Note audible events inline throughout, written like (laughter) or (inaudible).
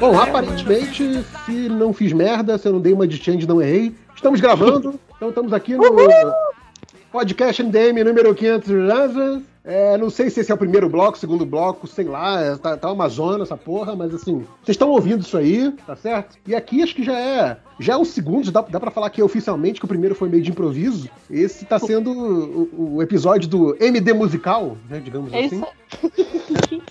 Bom, aparentemente, se não fiz merda, se eu não dei uma de change, não errei. Estamos gravando, (laughs) então estamos aqui no podcast MDM número 500. É, não sei se esse é o primeiro bloco, segundo bloco, sei lá, é, tá, tá uma zona essa porra, mas assim, vocês estão ouvindo isso aí, tá certo? E aqui acho que já é já o segundo, dá, dá pra falar que oficialmente que o primeiro foi meio de improviso. Esse tá sendo o, o episódio do MD musical, né, digamos é assim.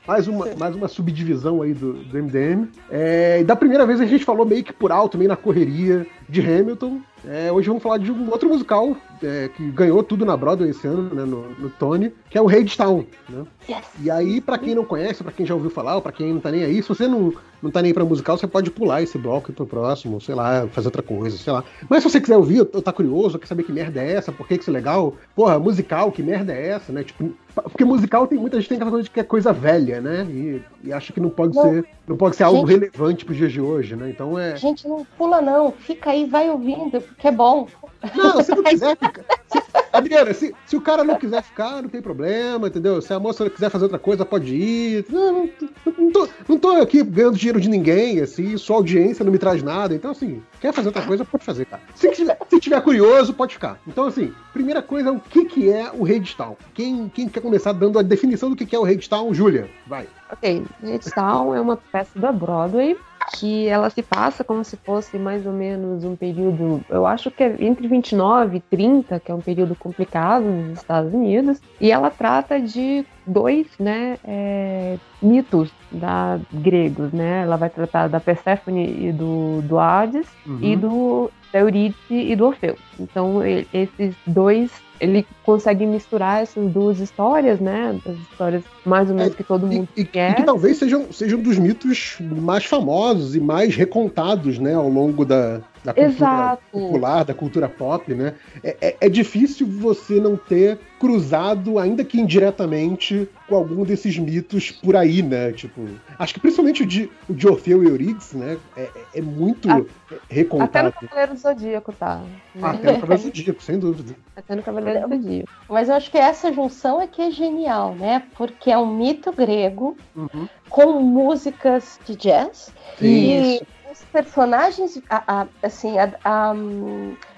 mais, uma, (laughs) mais uma subdivisão aí do, do MDM. É, e da primeira vez a gente falou meio que por alto, meio na correria de Hamilton. É, hoje vamos falar de um outro musical é, que ganhou tudo na Broadway esse ano, né, no, no Tony, que é o Hadestown, né? Yes. E aí, para quem não conhece, para quem já ouviu falar, ou pra quem não tá nem aí, se você não, não tá nem pra musical, você pode pular esse bloco e pro próximo, sei lá, fazer outra coisa, sei lá. Mas se você quiser ouvir, ou tá curioso, quer saber que merda é essa, por que isso é legal, porra, musical, que merda é essa, né? Tipo, porque musical tem muita gente tem aquela coisa de que é coisa velha, né? E, e acha que não pode não. ser, não pode ser algo gente, relevante pros dias de hoje, né? Então é. Gente, não pula não, fica aí, vai ouvindo, porque é bom. Não, se não quiser (laughs) ficar. Se, Adriana, se, se o cara não quiser ficar, não tem problema, entendeu? Se a moça quiser fazer outra coisa, pode ir. Não, não, não, tô, não tô aqui ganhando dinheiro de ninguém, assim, sua audiência não me traz nada. Então, assim, quer fazer outra coisa, pode fazer, cara. Se tiver, se tiver curioso, pode ficar. Então, assim, primeira coisa, o que, que é o Redstone? Quem, quem quer começar dando a definição do que, que é o Redstone? Júlia, vai. Ok, Redstone é uma peça da Broadway que ela se passa como se fosse mais ou menos um período, eu acho que é entre 29 e 30, que é um período complicado nos Estados Unidos, e ela trata de dois né, é, mitos da, gregos, né? Ela vai tratar da Perséfone e do, do Hades uhum. e do da Eurídice e do Orfeu. Então, esses dois ele consegue misturar essas duas histórias, né? As histórias mais ou menos é, que todo mundo e. E que talvez sejam, sejam dos mitos mais famosos e mais recontados, né? Ao longo da, da cultura Exato. popular, da cultura pop, né? É, é, é, difícil você não ter cruzado, ainda que indiretamente, com algum desses mitos por aí, né? Tipo, acho que principalmente o de, o de Orfeu e Eurídice, né? É, é, é muito a, recontado. Até no Cavaleiro do Zodíaco, tá? Até no Cavaleiro do Zodíaco, sem dúvida. Até no Cavaleiro do Zodíaco. Mas eu acho que essa junção é que é genial, né? Porque é um mito grego uhum. com músicas de jazz. Isso. E os personagens, a, a, assim, a,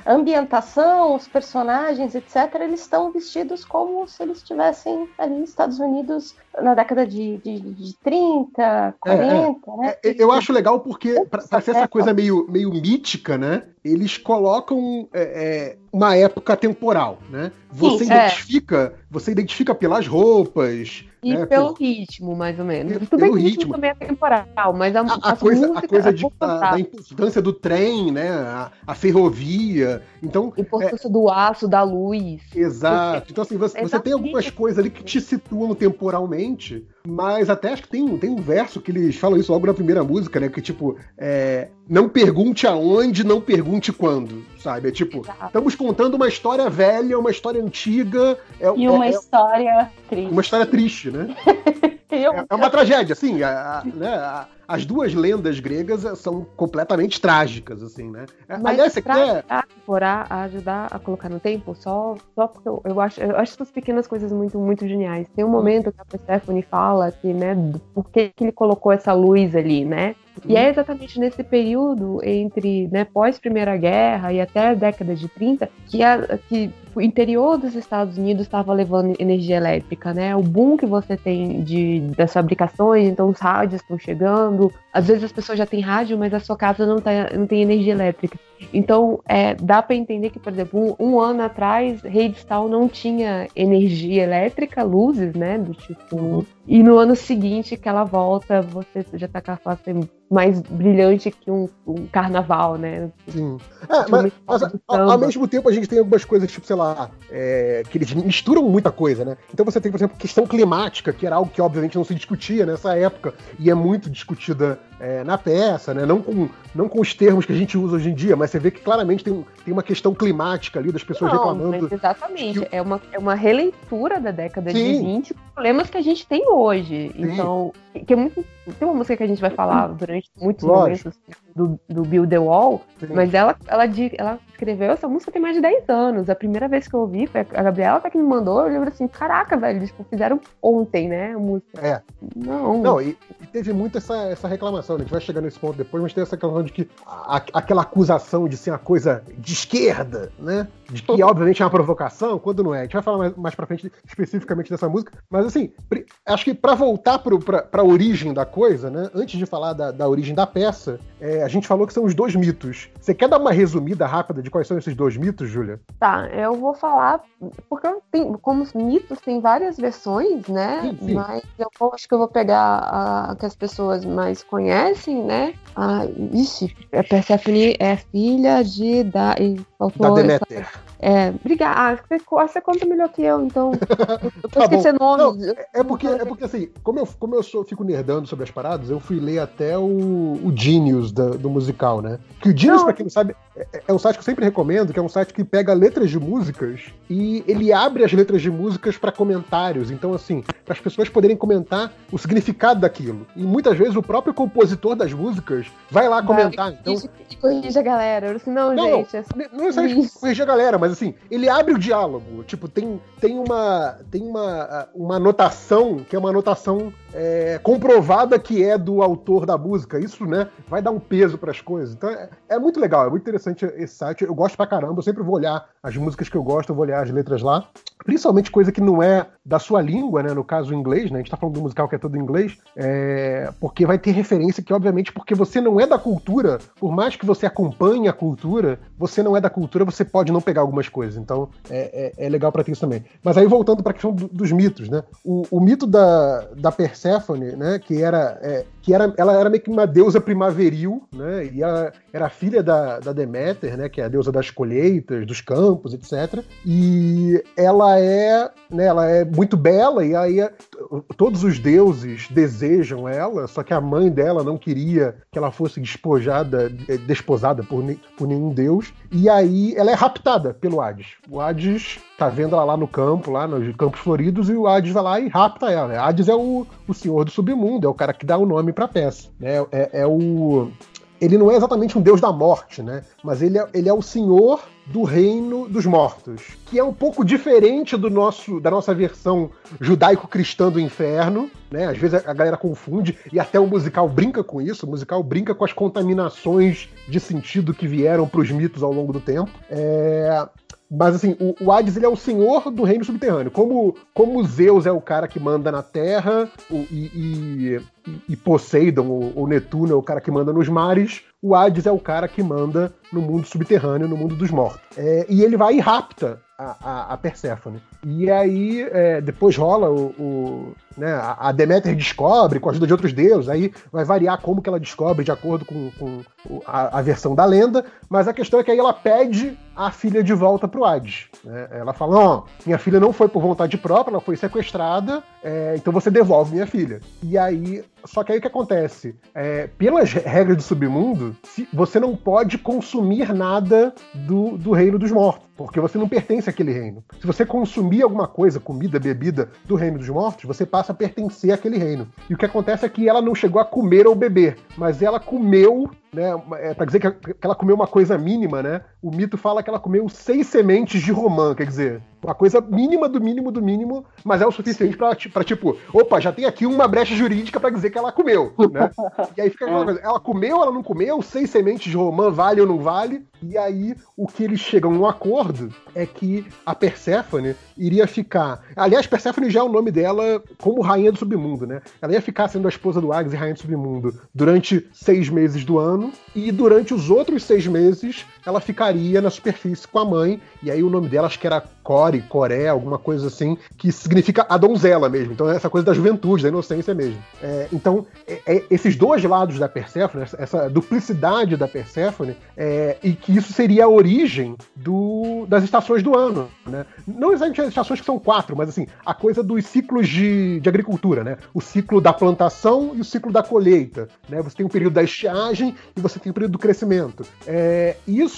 a, ambientação, os personagens, etc., eles estão vestidos como se eles estivessem ali nos Estados Unidos na década de, de, de 30, 40, é, é. né? É, eu acho legal porque, para ser essa coisa meio, meio mítica, né? Eles colocam é, é, uma época temporal, né? Você Sim, é. identifica, você identifica pelas roupas, e né, pelo por... ritmo, mais ou menos. Tudo bem que o ritmo também é temporal, mas a, a, a coisa, música, a coisa de, a, da importância do trem, né? A, a Então, importância é... do aço, da luz. Exato. Então, assim, você, você tem algumas coisas ali que te situam temporalmente, mas até acho que tem, tem um verso que eles falam isso logo na primeira música, né? Que tipo, é, não pergunte aonde, não pergunte quando, sabe? É tipo, Exato. estamos contando uma história velha, uma história antiga. É, e uma é, é história triste. Uma história triste, né? (laughs) é, é, uma tragédia, assim, a, a, né, a, as duas lendas gregas são completamente trágicas, assim, né? É, Mas Aliás, você quer... Pra ajudar a colocar no tempo, só, só porque eu, eu, acho, eu acho essas pequenas coisas muito, muito geniais. Tem um momento que a Persephone fala que, né, por que, que ele colocou essa luz ali, né? E é exatamente nesse período entre né, pós Primeira Guerra e até a década de 30 que, a, que o interior dos Estados Unidos estava levando energia elétrica, né? O boom que você tem de, das fabricações, então os rádios estão chegando. Às vezes as pessoas já têm rádio, mas a sua casa não, tá, não tem energia elétrica. Então, é, dá para entender que, por exemplo, um, um ano atrás, Redstone não tinha energia elétrica, luzes, né? Do tipo. E no ano seguinte que ela volta, você já tá com a face mais brilhante que um, um carnaval, né? Sim. É, mas, mas ao, ao, mesmo tempo a gente tem algumas coisas, tipo, sei lá, é, que eles misturam muita coisa, né? Então você tem, por exemplo, questão climática, que era algo que obviamente não se discutia nessa época e é muito discutida é, na peça, né? Não com, não com os termos que a gente usa hoje em dia, mas você vê que claramente tem, tem uma questão climática ali das pessoas não, reclamando. exatamente. Que... É, uma, é uma releitura da década Sim. de 20, problemas que a gente tem hoje. Sim. Então, que é muito. Tem uma música que a gente vai falar durante muitos Lógico. momentos do, do Build the Wall, Sim. mas ela, ela, ela escreveu essa música tem mais de 10 anos. A primeira vez que eu ouvi, foi a Gabriela até que me mandou, eu lembro assim, caraca, velho, eles tipo, fizeram ontem, né, a música. É. Não. Não, e, e teve muito essa, essa reclamação, né? a gente vai chegar nesse ponto depois, mas tem essa reclamação de que a, aquela acusação de ser uma coisa de esquerda, né? De que, obviamente, é uma provocação, quando não é. A gente vai falar mais, mais pra frente especificamente dessa música, mas assim, acho que para voltar pro, pra, pra origem da coisa, né? Antes de falar da, da origem da peça, é, a gente falou que são os dois mitos. Você quer dar uma resumida rápida de quais são esses dois mitos, Júlia? Tá, eu vou falar, porque tem, como mitos tem várias versões, né? Sim, sim. Mas eu acho que eu vou pegar a que as pessoas mais conhecem, né? Ah, ixi, a Persephone é filha de da, e da Deméter. Essa... É, obrigada. Ah, você, conta melhor que eu, então. (laughs) Eu tô tá esquecendo nome. Não, é, é, porque, é porque, assim, como eu, como eu sou, fico nerdando sobre as paradas, eu fui ler até o, o Genius da, do musical, né? Que o Genius, não, pra quem não sabe, é, é, um site que eu sempre recomendo, que é um site que pega letras de músicas e ele abre as letras de músicas para comentários. Então, assim, para as pessoas poderem comentar o significado daquilo. E muitas vezes o próprio compositor das músicas vai lá comentar. Então... E corrige a galera. Assim, não, não, gente. É não, não necessariamente corrigir a galera, mas assim, ele abre o diálogo. Tipo, tem, tem uma tem uma, uma anotação que é uma anotação é, comprovada que é do autor da música. Isso, né, vai dar um peso para as coisas. Então é, é, muito legal, é muito interessante esse site. Eu gosto pra caramba, eu sempre vou olhar as músicas que eu gosto, eu vou olhar as letras lá. Principalmente coisa que não é da sua língua, né? No caso, o inglês, né? A gente tá falando do musical que é todo em inglês, é... porque vai ter referência que, obviamente, porque você não é da cultura, por mais que você acompanhe a cultura, você não é da cultura, você pode não pegar algumas coisas. Então, é, é, é legal para ter isso também. Mas aí, voltando pra questão do, dos mitos, né? O, o, mito da, da Perséfone, né? Que era, é, que era. Ela era meio que uma deusa primaveril, né? E ela era filha da, da Deméter, né? Que é a deusa das colheitas, dos campos, etc. E ela é, né? Ela é muito bela e aí todos os deuses desejam ela, só que a mãe dela não queria que ela fosse despojada, desposada por, por nenhum deus. E aí ela é raptada pelo Hades. O Hades tá vendo ela lá no campo, lá nos campos floridos, e o Hades vai lá e rapta ela. Hades é o, o senhor do submundo, é o cara que dá o nome pra peça. Né? É, é o ele não é exatamente um deus da morte, né? Mas ele é, ele é o senhor do reino dos mortos, que é um pouco diferente do nosso da nossa versão judaico-cristã do inferno, né? Às vezes a galera confunde e até o musical brinca com isso. O musical brinca com as contaminações de sentido que vieram para os mitos ao longo do tempo. É... Mas assim, o, o Hades ele é o senhor do reino subterrâneo. Como, como Zeus é o cara que manda na terra o, e, e, e, Poseidon ou, Netuno é o cara que manda nos mares, o Hades é o cara que manda no mundo subterrâneo, no mundo dos mortos. É, e ele vai e rapta a, a, a Perséfone. E aí é, depois rola o, o né, a Deméter descobre com a ajuda de outros deuses, aí vai variar como que ela descobre de acordo com, com a, a, versão da lenda, mas a questão é que aí ela pede a filha de volta pro Hades. Né? Ela fala, ó, minha filha não foi por vontade própria, ela foi sequestrada, é, então você devolve minha filha. E aí, só que aí o que acontece? É, pelas regras do submundo, você não pode consumir nada do, do reino dos mortos, porque você não pertence àquele reino. Se você consumir alguma coisa, comida, bebida do reino dos mortos, você passa passa a pertencer àquele reino. E o que acontece é que ela não chegou a comer ou beber, mas ela comeu né, é, para dizer que, que, ela comeu uma coisa mínima, né? O mito fala que ela comeu seis sementes de romã, quer dizer, uma coisa mínima do mínimo do mínimo, mas é o suficiente para tipo, opa, já tem aqui uma brecha jurídica para dizer que ela comeu, né? E aí fica aquela (laughs) é. coisa, ela comeu, ela não comeu, seis sementes de romã vale ou não vale? E aí o que eles chegam num acordo é que a Perséfone iria ficar, aliás, Perséfone já é o nome dela como rainha do submundo, né? Ela ia ficar sendo a esposa do Hades e rainha do submundo durante seis meses do ano ano, e durante os outros seis meses ela ficaria na superfície com a mãe, e aí o nome dela acho que era Core, Coré, alguma coisa assim, que significa a donzela mesmo. Então essa coisa da juventude, da inocência mesmo. É, então, é, é, esses dois lados da Perséfone, essa, essa duplicidade da Perséfone, é, e que isso seria a origem do, das estações do ano. Né? Não exatamente as estações que são quatro, mas assim, a coisa dos ciclos de, de agricultura, né? O ciclo da plantação e o ciclo da colheita. Né? Você tem o período da estiagem e você tem o período do crescimento. É, isso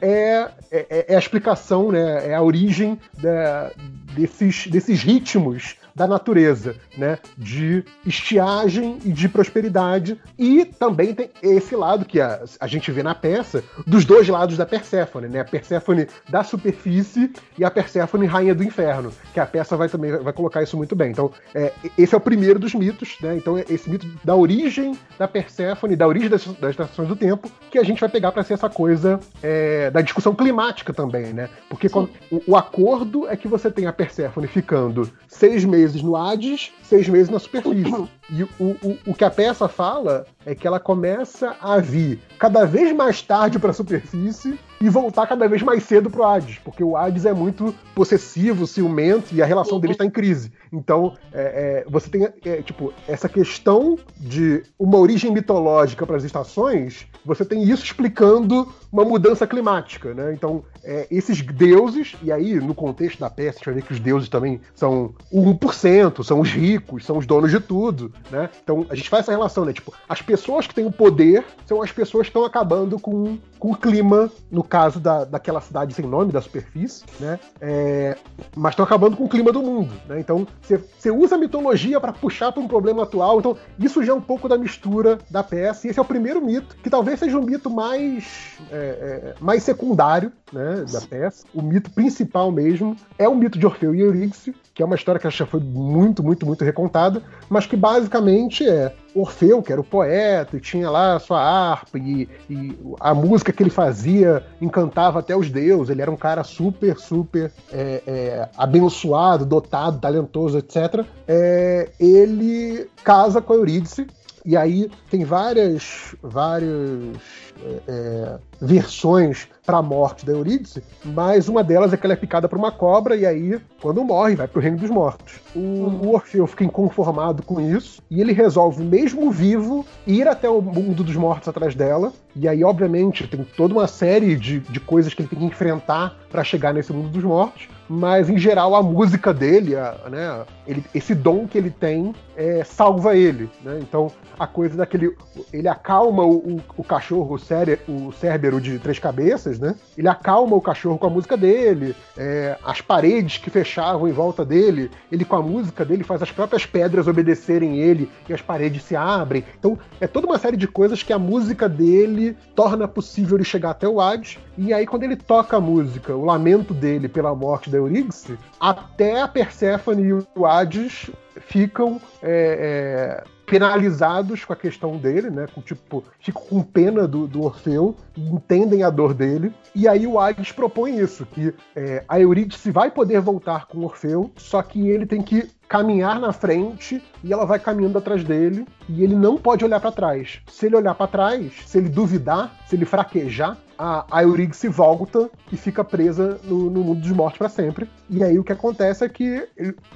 é, é, é, a explicação, né? é a origem da, desses, desses ritmos da natureza, né? De estiagem e de prosperidade. E também tem esse lado que a, a gente vê na peça, dos dois lados da Perséfone, né? A Perséfone da superfície e a Perséfone rainha do inferno, que a peça vai também vai colocar isso muito bem. Então, é, esse é o primeiro dos mitos, né? Então, esse mito da origem da Perséfone, da origem das, das estações do tempo, que a gente vai pegar para ser essa coisa é, da discussão climática também, né? Porque quando, o, o, acordo é que você tem a Perséfone ficando seis meses no Hades, seis meses na superfície. (coughs) E o, o, o que a peça fala é que ela começa a vir cada vez mais tarde para a superfície e voltar cada vez mais cedo pro Hades, porque o Hades é muito possessivo, ciumento e a relação dele está em crise. Então, é, é, você tem é, tipo essa questão de uma origem mitológica para as estações, você tem isso explicando uma mudança climática, né? Então, é, esses deuses, e aí no contexto da peça, a gente vai ver que os deuses também são o 1%, são os ricos, são os donos de tudo, né? Então, a gente faz essa relação, né? Tipo, as pessoas que têm o poder são as pessoas que estão acabando com, com o clima, no caso da, daquela cidade sem nome, da superfície, né? É, mas estão acabando com o clima do mundo, né? Então, você usa a mitologia para puxar para um problema atual. Então, isso já é um pouco da mistura da peça. E esse é o primeiro mito, que talvez seja um mito mais, é, é, mais secundário né, da peça. O mito principal mesmo é o mito de Orfeu e Eurídice, que é uma história que já foi muito, muito, muito recontada, mas que basicamente é Orfeu, que era o poeta, e tinha lá a sua harpa, e, e, a música que ele fazia encantava até os deuses. Ele era um cara super, super é, é, abençoado, dotado, talentoso, etc. É, ele casa com a Eurídice, e aí tem várias, várias é, é versões para a morte da Eurídice, mas uma delas é que ela é picada por uma cobra e aí, quando morre, vai para o reino dos mortos. O, uhum. o, Orfeu fica inconformado com isso e ele resolve, mesmo vivo, ir até o mundo dos mortos atrás dela. E aí, obviamente, tem toda uma série de, de coisas que ele tem que enfrentar para chegar nesse mundo dos mortos mas em geral a música dele, a, né, ele, esse dom que ele tem, é, salva ele. Né? Então a coisa daquele. Ele acalma o, o, o cachorro, o, cére, o Cérbero de três cabeças, né? Ele acalma o cachorro com a música dele, é, as paredes que fechavam em volta dele, ele com a música dele faz as próprias pedras obedecerem ele e as paredes se abrem. Então é toda uma série de coisas que a música dele torna possível ele chegar até o Hades. E aí, quando ele toca a música, o lamento dele pela morte da Eurídice, até a Perséfone e o Hades ficam é, é, penalizados com a questão dele, né? Com, tipo, ficam com pena do, do Orfeu, entendem a dor dele. E aí o Hades propõe isso, que é, a Eurídice vai poder voltar com Orfeu, só que ele tem que caminhar na frente e ela vai caminhando atrás dele e ele não pode olhar para trás. Se ele olhar para trás, se ele duvidar, se ele fraquejar, a, a Eurídice volta e fica presa no, no mundo dos mortos para sempre. E aí o que acontece é que,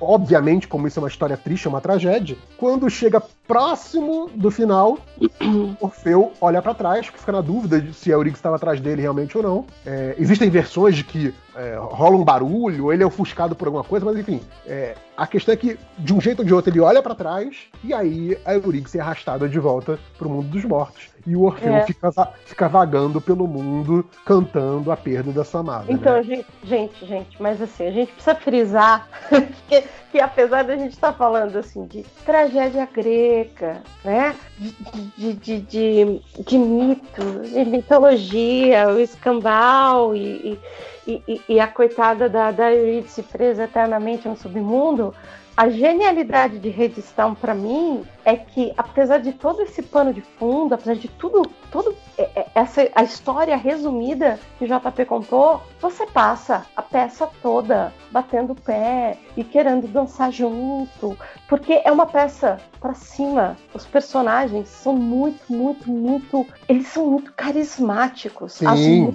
obviamente, como isso é uma história triste, é uma tragédia, quando chega próximo do final, (coughs) Orfeu olha para trás, fica na dúvida de se a Eurídice estava atrás dele realmente ou não. É, existem versões de que é, rola um barulho, ele é ofuscado por alguma coisa, mas enfim, é, a questão é que, de um jeito ou de outro, ele olha para trás e aí a Eurídice é arrastada de volta pro mundo dos mortos. E o Orfeu é. fica, fica vagando pelo mundo, cantando a perda da sua amada. Então, né? gente, gente, gente, mas assim, a gente precisa frisar (laughs) que, que apesar da gente estar tá falando assim de tragédia grega, né? De, de, de, de, mitos, de mitologia, o escambau e, e, e, e a coitada da, da Eurídice presa eternamente no submundo, a genialidade de Redstone para mim é que, apesar de todo esse pano de fundo, apesar de tudo, tudo é, é, essa a história resumida que o JP contou, você passa a peça toda batendo o pé e querendo dançar junto, porque é uma peça para cima. Os personagens são muito, muito, muito, eles são muito carismáticos. Sim. As,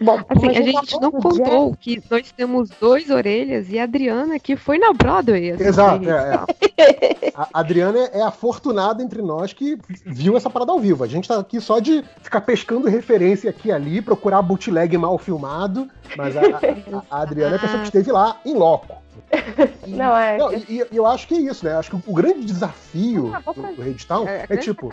Bom, assim, a gente não contou que nós temos dois orelhas e a Adriana que foi na Broadway. Assim, Exato. É, é. (laughs) A Adriana é a afortunada entre nós que viu essa parada ao vivo. A gente tá aqui só de ficar pescando referência aqui e ali, procurar bootleg mal filmado, mas a, a, a Adriana é a pessoa que esteve lá em loco. (laughs) E, não, é. Não, e, e, eu acho que é isso, né? Acho que o grande desafio ah, do, do é, é, é tipo,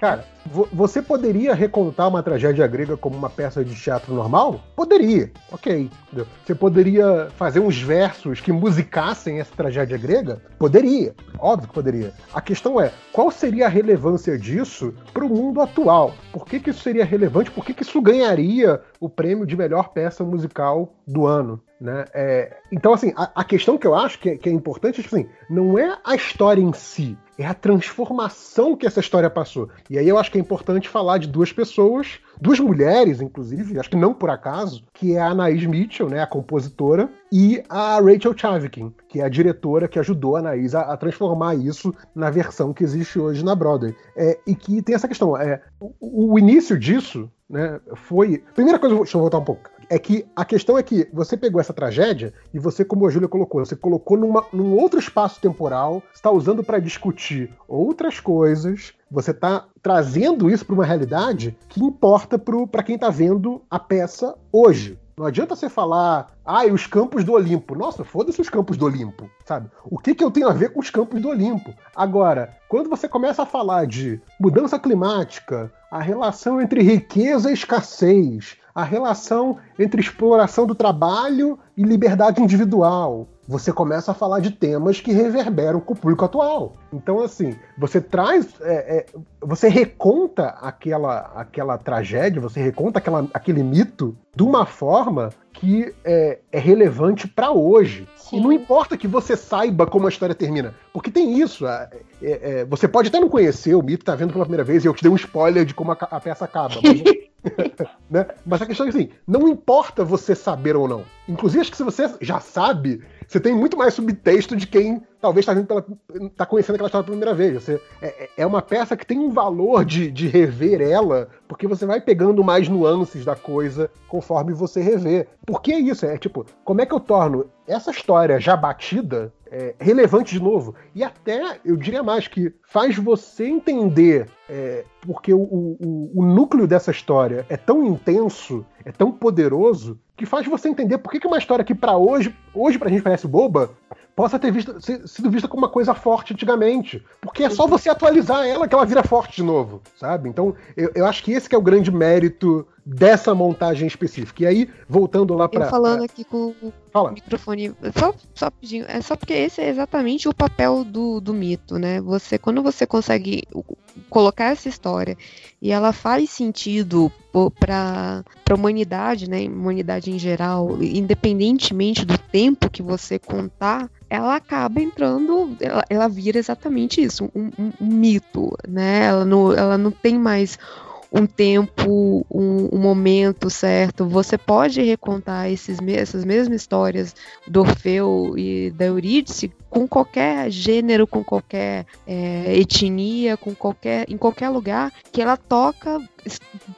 cara, você poderia recontar uma tragédia grega como uma peça de teatro normal? Poderia, ok. Entendeu? Você poderia fazer uns versos que musicassem essa tragédia grega? Poderia, óbvio que poderia. A questão é, qual seria a relevância disso para o mundo atual? Por que, que isso seria relevante? Por que, que isso ganharia o prêmio de melhor peça musical do ano? Né? É, então, assim, a, a, questão que eu acho que é, que é importante é tipo assim, não é a história em si, é a transformação que essa história passou. E aí eu acho que é importante falar de duas pessoas, duas mulheres, inclusive, acho que não por acaso, que é a Anaís Mitchell, né, a compositora, e a Rachel Chavkin, que é a diretora que ajudou a Anaís a, a transformar isso na versão que existe hoje na Broadway. É, e que tem essa questão, é, o, o início disso né, foi. Primeira coisa, deixa eu voltar um pouco é que a questão é que você pegou essa tragédia e você, como a Júlia colocou, você colocou numa, num outro espaço temporal, está usando para discutir outras coisas, você está trazendo isso para uma realidade que importa para quem está vendo a peça hoje. Não adianta você falar, ah, os campos do Olimpo. Nossa, foda-se os campos do Olimpo, sabe? O que, que eu tenho a ver com os campos do Olimpo? Agora, quando você começa a falar de mudança climática, a relação entre riqueza e escassez, a relação entre exploração do trabalho e liberdade individual. Você começa a falar de temas que reverberam com o público atual. Então, assim, você traz. É, é, você reconta aquela, aquela tragédia, você reconta aquela, aquele mito de uma forma que é, é relevante para hoje. Sim. E não importa que você saiba como a história termina, porque tem isso. É, é, você pode até não conhecer o mito, tá vendo pela primeira vez, e eu te dei um spoiler de como a, a peça acaba. Mas, (laughs) (laughs) né? mas a questão é assim: não importa você saber ou não. Inclusive, acho que se você já sabe, você tem muito mais subtexto de quem talvez está tá conhecendo aquela história pela primeira vez. Você, é, é uma peça que tem um valor de, de rever ela, porque você vai pegando mais nuances da coisa conforme você rever. Por que isso? É tipo, como é que eu torno essa história já batida é, relevante de novo? E até, eu diria mais, que faz você entender, é, porque o, o, o núcleo dessa história é tão intenso, é tão poderoso, que faz você entender por que, que uma história que para hoje, hoje pra gente parece boba, possa ter visto, sido vista como uma coisa forte antigamente. Porque é só você atualizar ela que ela vira forte de novo, sabe? Então, eu, eu acho que esse que é o grande mérito dessa montagem específica. E aí, voltando lá para. falando aqui com Fala. o microfone. Só, só pedindo, é só porque esse é exatamente o papel do, do mito, né? Você, quando você consegue colocar essa história e ela faz sentido para a humanidade, né? Humanidade em geral, independentemente do tempo que você contar, ela acaba entrando, ela, ela vira exatamente isso, um, um, um mito, né? Ela não, ela não tem mais um tempo, um, um, momento certo. Você pode recontar esses, essas mesmas histórias do Orfeu e da Eurídice com qualquer gênero, com qualquer é, etnia, com qualquer, em qualquer lugar, que ela toca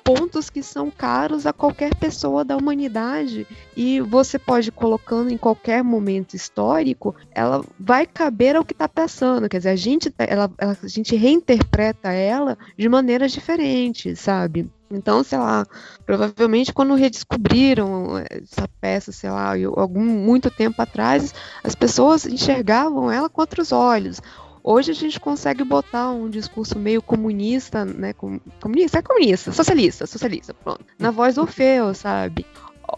pontos que são caros a qualquer pessoa da humanidade e você pode colocando em qualquer momento histórico, ela vai caber ao que está passando, quer dizer, a gente, tá, ela, a gente reinterpreta ela de maneiras diferentes, sabe? Então, sei lá, provavelmente quando redescobriram essa peça, sei lá, algum muito tempo atrás, as pessoas enxergavam ela com outros olhos. Hoje a gente consegue botar um discurso meio comunista, né? Comunista, é comunista, socialista, socialista, pronto. Na voz do Orfeu, sabe?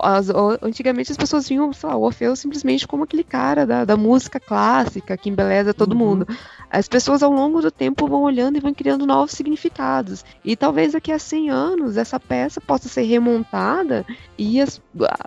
As, antigamente as pessoas viam, sei lá, o Orfeu simplesmente como aquele cara da, da música clássica que embeleza todo uhum. mundo. As pessoas ao longo do tempo vão olhando e vão criando novos significados. E talvez daqui a 100 anos essa peça possa ser remontada e as,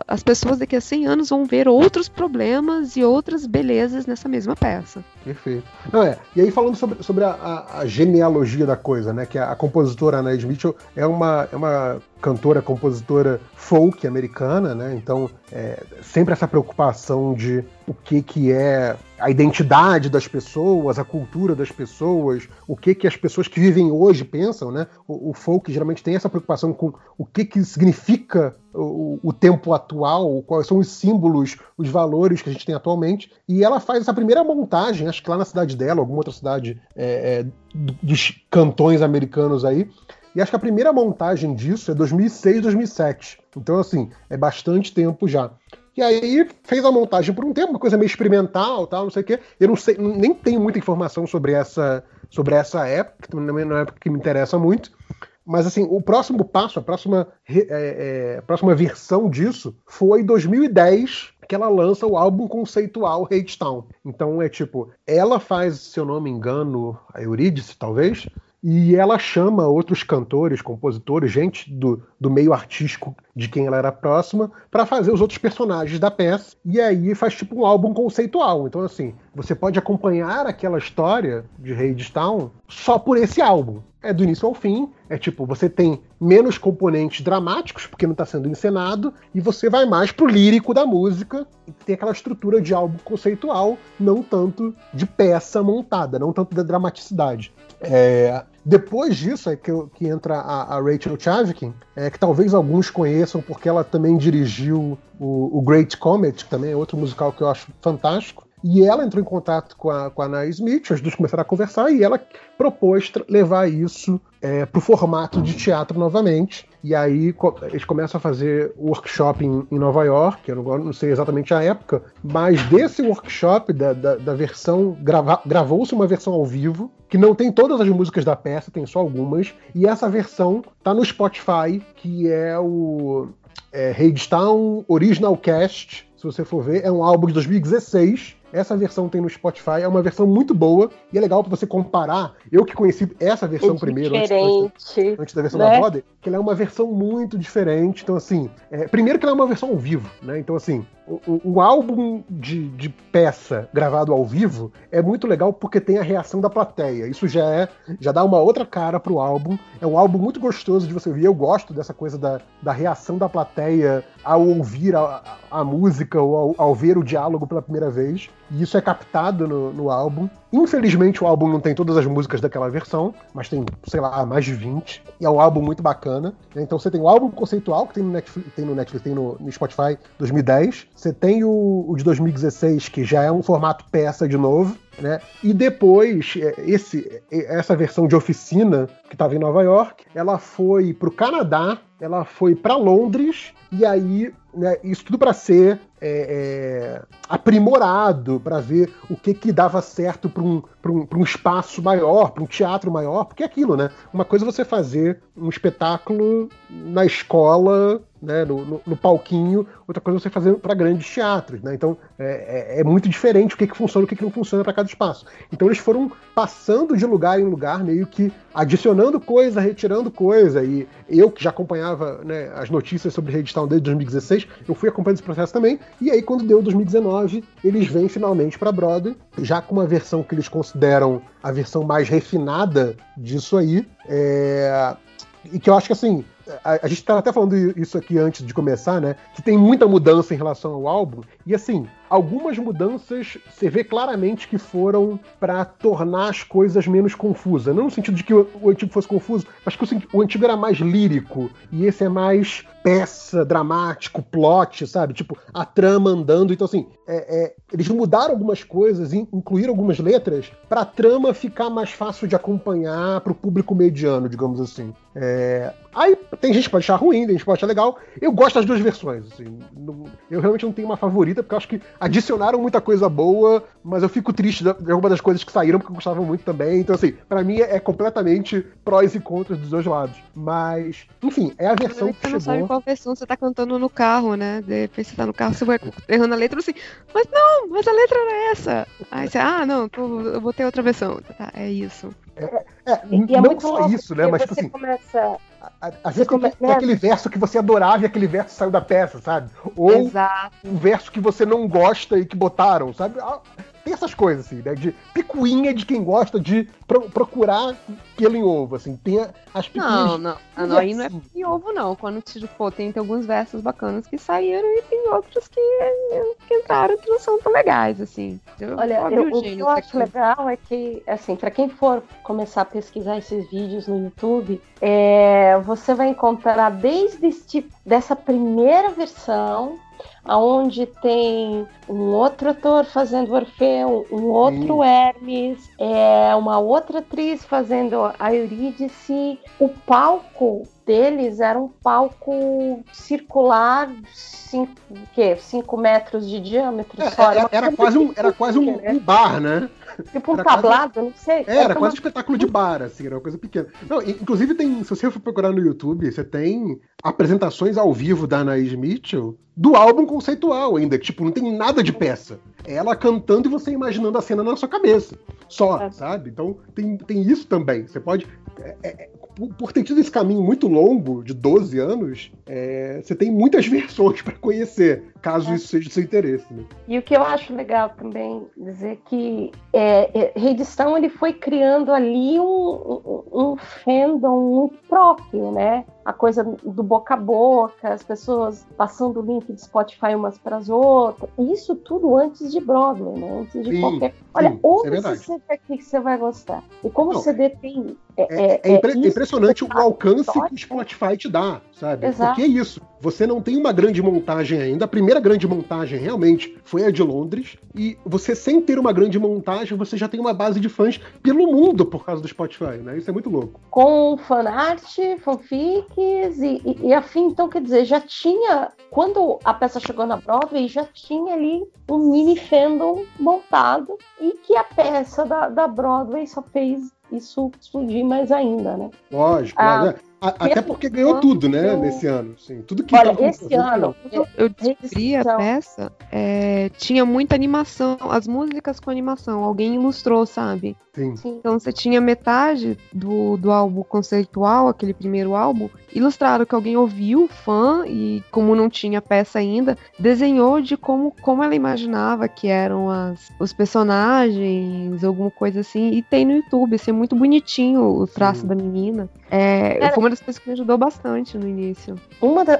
as pessoas daqui a 100 anos vão ver outros problemas e outras belezas nessa mesma peça. Perfeito. Não, é, e aí falando sobre, sobre a, a, a genealogia da coisa, né? Que a, a compositora Anais Mitchell é uma, é uma cantora, compositora folk americana, né? Então, é, sempre essa preocupação de o que, que é a identidade das pessoas, a cultura das pessoas, o que, que as pessoas que vivem hoje pensam, né? O, o folk geralmente tem essa preocupação com o que, que significa o, o, tempo atual, quais são os símbolos, os valores que a gente tem atualmente. E ela faz essa primeira montagem, acho que lá na cidade dela, alguma outra cidade é, é, dos cantões americanos aí, e acho que a primeira montagem disso é 2006, 2007. Então, assim, é bastante tempo já. E aí fez a montagem por um tempo, uma coisa meio experimental, tal, não sei o quê. Eu não sei, nem tenho muita informação sobre essa, sobre essa época, que também não é uma época que me interessa muito. Mas assim, o próximo passo, a próxima, é, é, próxima versão disso foi em 2010, que ela lança o álbum conceitual Hate Town. Então é tipo, ela faz, se eu não me engano, a Eurídice, talvez, e ela chama outros cantores, compositores, gente do, do meio artístico de quem ela era próxima, para fazer os outros personagens da peça. E aí faz tipo um álbum conceitual. Então, assim, você pode acompanhar aquela história de Town só por esse álbum. É do início ao fim, é tipo, você tem menos componentes dramáticos, porque não está sendo encenado, e você vai mais pro lírico da música, e tem aquela estrutura de álbum conceitual, não tanto de peça montada, não tanto da dramaticidade. É, depois disso é que, que entra a, a Rachel Chavkin, é, que talvez alguns conheçam porque ela também dirigiu o, o, Great Comet, que também é outro musical que eu acho fantástico. E ela entrou em contato com a, com a Smith, as duas começaram a conversar e ela propôs levar isso é, para o formato de teatro novamente. E aí eles começam a fazer workshop em, em Nova York, eu não, não, sei exatamente a época, mas desse workshop, da, da, da versão, gravou-se uma versão ao vivo, que não tem todas as músicas da peça, tem só algumas, e essa versão tá no Spotify, que é o é, Original Cast, se você for ver, é um álbum de 2016, essa versão tem no Spotify, é uma versão muito boa e é legal para você comparar. Eu que conheci essa versão é primeiro, antes, antes, da versão né? da Brother, que ela é uma versão muito diferente. Então, assim, é, primeiro que ela é uma versão ao vivo, né? Então, assim, o, o, álbum de, de, peça gravado ao vivo é muito legal porque tem a reação da plateia. Isso já é, já dá uma outra cara pro álbum. É um álbum muito gostoso de você ouvir. Eu gosto dessa coisa da, da reação da plateia ao ouvir a, a música ou ao, ao, ver o diálogo pela primeira vez. E isso é captado no, no álbum. Infelizmente, o álbum não tem todas as músicas daquela versão, mas tem, sei lá, mais de 20. E é um álbum muito bacana. Então você tem o álbum conceitual, que tem no Netflix, tem no, Netflix, tem no, no Spotify 2010. Você tem o, o de 2016, que já é um formato peça de novo. Né? E depois, é, esse, essa versão de oficina, que estava em Nova York, ela foi para o Canadá, ela foi para Londres, e aí né, isso tudo para ser é, é, aprimorado, para ver o que, que dava certo para um, um, um espaço maior, para um teatro maior, porque é aquilo, né? Uma coisa é você fazer um espetáculo na escola né, no, no, no, palquinho, outra coisa é você fazer para grandes teatros. Né? Então é, é, é, muito diferente o que, que funciona e o que, que não funciona para cada espaço. Então eles foram passando de lugar em lugar, meio que adicionando coisa, retirando coisa. E eu, que já acompanhava né, as notícias sobre Redstone desde 2016, eu fui acompanhando esse processo também. E aí, quando deu 2019, eles vêm finalmente para Broadway, já com uma versão que eles consideram a versão mais refinada disso aí. É... E que eu acho que assim, a, a gente estava até falando isso aqui antes de começar, né? Que tem muita mudança em relação ao álbum. E assim, algumas mudanças você vê claramente que foram para tornar as coisas menos confusas. Não no sentido de que o, o antigo fosse confuso, mas que o, o, antigo era mais lírico e esse é mais peça, dramático, plot, sabe? Tipo, a trama andando. Então, assim, é, é, eles mudaram algumas coisas, incluíram algumas letras para a trama ficar mais fácil de acompanhar para o público mediano, digamos assim. É... Aí tem gente que pode achar ruim, tem gente que pode achar legal. Eu gosto das duas versões. Assim. eu realmente não tenho uma favorita, porque eu acho que adicionaram muita coisa boa, mas eu fico triste de algumas das coisas que saíram, porque eu gostava muito também. Então, assim, para mim é, completamente prós e contras dos dois lados. Mas, enfim, é a versão que, você não sabe qual versão você tá cantando no carro, né? De repente você tá no carro, você vai errando a letra assim, mas não, mas a letra era essa. Aí você, ah, não, tô, eu botei outra versão. Tá, é isso. É, é, é não só isso, né? Mas, tipo assim. Começa... Às vezes tem, aquele verso que você adorava e aquele verso saiu da peça, sabe? Ou Exato. um verso que você não gosta e que botaram, sabe? Ah, tem essas coisas, assim, né? De picuinha de quem gosta de pro, procurar pelo em ovo, assim. Tem as picuinhas. Não, não. não, não aí não é em ovo, não. Quando, tipo, tem, tem alguns versos bacanas que saíram e tem outros que, que entraram que não são tão legais, assim. Eu, Olha, eu, o que eu acho legal é que, assim, para quem for começar a pesquisar esses vídeos no YouTube, é, você vai encontrar desde este, dessa primeira versão aonde tem um outro ator fazendo Orfeu, um outro Sim. Hermes, é, uma outra atriz fazendo a Eurídice. O palco deles era um palco circular, 5 metros de diâmetro é, só. Era, era, quase um, era quase um, um bar, né? Tipo um era tablado, quase... não sei. É, era, quase um espetáculo de bar, assim, era uma coisa pequena. Não, inclusive tem, se você for procurar no YouTube, você tem apresentações ao vivo da Anaís Mitchell do álbum conceitual ainda, que, tipo, não tem nada de peça. É ela cantando e você imaginando a cena na sua cabeça. Só, é. sabe? Então tem, tem isso também. Você pode. É, é, por ter tido esse caminho muito longo, de 12 anos, é, você tem muitas (laughs) versões para conhecer, caso é. isso seja de seu interesse. Né? E o que eu acho legal também dizer que é, é, Reedição ele foi criando ali um, um, um fandom muito próprio, né? A coisa do boca a boca, as pessoas passando o link de Spotify umas para as outras. Isso tudo antes de Broadway, né? Antes de sim, qualquer. Olha, sim, ouve é esse CD aqui que você vai gostar. E como Não, o CD tem. É, é, é, impre impressionante o alcance que o Spotify te dá, sabe? Exato. Porque é isso. Você não tem uma grande montagem ainda. A primeira grande montagem realmente foi a de Londres. E você, sem ter uma grande montagem, você já tem uma base de fãs pelo mundo por causa do Spotify, né? Isso é muito louco. Com fanart, fanfic e, e, e afim. Então, quer dizer, já tinha. Quando a peça chegou na Broadway, já tinha ali um mini fandom montado e que a peça da, da Broadway só fez isso explodir mais ainda, né? Lógico, ah, é. Até porque ganhou tudo, né, eu... nesse ano. Sim, tudo que Olha, esse ano. Eu, eu descobri a peça, é, tinha muita animação, as músicas com animação, alguém ilustrou, sabe? Sim. Então você tinha metade do, do álbum conceitual, aquele primeiro álbum, ilustrado que alguém ouviu, fã, e como não tinha peça ainda, desenhou de como, como ela imaginava que eram as, os personagens, alguma coisa assim. E tem no YouTube, assim, é muito bonitinho o traço Sim. da menina. É, Era... Foi uma das coisas que me ajudou bastante no início. Uma da,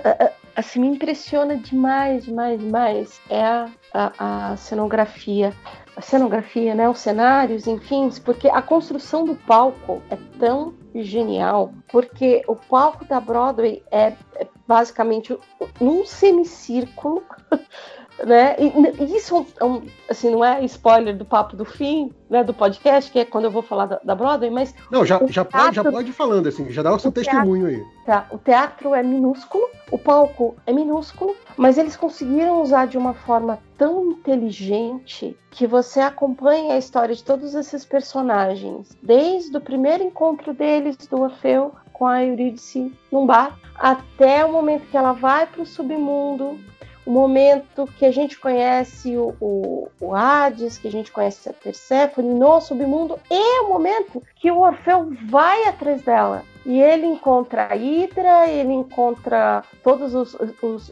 assim, me impressiona demais, demais, demais é a, a, a cenografia a cenografia, né, os cenários, enfim, porque a construção do palco é tão genial, porque o palco da Broadway é, é basicamente num semicírculo, (laughs) né? E, isso é um, assim, não é spoiler do papo do fim, né, do podcast, que é quando eu vou falar da, da Broadway, mas. Não, já, já, teatro, pode, já pode ir falando, assim, já dá o seu o testemunho teatro, aí. Tá, o teatro é minúsculo, o palco é minúsculo, mas eles conseguiram usar de uma forma tão inteligente que você acompanha a história de todos esses personagens, desde o primeiro encontro deles do Orfeu com a Eurídice num bar, até o momento que ela vai para o submundo, o momento que a gente conhece o, o, o Hades, que a gente conhece a Perséfone no submundo, e o momento que o Orfeu vai atrás dela. E ele encontra a Hidra, ele encontra todos os, os,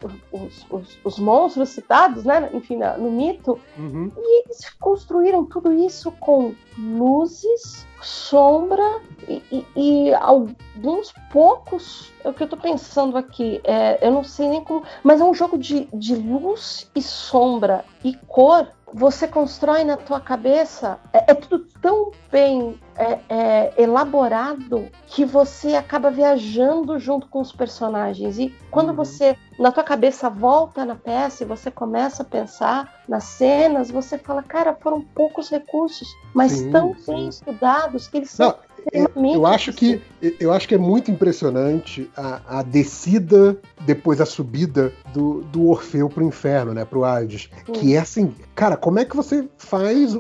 os, os monstros citados, né? Enfim, no mito. Uhum. E eles construíram tudo isso com luzes, sombra e, e, e alguns poucos. É o que eu tô pensando aqui. É, eu não sei nem como. Mas é um jogo de, de luz e sombra e cor você constrói na tua cabeça, é, é tudo tão bem é, é, elaborado que você acaba viajando junto com os personagens. E quando uhum. você, na tua cabeça, volta na peça e você começa a pensar nas cenas, você fala, cara, foram poucos recursos, mas sim, tão sim. bem estudados que eles são. Não, eu acho que eu acho que é muito impressionante a, a descida depois a subida do, do Orfeu pro inferno, né, pro Hades, que é assim, cara, como é que você faz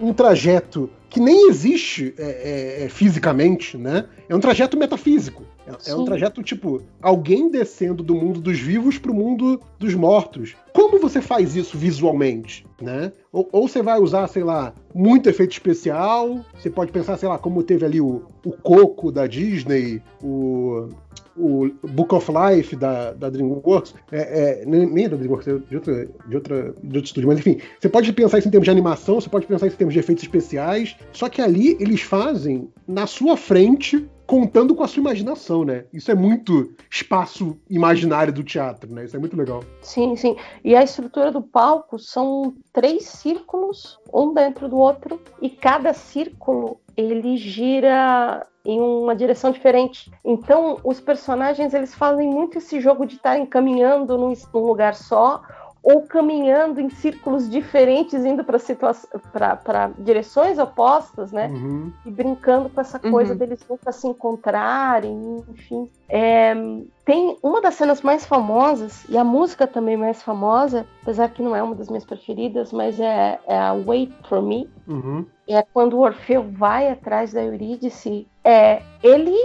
um trajeto que nem existe é, é, é, fisicamente, né? É um trajeto metafísico. É, é, um trajeto tipo alguém descendo do mundo dos vivos para o mundo dos mortos. Como você faz isso visualmente, né? Ou, ou, você vai usar, sei lá, muito efeito especial. Você pode pensar, sei lá, como teve ali o, o Coco da Disney, o o Book of Life da, da DreamWorks, é, é, nem é da DreamWorks, é de outra, de, outra, de outro estúdio, mas enfim, você pode pensar isso em termos de animação, você pode pensar isso em termos de efeitos especiais, só que ali eles fazem na sua frente contando com a sua imaginação, né? Isso é muito espaço imaginário do teatro, né? Isso é muito legal. Sim, sim. E a estrutura do palco são três círculos, um dentro do outro, e cada círculo ele gira em uma direção diferente. Então, os personagens eles fazem muito esse jogo de estar encaminhando num, num lugar só ou caminhando em círculos diferentes, indo para direções opostas, né? Uhum. E brincando com essa coisa uhum. deles nunca se encontrarem, enfim. É, tem uma das cenas mais famosas, e a música também mais famosa, apesar que não é uma das minhas preferidas, mas é, é a Wait for Me. Uhum. É quando o Orfeu vai atrás da Eurídice. É, ele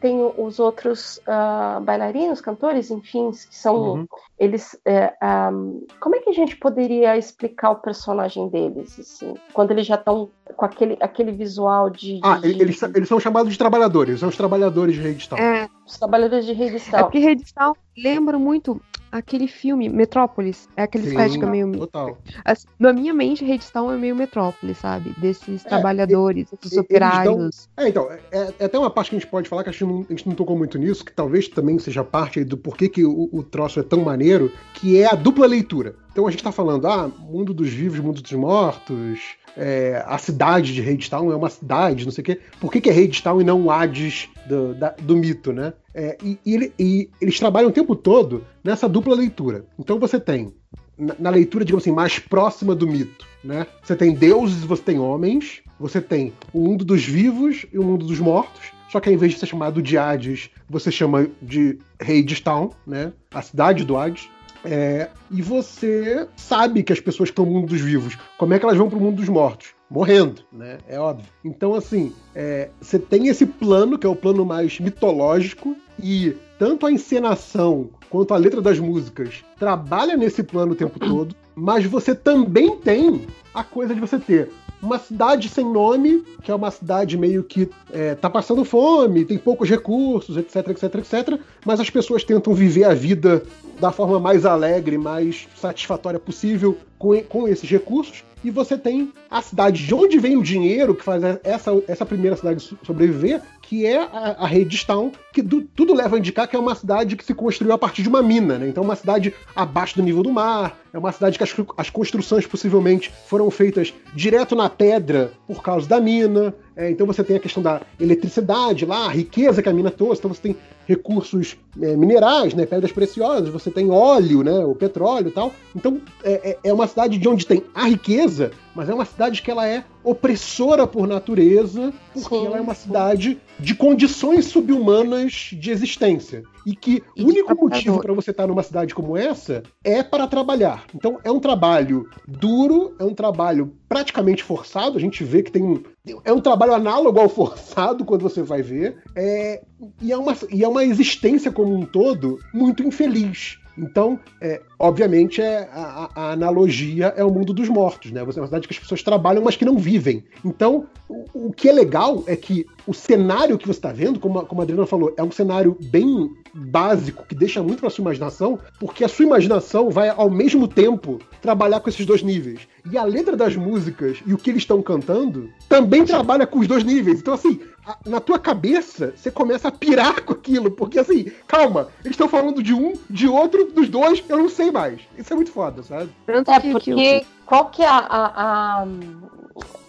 tem os outros uh, bailarinos, cantores, enfim, que são. Uhum. Eles. É, um, como é que a gente poderia explicar o personagem deles? Assim, quando eles já estão com aquele, aquele visual de. Ah, de... Eles, eles são chamados de trabalhadores, são os trabalhadores de Redstone. É, os trabalhadores de Redstone. É porque Redstone lembra muito aquele filme, Metrópolis. É aquele estética meio. Total. Assim, na minha mente, Redstone é meio Metrópolis, sabe? Desses é, trabalhadores, desses operários. Dão... É, então, é, é, até uma parte que a gente pode falar que a gente, não, a gente não tocou muito nisso, que talvez também seja parte do porquê que o, o troço é tão maneiro, que é a dupla leitura. Então a gente tá falando, ah, mundo dos vivos, mundo dos mortos, é, a cidade de Hadestown é uma cidade, não sei o quê. Por que, que é Hadestown e não o Hades do, da, do mito, né? É, e, e, e, eles trabalham o tempo todo nessa dupla leitura. Então você tem, na, na leitura, digamos assim, mais próxima do mito, né? Você tem deuses você tem homens, você tem o mundo dos vivos e o mundo dos mortos, só que ao invés de ser chamado de Hades, você chama de Hadestown, né? A cidade do Hades. É, e você sabe que as pessoas estão no mundo dos vivos, como é que elas vão para o mundo dos mortos? Morrendo, né? É óbvio. Então, assim, é, você tem esse plano, que é o plano mais mitológico, e tanto a encenação quanto a letra das músicas trabalha nesse plano o tempo todo, mas você também tem a coisa de você ter uma cidade sem nome, que é uma cidade meio que é, tá passando fome, tem poucos recursos, etc, etc, etc, mas as pessoas tentam viver a vida da forma mais alegre, mais satisfatória possível com, com esses recursos. E você tem a cidade de onde vem o dinheiro que faz essa, essa primeira cidade sobreviver, que é a, a Redstone, que do, tudo leva a indicar que é uma cidade que se construiu a partir de uma mina, né? Então, uma cidade abaixo do nível do mar, é uma cidade que as, as construções possivelmente foram feitas direto na pedra por causa da mina. É, então, você tem a questão da eletricidade lá, a riqueza que a mina trouxe. Então, você tem recursos é, minerais, né? Pedras preciosas, você tem óleo, né? O petróleo e tal. Então, é, é, é uma cidade de onde tem a riqueza, mas é uma cidade que ela é opressora por natureza, porque sim, ela é uma sim. cidade de condições subhumanas de existência. E que o único motivo para você estar numa cidade como essa é para trabalhar. Então é um trabalho duro, é um trabalho praticamente forçado. A gente vê que tem um. É um trabalho análogo ao forçado quando você vai ver. É, e, é uma, e é uma existência como um todo muito infeliz. Então, é, obviamente, é, a, a, analogia é o mundo dos mortos, né? Você é uma cidade que as pessoas trabalham, mas que não vivem. Então, o, o que é legal é que o cenário que você está vendo, como a, como a Adriana falou, é um cenário bem básico, que deixa muito para sua imaginação, porque a sua imaginação vai, ao mesmo tempo, trabalhar com esses dois níveis. E a letra das músicas e o que eles estão cantando também trabalha com os dois níveis. Então, assim, na tua cabeça, você começa a pirar com aquilo, porque assim, calma, eles estão falando de um, de outro, dos dois, eu não sei mais. Isso é muito foda, sabe? É porque qual que é a, a, a,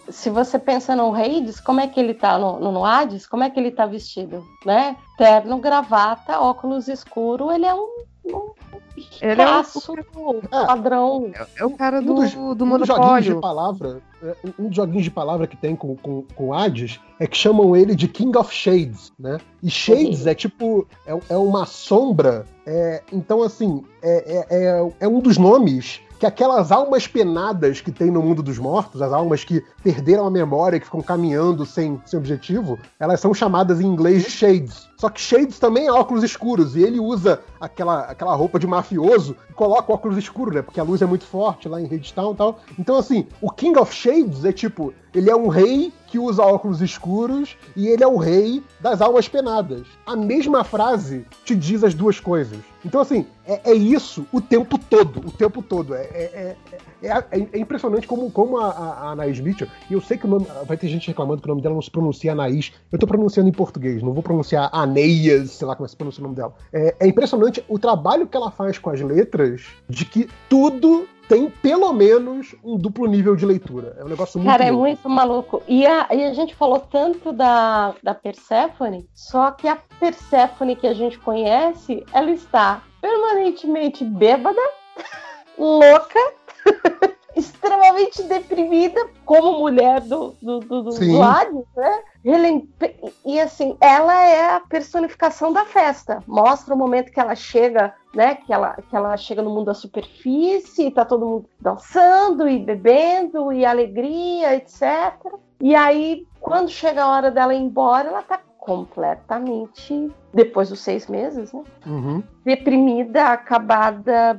se você pensa no Hades, como é que ele tá no, no Hades? Como é que ele tá vestido, né? Terno, gravata, óculos escuro, ele é um, ele é o padrão. É, é, o cara do, um dos, do um monopólio. de palavra, é, um dos joguinhos de palavra que tem com, com, com Hades é que chamam ele de King of Shades, né? E Shades é tipo, é, é uma sombra. É, então, assim, é, é, é, é um dos nomes que aquelas almas penadas que tem no mundo dos mortos, as almas que perderam a memória, que ficam caminhando sem, sem objetivo, elas são chamadas em inglês de Shades. Só que Shades também é óculos escuros, e ele usa aquela, aquela roupa de mafioso e coloca óculos escuros, né? Porque a luz é muito forte lá em Redstone e tal. Então, assim, o King of Shades é tipo, ele é um rei que usa óculos escuros e ele é o rei das almas penadas. A mesma frase te diz as duas coisas. Então, assim, é, é isso o tempo todo, o tempo todo. É, é, é, é, é impressionante como, como a, a, a Anaís Mitchell, e eu sei que o nome, vai ter gente reclamando que o nome dela não se pronuncia Anaís, eu tô pronunciando em português, não vou pronunciar Aneias, sei lá como é que se pronuncia o nome dela. É, é impressionante o trabalho que ela faz com as letras, de que tudo tem pelo menos um duplo nível de leitura. É um negócio muito Cara, é é muito maluco. E a, e a gente falou tanto da, da Persephone, só que a Persephone que a gente conhece, ela está permanentemente bêbada (laughs) louca, (laughs) extremamente deprimida, como mulher do, do, do, do Hades, né? E assim, ela é a personificação da festa. Mostra o momento que ela chega, né? Que ela, que ela chega no mundo da superfície, e tá todo mundo dançando e bebendo, e alegria, etc. E aí, quando chega a hora dela ir embora, ela tá completamente, depois dos seis meses, né? Uhum. Deprimida, acabada,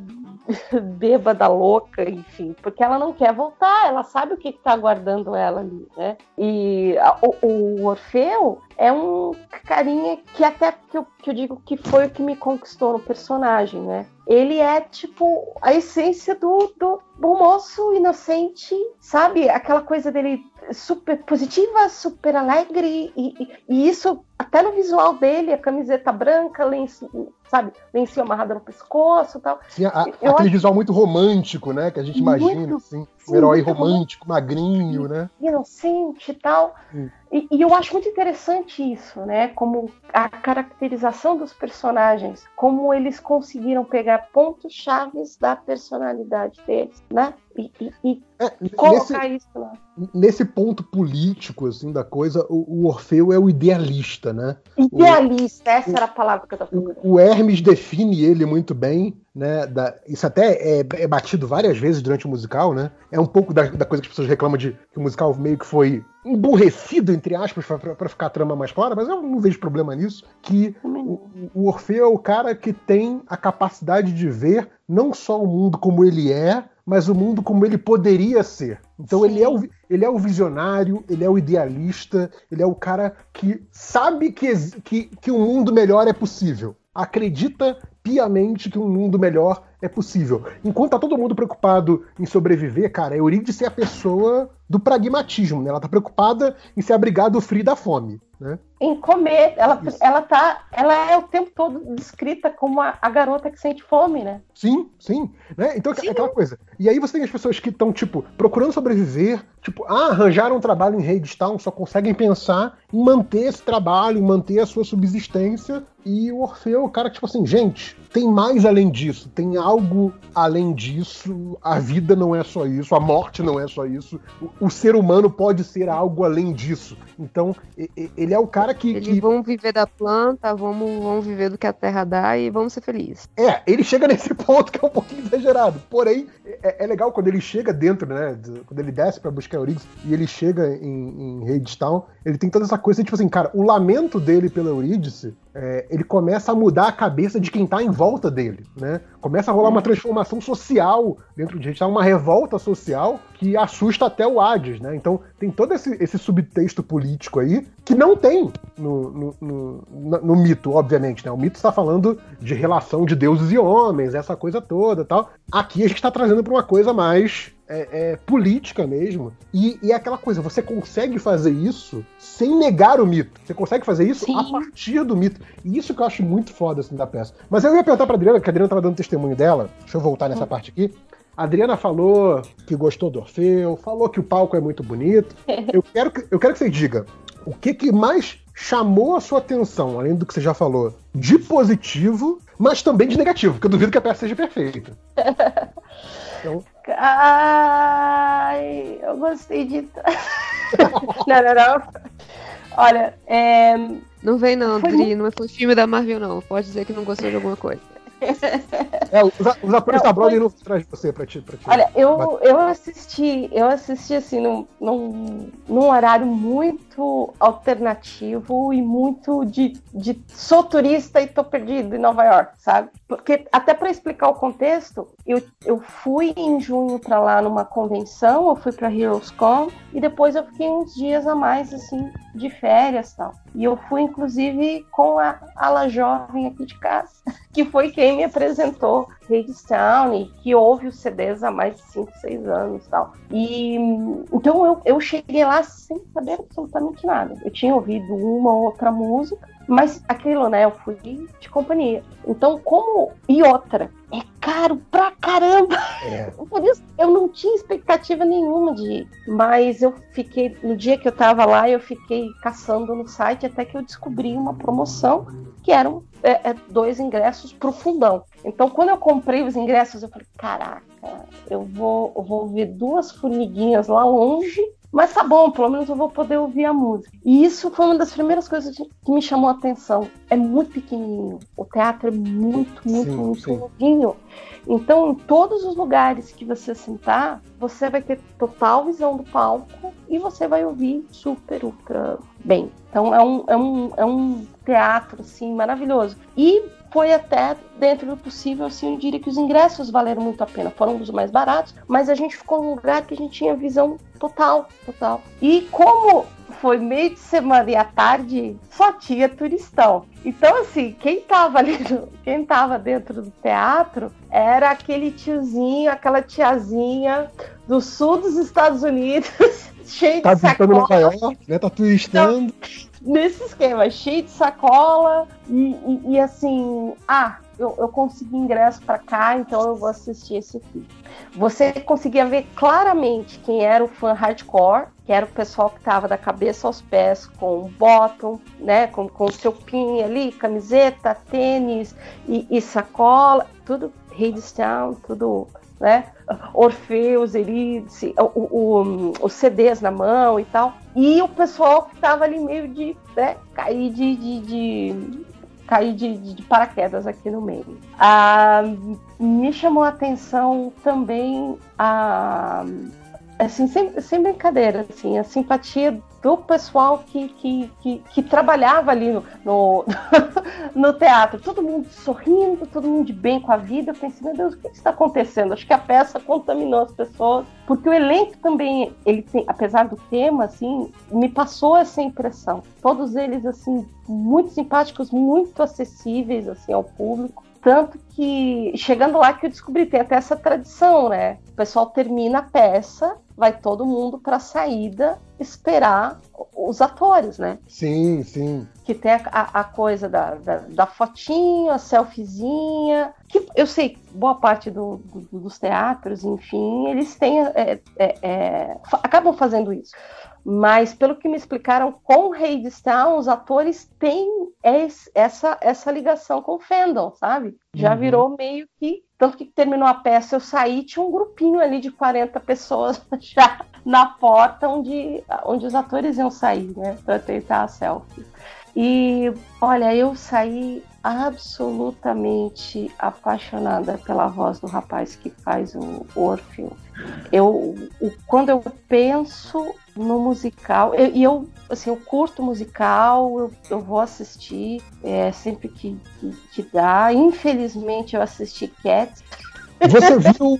(laughs) bêbada, louca, enfim, porque ela não quer voltar, ela sabe o que está aguardando ela ali, né? E a, o, o, Orfeu é um carinha que até que eu, que eu digo que foi o que me conquistou no personagem, né? Ele é tipo a essência do, do bom moço inocente, sabe? Aquela coisa dele super positiva, super alegre, e, e, e, isso até no visual dele, a camiseta branca, lenço, sabe, lencinho amarrado no pescoço e tal. Sim, a, aquele acho... visual muito romântico, né, que a gente imagina, muito, assim, um herói romântico, magrinho, né? Inocente e tal. E, e, eu acho muito interessante isso, né? Como a caracterização dos personagens, como eles conseguiram pegar pontos chaves da personalidade deles, né? E, e, e é, colocar nesse, isso lá. Nesse ponto político, assim, da coisa, o, o Orfeu é o idealista, né? Idealista, o, essa era a palavra que eu tô procurando. O, o Hermes define ele muito bem, né? Da, isso até é, é, batido várias vezes durante o musical, né? É um pouco da, da coisa que as pessoas reclamam de que o musical meio que foi emburrecido, entre aspas, para ficar a trama mais clara, mas eu não vejo problema nisso, que o, o Orfeu é o cara que tem a capacidade de ver não só o mundo como ele é, mas o mundo como ele poderia ser. Então ele é, o, ele é o visionário, ele é o idealista, ele é o cara que sabe que, que, que um mundo melhor é possível. Acredita piamente que um mundo melhor é possível. Enquanto tá todo mundo preocupado em sobreviver, cara, a Eurídice é a pessoa do pragmatismo, né? Ela tá preocupada em se abrigar do frio e da fome, né? Em comer. Ela, ela tá. Ela é o tempo todo descrita como a, a garota que sente fome, né? Sim, sim. Né? Então, sim. aquela coisa. E aí você tem as pessoas que estão, tipo, procurando sobreviver, tipo, ah, arranjaram um trabalho em Hadestown, só conseguem pensar em manter esse trabalho, em manter a sua subsistência. E o Orfeu, o cara, tipo assim, gente, tem mais além disso, tem algo além disso. A vida não é só isso, a morte não é só isso. O, o ser humano pode ser algo além disso. Então, ele é o cara que. Eles que... vão viver da planta, vamos, vamos viver do que a terra dá e vamos ser felizes. É, ele chega (laughs) nesse ponto que é um pouquinho exagerado. Porém, é, é legal quando ele chega dentro, né? Quando ele desce para buscar Eurídice e ele chega em, em Hadestown, ele tem toda essa coisa, tipo assim, cara, o lamento dele pela Eurídice é, ele começa a mudar a cabeça de quem está em volta dele, né? Começa a rolar uma transformação social dentro de gente, tá uma revolta social que assusta até o Hades, né? Então tem todo esse, esse subtexto político aí que não tem no, no, no, no mito, obviamente, né? O mito está falando de relação de deuses e homens, essa coisa toda, tal. Aqui a gente está trazendo para uma coisa mais é, é, política mesmo. E, e, é aquela coisa, você consegue fazer isso sem negar o mito. Você consegue fazer isso Sim. a partir do mito. E isso que eu acho muito foda assim, da peça. Mas eu ia perguntar pra Adriana, que a Adriana tava dando testemunho dela. Deixa eu voltar nessa hum. parte aqui. A Adriana falou que gostou do Orfeu, falou que o palco é muito bonito. eu, quero que, eu quero que você diga o que, que mais chamou a sua atenção, além do que você já falou, de positivo, mas também de negativo, porque eu duvido que a peça seja perfeita. Então... Ai, eu gostei de. (laughs) não, não, não. Olha, é... Não vem não, Dri, não foi filme da Marvel não. Pode dizer que não gostou de alguma coisa. (laughs) É, os, os atores da Broadway não atrás de você pra ti, pra ti. Olha, eu, eu assisti, eu assisti assim num, num, num horário muito alternativo e muito de, de sou turista e tô perdido em Nova York, sabe? Porque até para explicar o contexto, eu, eu fui em junho para lá numa convenção, eu fui para HeroesCon e depois eu fiquei uns dias a mais assim de férias, tal. E eu fui inclusive com a ala jovem aqui de casa, (laughs) que foi quem me apresentou Hadestown que ouve os CDs há mais de 5, 6 anos tal. E então eu, eu cheguei lá sem saber absolutamente nada. Eu tinha ouvido uma ou outra música, mas aquilo, né, eu fui de companhia. Então, como. E outra, é caro pra caramba. É. (laughs) Por isso eu não tinha expectativa nenhuma de ir. Mas eu fiquei, no dia que eu tava lá, eu fiquei caçando no site até que eu descobri uma promoção que eram é, é, dois ingressos pro fundão. Então, quando eu comprei os ingressos, eu falei: caraca, eu vou, eu vou ver duas formiguinhas lá longe mas tá bom, pelo menos eu vou poder ouvir a música. E isso foi uma das primeiras coisas que me chamou a atenção. É muito pequenininho. O teatro é muito, muito, sim, muito pequenininho. Então, em todos os lugares que você sentar, você vai ter total visão do palco e você vai ouvir super, ultra bem. Então, é um, é um, é um teatro, assim, maravilhoso. E foi até dentro do possível, assim, eu diria que os ingressos valeram muito a pena. Foram os mais baratos, mas a gente ficou num lugar que a gente tinha visão total, total. E como foi meio de semana e à tarde, só tinha turistão. Então, assim, quem tava ali, quem tava dentro do teatro era aquele tiozinho, aquela tiazinha do sul dos Estados Unidos, (laughs) cheio tá de sacola. Nova York, né? Tá turistando. Então, nesse esquema, cheio de sacola e, e, e assim, ah, eu, eu consegui ingresso para cá, então eu vou assistir esse filme. Você conseguia ver claramente quem era o fã hardcore, que era o pessoal que estava da cabeça aos pés com o bottom, né, com, com o seu pin ali, camiseta, tênis e, e sacola, tudo Hadestown, tudo né? Orfeus, Eurídice, os CDs na mão e tal. E o pessoal que estava ali meio de né, cair de, de, de cair de, de, paraquedas aqui no meio. Ah, me chamou a atenção também a assim, sem, sem brincadeira, assim, a simpatia do pessoal que, que, que, que trabalhava ali no, no, (laughs) no, teatro. Todo mundo sorrindo, todo mundo de bem com a vida. Eu pensei, meu Deus, o que está acontecendo? Acho que a peça contaminou as pessoas, porque o elenco também, ele tem, apesar do tema, assim, me passou essa impressão. Todos eles, assim, muito simpáticos, muito acessíveis, assim, ao público. Tanto que, chegando lá que eu descobri, tem até essa tradição, né? O pessoal termina a peça, vai todo mundo para a saída esperar os atores, né? Sim, sim. Que tem a, a coisa da, da, da, fotinha, a selfiezinha. Que eu sei, boa parte do, do, dos teatros, enfim, eles têm. É, é, é, acabam fazendo isso. Mas, pelo que me explicaram, com Hadestown, os atores têm essa, essa ligação com o fandom, sabe? Já uhum. virou meio que. Tanto que terminou a peça, eu saí, tinha um grupinho ali de 40 pessoas (laughs) já na porta onde, onde os atores iam sair, né? Pra tentar a selfie. E olha, eu saí absolutamente apaixonada pela voz do rapaz que faz o, Orfeu. Eu, o, quando eu penso no musical, eu, e eu, assim, eu curto musical, eu, eu vou assistir é, sempre que, que, que dá. Infelizmente, eu assisti Cats. Você viu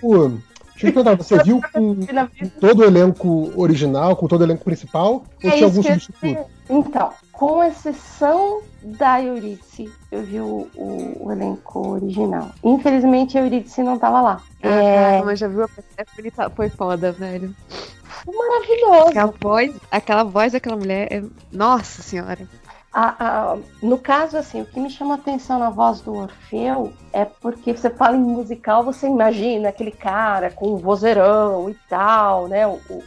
Deixa eu perguntar, você viu com, com, todo o elenco original, com todo o elenco principal? É ou tinha algum substituto? Então, com exceção da Euridice, eu vi o, o, o, elenco original. Infelizmente, a Euridice não tava lá. Ah, é... mas já viu a? Tá, foi foda, velho. Maravilhoso. Aquela voz, aquela voz daquela mulher é... Nossa senhora. A, a, no caso, assim, o que me chama atenção na voz do Orfeu é porque você fala em musical, você imagina aquele cara com o vozeirão e tal, né? O, o,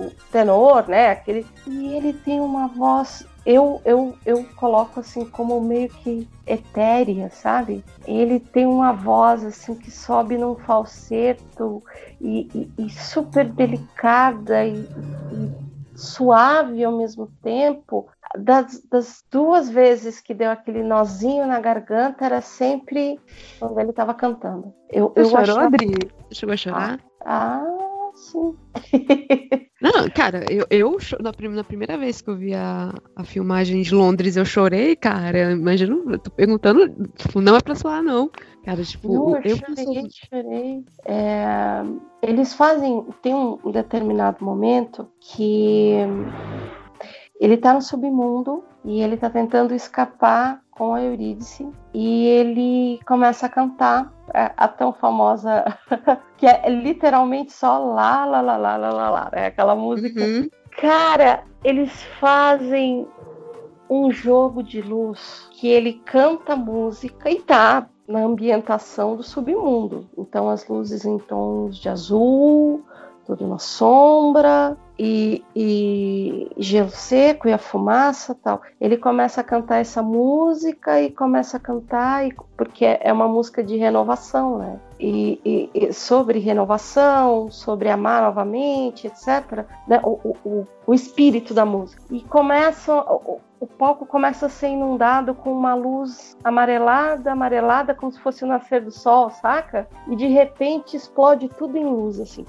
o tenor, né? Aquele... E ele tem uma voz eu, eu, eu coloco assim como meio que etérea, sabe? Ele tem uma voz assim que sobe num falseto e, e, e super delicada e, e, suave ao mesmo tempo. Das, das, duas vezes que deu aquele nozinho na garganta era sempre quando ele estava cantando. Eu, Você eu chorou, achava... Adri? Chegou a chorar? ah, ah sim. (laughs) Não, cara, eu, eu na, na, primeira vez que eu vi a, a filmagem de Londres, eu chorei, cara. Imagina, eu tô perguntando, tipo, não é pra soar, não. Cara, tipo, não, eu, eu chorei, chorei. É, eles fazem, tem um determinado momento que ele tá no submundo e ele tá tentando escapar com a Eurídice e ele começa a cantar a, a tão famosa (laughs) que é literalmente só lá lá lá lá lá lá, lá é aquela música. Uhum. Cara, eles fazem um jogo de luz que ele canta música e tá na ambientação do submundo. Então as luzes em tons de azul, tudo na sombra e, e, gelo seco e a fumaça tal. Ele começa a cantar essa música e começa a cantar e, porque é uma música de renovação, né? E, e, e sobre renovação, sobre amar novamente, etc. Né? O, o, o espírito da música. E começa o, o palco começa a ser inundado com uma luz amarelada, amarelada, como se fosse o nascer do sol, saca? E de repente explode tudo em luz, assim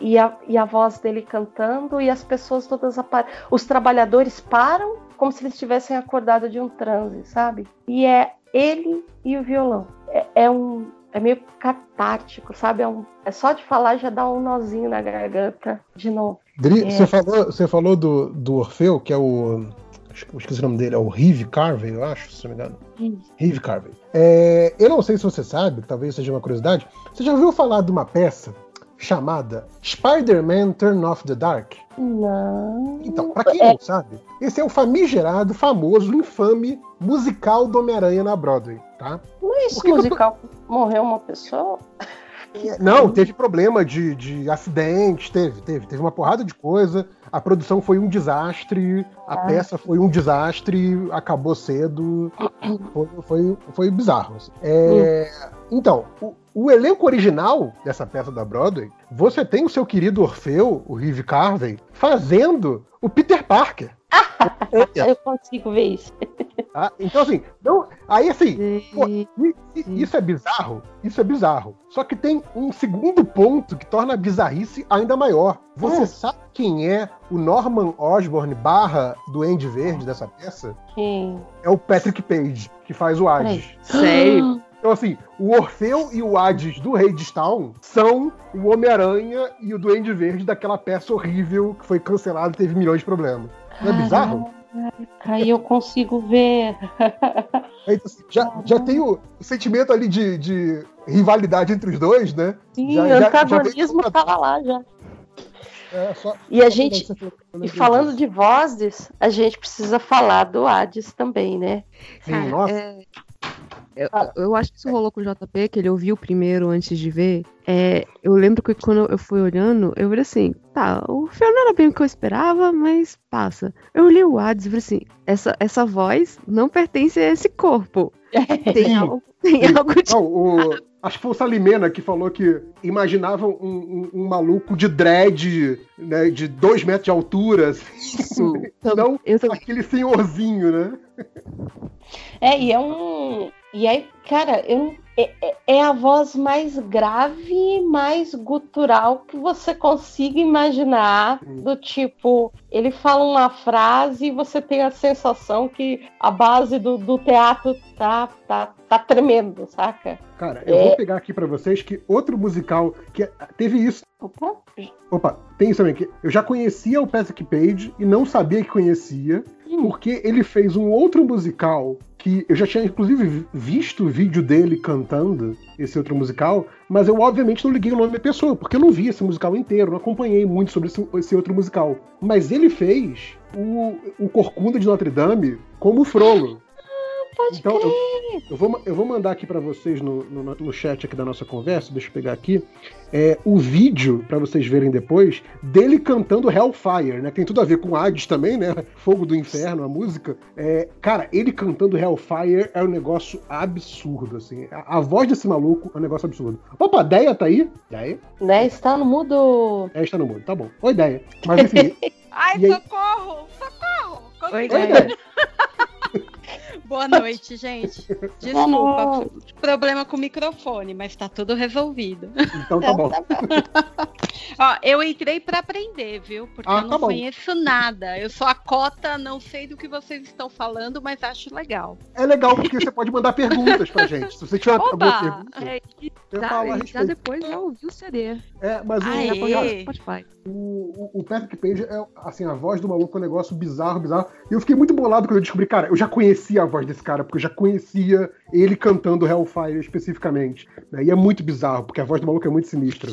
e a, e a voz dele cantando e as pessoas todas os trabalhadores param como se eles tivessem acordado de um transe, sabe? E é ele e o violão. É, é um é meio catártico, sabe? É, um, é, só de falar já dá um nozinho na garganta de novo. Dri, é. você falou, você falou do, do Orfeu, que é o. Esqueci o nome dele, é o Rive Carvey, eu acho, se não me engano. Rive Carvey. É, eu não sei se você sabe, talvez seja uma curiosidade. Você já ouviu falar de uma peça chamada Spider-Man Turn Off the Dark? Não. Então, pra quem é... não sabe, esse é o famigerado, famoso, infame musical do Homem-Aranha na Broadway, tá? Não é esse musical morreu uma pessoa? Não, teve problema de, de acidente, teve, teve, teve uma porrada de coisa. A produção foi um desastre, a ah. peça foi um desastre, acabou cedo. Foi, foi, foi bizarro. Assim. É, hum. Então, o, o elenco original dessa peça da Broadway, você tem o seu querido Orfeu, o Reeve Carvey, fazendo o Peter Parker. (laughs) Eu consigo ver isso. Tá? Então, assim, não, aí assim, pô, isso é bizarro, isso é bizarro. Só que tem um segundo ponto que torna a bizarrice ainda maior. Você é. sabe quem é o Norman Osborn barra do Andy Verde dessa peça? Quem? É o Patrick Page, que faz o Hades. Sério? (gasps) Então, assim, o Orfeu e o Hades do Rei de Town são o Homem-Aranha e o Duende Verde daquela peça horrível que foi cancelada e teve milhões de problemas. Não é bizarro? Aí eu consigo ver. Então, assim, já, já tem o, sentimento ali de, de, rivalidade entre os dois, né? Sim, já, o antagonismo já, já lá já. É, só, e a gente, e falando de vozes, a gente precisa falar do Hades também, né? Sim, nossa. É, eu, eu, acho que isso rolou com o JP, que ele ouviu primeiro antes de ver. É, eu lembro que quando eu fui olhando, eu falei assim, tá, o filme não era bem o que eu esperava, mas passa. Eu li o Hades e falei assim, essa, essa voz não pertence a esse corpo. Tem algo, tem algo de... Não, o, acho que foi o Salimena que falou que imaginava um, um, um maluco de dread, né, de dois metros de altura. Assim. Isso. (laughs) Não eu aquele senhorzinho, né? É, e é um e aí, cara, eu, é, é, é a voz mais grave, mais gutural que você consiga imaginar. Do tipo, ele fala uma frase e você tem a sensação que a base do, do teatro tá, tá, tá tremendo, saca? Cara, eu é... vou pegar aqui para vocês que outro musical que teve isso. Opa, Opa tem isso também. Que eu já conhecia o Patrick Page e não sabia que conhecia, hum. Porque ele fez um outro musical que eu já tinha inclusive visto o vídeo dele cantando esse outro musical, mas eu obviamente não liguei o nome da pessoa, porque eu não vi esse musical inteiro, não acompanhei muito sobre esse, esse outro musical. Mas ele fez o, o Corcunda de Notre Dame como Frollo. Pode então, eu, eu, vou, eu vou mandar aqui para vocês no, no, no, chat aqui da nossa conversa, deixa eu pegar aqui, é, o vídeo, para vocês verem depois, dele cantando Hellfire, né? Tem tudo a ver com Hades também, né? (laughs) Fogo do Inferno, a música. É, cara, ele cantando Hellfire é um negócio absurdo, assim. A, a, voz desse maluco é um negócio absurdo. Opa, Deia tá aí? Deia? Né, está no mudo. É, está no mudo, tá bom. Oi, Deia. Mas enfim. (laughs) Ai, socorro! Socorro! Oi, Deia. Boa noite, gente. Desculpa, problema com o microfone, mas tá tudo resolvido. Então tá bom. (laughs) Ó, eu entrei para aprender, viu? Porque ah, eu não tá conheço nada. Eu sou a cota, não sei do que vocês estão falando, mas acho legal. É legal porque você pode mandar perguntas pra gente. Se você tiver Oba! alguma pergunta, é, eu já, falo a respeito. Já depois já ouvi o CD. É, mas o, Spotify. O, o, o Patrick Page é, assim, a voz do maluco é um negócio bizarro, bizarro. E eu fiquei muito bolado quando eu descobri, cara, eu já conhecia a voz desse cara, porque eu já conhecia ele cantando Hellfire especificamente. Né? E é muito bizarro, porque a voz do maluco é muito sinistra.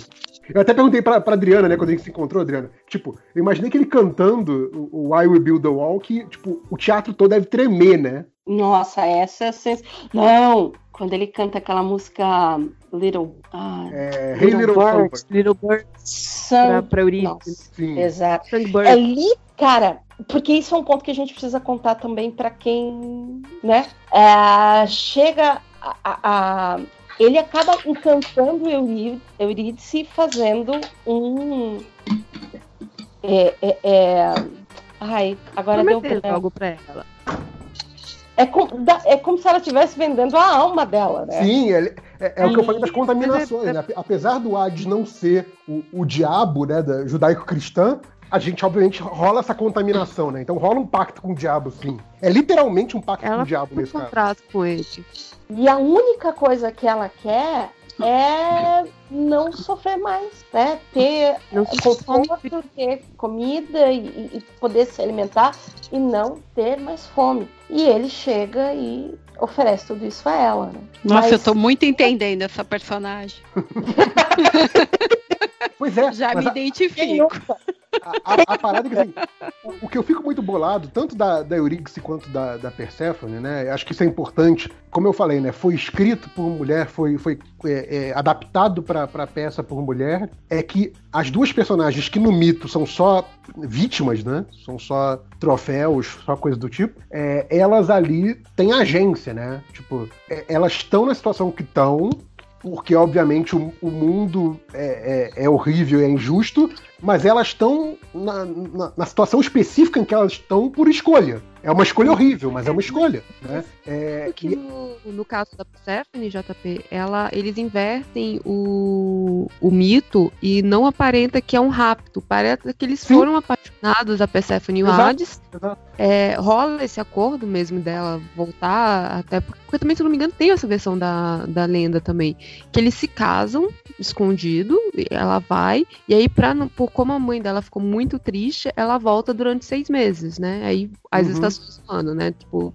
Eu até perguntei pra, pra Adriana, né, quando a gente se encontrou, Adriana. Tipo, eu imaginei que ele cantando o, o I Will Build the Wall, que, tipo, o teatro todo deve tremer, né? Nossa, essa é sens... Não, quando ele canta aquela música Little. Ah, é, Little, hey, Little Birds. Little Birds. Sun... Pra, pra Sim. Exato. É ali, cara, porque isso é um ponto que a gente precisa contar também para quem, né? É, chega a, a, a, ele acaba encantando Eurídice fazendo um é, é, é... Ai, agora deu algo para ela. É como, é como se ela estivesse vendendo a alma dela, né? Sim, é, é, é o que eu falei das contaminações. Né? Apesar do Hades não ser o, o diabo né, da judaico-cristã, a gente, obviamente, rola essa contaminação, né? Então rola um pacto com o diabo, sim. É literalmente um pacto ela com o diabo nesse caso. com ele. E a única coisa que ela quer é não sofrer mais, né? Ter não conforto, ter comida e, e, poder se alimentar e não ter mais fome. E ele chega e oferece tudo isso a ela. Né? Nossa, Mas... eu tô muito entendendo essa personagem. (laughs) pois é. Já me a... identifico. A, a, a, parada é que assim, o que eu fico muito bolado, tanto da, da Eurídice quanto da, da Persephone, né? Acho que isso é importante. Como eu falei, né? Foi escrito por mulher, foi, foi é, é, adaptado para a peça por mulher. É que as duas personagens que no mito são só vítimas, né? São só troféus, só coisa do tipo. É, elas ali têm agência, né? Tipo, é, elas estão na situação que estão, porque obviamente o, o mundo é, é, é, horrível, é injusto, mas elas estão na, na, na, situação específica em que elas estão por escolha. É uma escolha horrível, mas é uma escolha. Né? É, Porque e... no, no, caso da Persephone, JP, ela, eles invertem o, o mito e não aparenta que é um rapto. Parece que eles Sim. foram apaixonados, a Persephone e o Hades. É, rola esse acordo mesmo dela voltar, até porque também, se não me engano, tem essa versão da, da lenda também. Que eles se casam escondido, ela vai, e aí, pra, por como a mãe dela ficou muito triste, ela volta durante seis meses, né? Aí as uhum. estações do né? Tipo,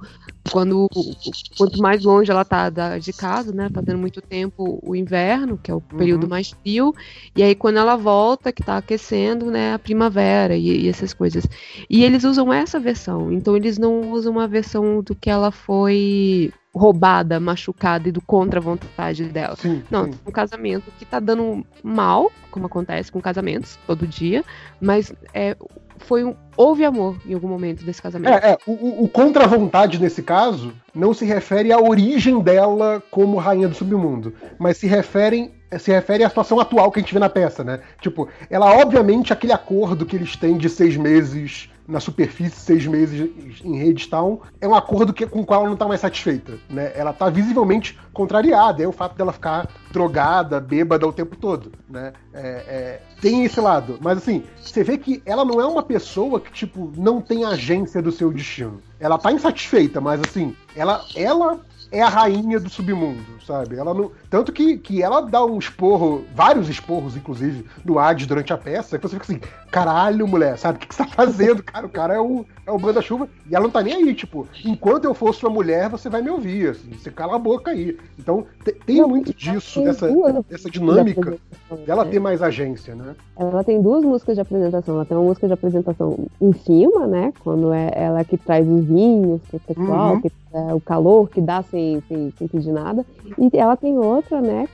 quando quanto mais longe ela tá da, de casa, né? Fazendo muito tempo o inverno, que é o período uhum. mais frio, e aí quando ela volta, que tá aquecendo, né? A primavera e, e, essas coisas. E eles usam essa versão, então eles não usam uma versão do que ela foi roubada, machucada e do contra a vontade dela. Sim, não, sim. um casamento que tá dando mal, como acontece com casamentos todo dia, mas é, foi um, houve amor em algum momento desse casamento. É, é o, o contra a vontade nesse caso não se refere à origem dela como rainha do submundo, mas se referem se refere à situação atual que a gente vê na peça, né? Tipo, ela obviamente aquele acordo que eles têm de seis meses na superfície, seis meses em Redstone, é um acordo que, com o qual ela não está mais satisfeita. Né? Ela está visivelmente contrariada, é o fato dela ficar drogada, bêbada o tempo todo. Né? É, é, tem esse lado. Mas assim, você vê que ela não é uma pessoa que, tipo, não tem agência do seu destino. Ela tá insatisfeita, mas assim, ela, ela é a rainha do submundo, sabe? Ela não... Tanto que, que ela dá um esporro, vários esporros, inclusive, no Hades durante a peça, que você fica assim, caralho, mulher, sabe? O que, que você tá fazendo, cara? O cara é o, é o manda-chuva. E ela não tá nem aí, tipo, enquanto eu for sua mulher, você vai me ouvir, assim, você cala a boca aí. Então, tem muito disso, dessa, dessa dinâmica dela ter mais agência, né? Ela tem duas músicas de apresentação. Ela tem uma música de apresentação em cima, né? Quando é ela que traz os vinhos pro pessoal, uhum. que é o calor que dá sem, sem, sem pedir nada. E ela tem outra, né?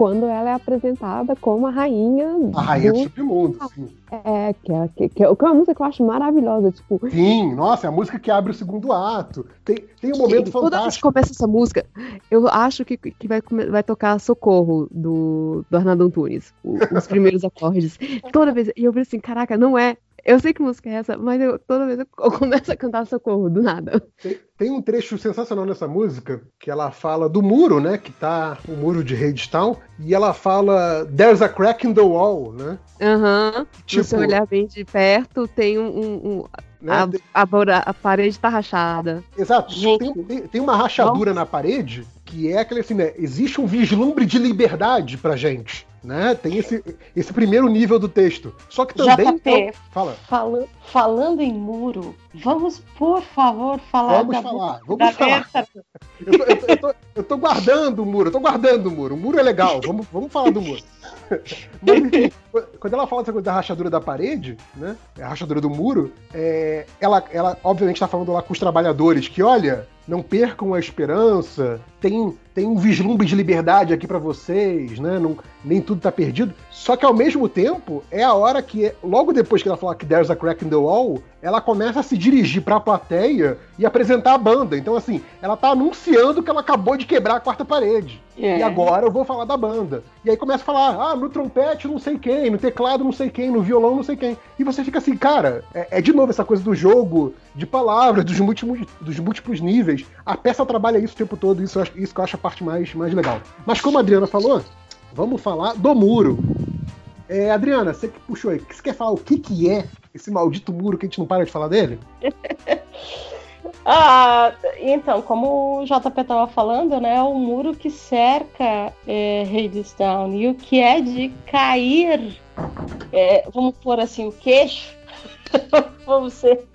quando ela é apresentada como a rainha. A rainha do, do submundo, sim. É, que é, que, que é uma música que eu acho maravilhosa. Tipo... Sim, nossa, é a música que abre o segundo ato. Tem, tem um momento e, fantástico. Toda vez que começa essa música, eu acho que, que vai, vai tocar Socorro do, do Arnaldo Antunes, os primeiros acordes. (laughs) Toda vez. E eu falei assim: caraca, não é eu sei que música é essa, mas eu, toda vez eu começo a cantar socorro, do nada. Tem, tem, um trecho sensacional nessa música, que ela fala do muro, né? Que tá o muro de Hadestown, e ela fala There's a crack in the wall, né? Aham. Uhum. Tipo, Se você olhar bem de perto, tem um. um, né? a, a, a, parede tá rachada. Exato. Tem, tem, tem, uma rachadura Nossa. na parede que é aquele assim, né? Existe um vislumbre de liberdade pra gente né? Tem esse, esse primeiro nível do texto. Só que também. JP, fala. Fala, falando em muro, vamos, por favor, falar vamos da falar, vamos falar. Eu tô, eu, tô, eu, tô, eu tô, guardando o muro, eu tô guardando o muro. O muro é legal, vamos, vamos falar do muro. Mas, enfim, quando ela fala da rachadura da parede, né? A rachadura do muro, é, ela, ela obviamente está falando lá com os trabalhadores que, olha, não percam a esperança, tem, tem um vislumbre de liberdade aqui para vocês, né? Não, nem tudo tá perdido. Só que ao mesmo tempo, é a hora que, logo depois que ela fala que there's a crack in the wall, ela começa a se dirigir para a plateia e apresentar a banda. Então, assim, ela tá anunciando que ela acabou de quebrar a quarta parede. É. E agora eu vou falar da banda. E aí começa a falar, ah, no trompete não sei quem, no teclado não sei quem, no violão não sei quem. E você fica assim, cara, é, é de novo essa coisa do jogo, de palavras, dos múltiplos, dos múltiplos níveis. A peça trabalha isso o tempo todo, isso, isso que eu acho a parte mais, mais legal. Mas como a Adriana falou, vamos falar do muro. É, Adriana, você que puxou aí, você quer falar o que, que é esse maldito muro que a gente não para de falar dele? (laughs) ah, então, como o JP estava falando, né, o muro que cerca é, Hadestown e o que é de cair, é, vamos pôr assim, o queixo, (laughs) vamos ser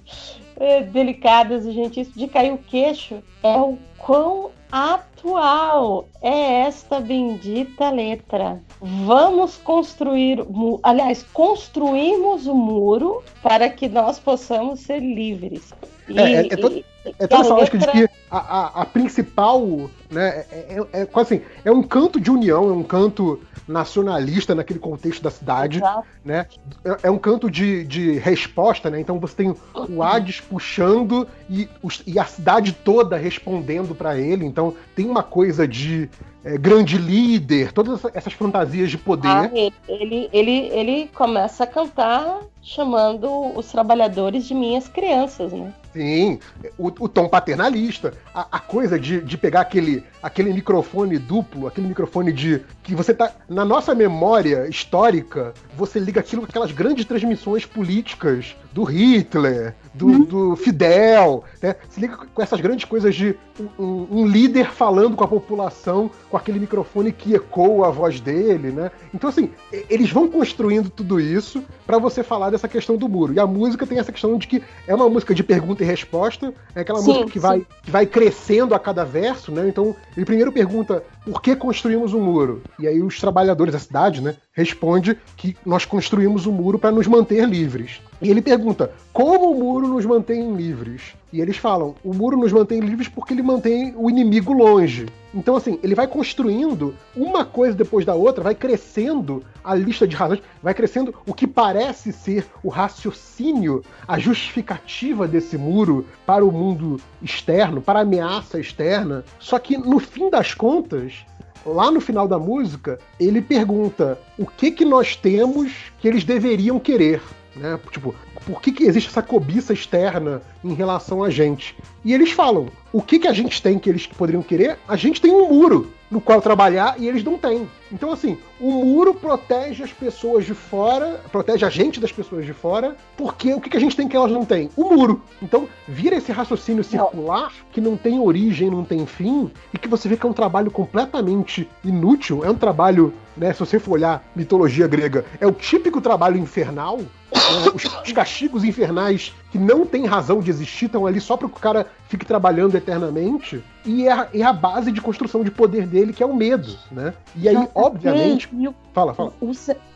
é, delicadas e gentis, de cair o queixo é o quão atual é esta bendita letra. Vamos construir, aliás, construímos o muro para que nós possamos ser livres. E, é, é, é, todo, é toda essa lógica letra... de que a, a, a principal, né, é, é, é, assim, é um canto de união, é um canto nacionalista naquele contexto da cidade, Exato. né? É, é, um canto de, de resposta, né? Então você tem o Hades puxando e, os, e a cidade toda respondendo para ele. Então tem uma coisa de é, grande líder, todas essas fantasias de poder. Ah, ele, ele, ele começa a cantar chamando os trabalhadores de minhas crianças, né? Sim, o, o tom paternalista, a, a, coisa de, de pegar aquele, aquele microfone duplo, aquele microfone de. que você tá. Na nossa memória histórica, você liga aquilo com aquelas grandes transmissões políticas do Hitler, do, uhum. do Fidel, né? Se liga com essas grandes coisas de um, um, líder falando com a população com aquele microfone que ecoa a voz dele, né? Então, assim, eles vão construindo tudo isso para você falar dessa questão do muro. E a música tem essa questão de que é uma música de pergunta e resposta, é aquela sim, música que vai, que vai crescendo a cada verso, né? Então, ele primeiro pergunta por que construímos um muro? E aí os trabalhadores da cidade, né, responde que nós construímos um muro para nos manter livres. E ele pergunta: como o muro nos mantém livres? E eles falam: o muro nos mantém livres porque ele mantém o inimigo longe. Então, assim, ele vai construindo uma coisa depois da outra, vai crescendo a lista de razões, vai crescendo o que parece ser o raciocínio, a justificativa desse muro para o mundo externo, para a ameaça externa. Só que, no fim das contas, lá no final da música, ele pergunta o que que nós temos que eles deveriam querer. Né? Tipo, por que, que existe essa cobiça externa em relação a gente? E eles falam: o que, que a gente tem que eles poderiam querer? A gente tem um muro no qual trabalhar e eles não têm. Então, assim, o muro protege as pessoas de fora, protege a gente das pessoas de fora, porque o que, a gente tem que elas não têm? O muro. Então, vira esse raciocínio circular que não tem origem, não tem fim, e que você vê que é um trabalho completamente inútil, é um trabalho, né, se você for olhar mitologia grega, é o típico trabalho infernal, né, os, os castigos infernais que não tem razão de existir, estão ali só para que o cara fique trabalhando eternamente. E é a, é a, base de construção de poder dele, que é o medo, né? E aí, obviamente. O, fala, fala. O,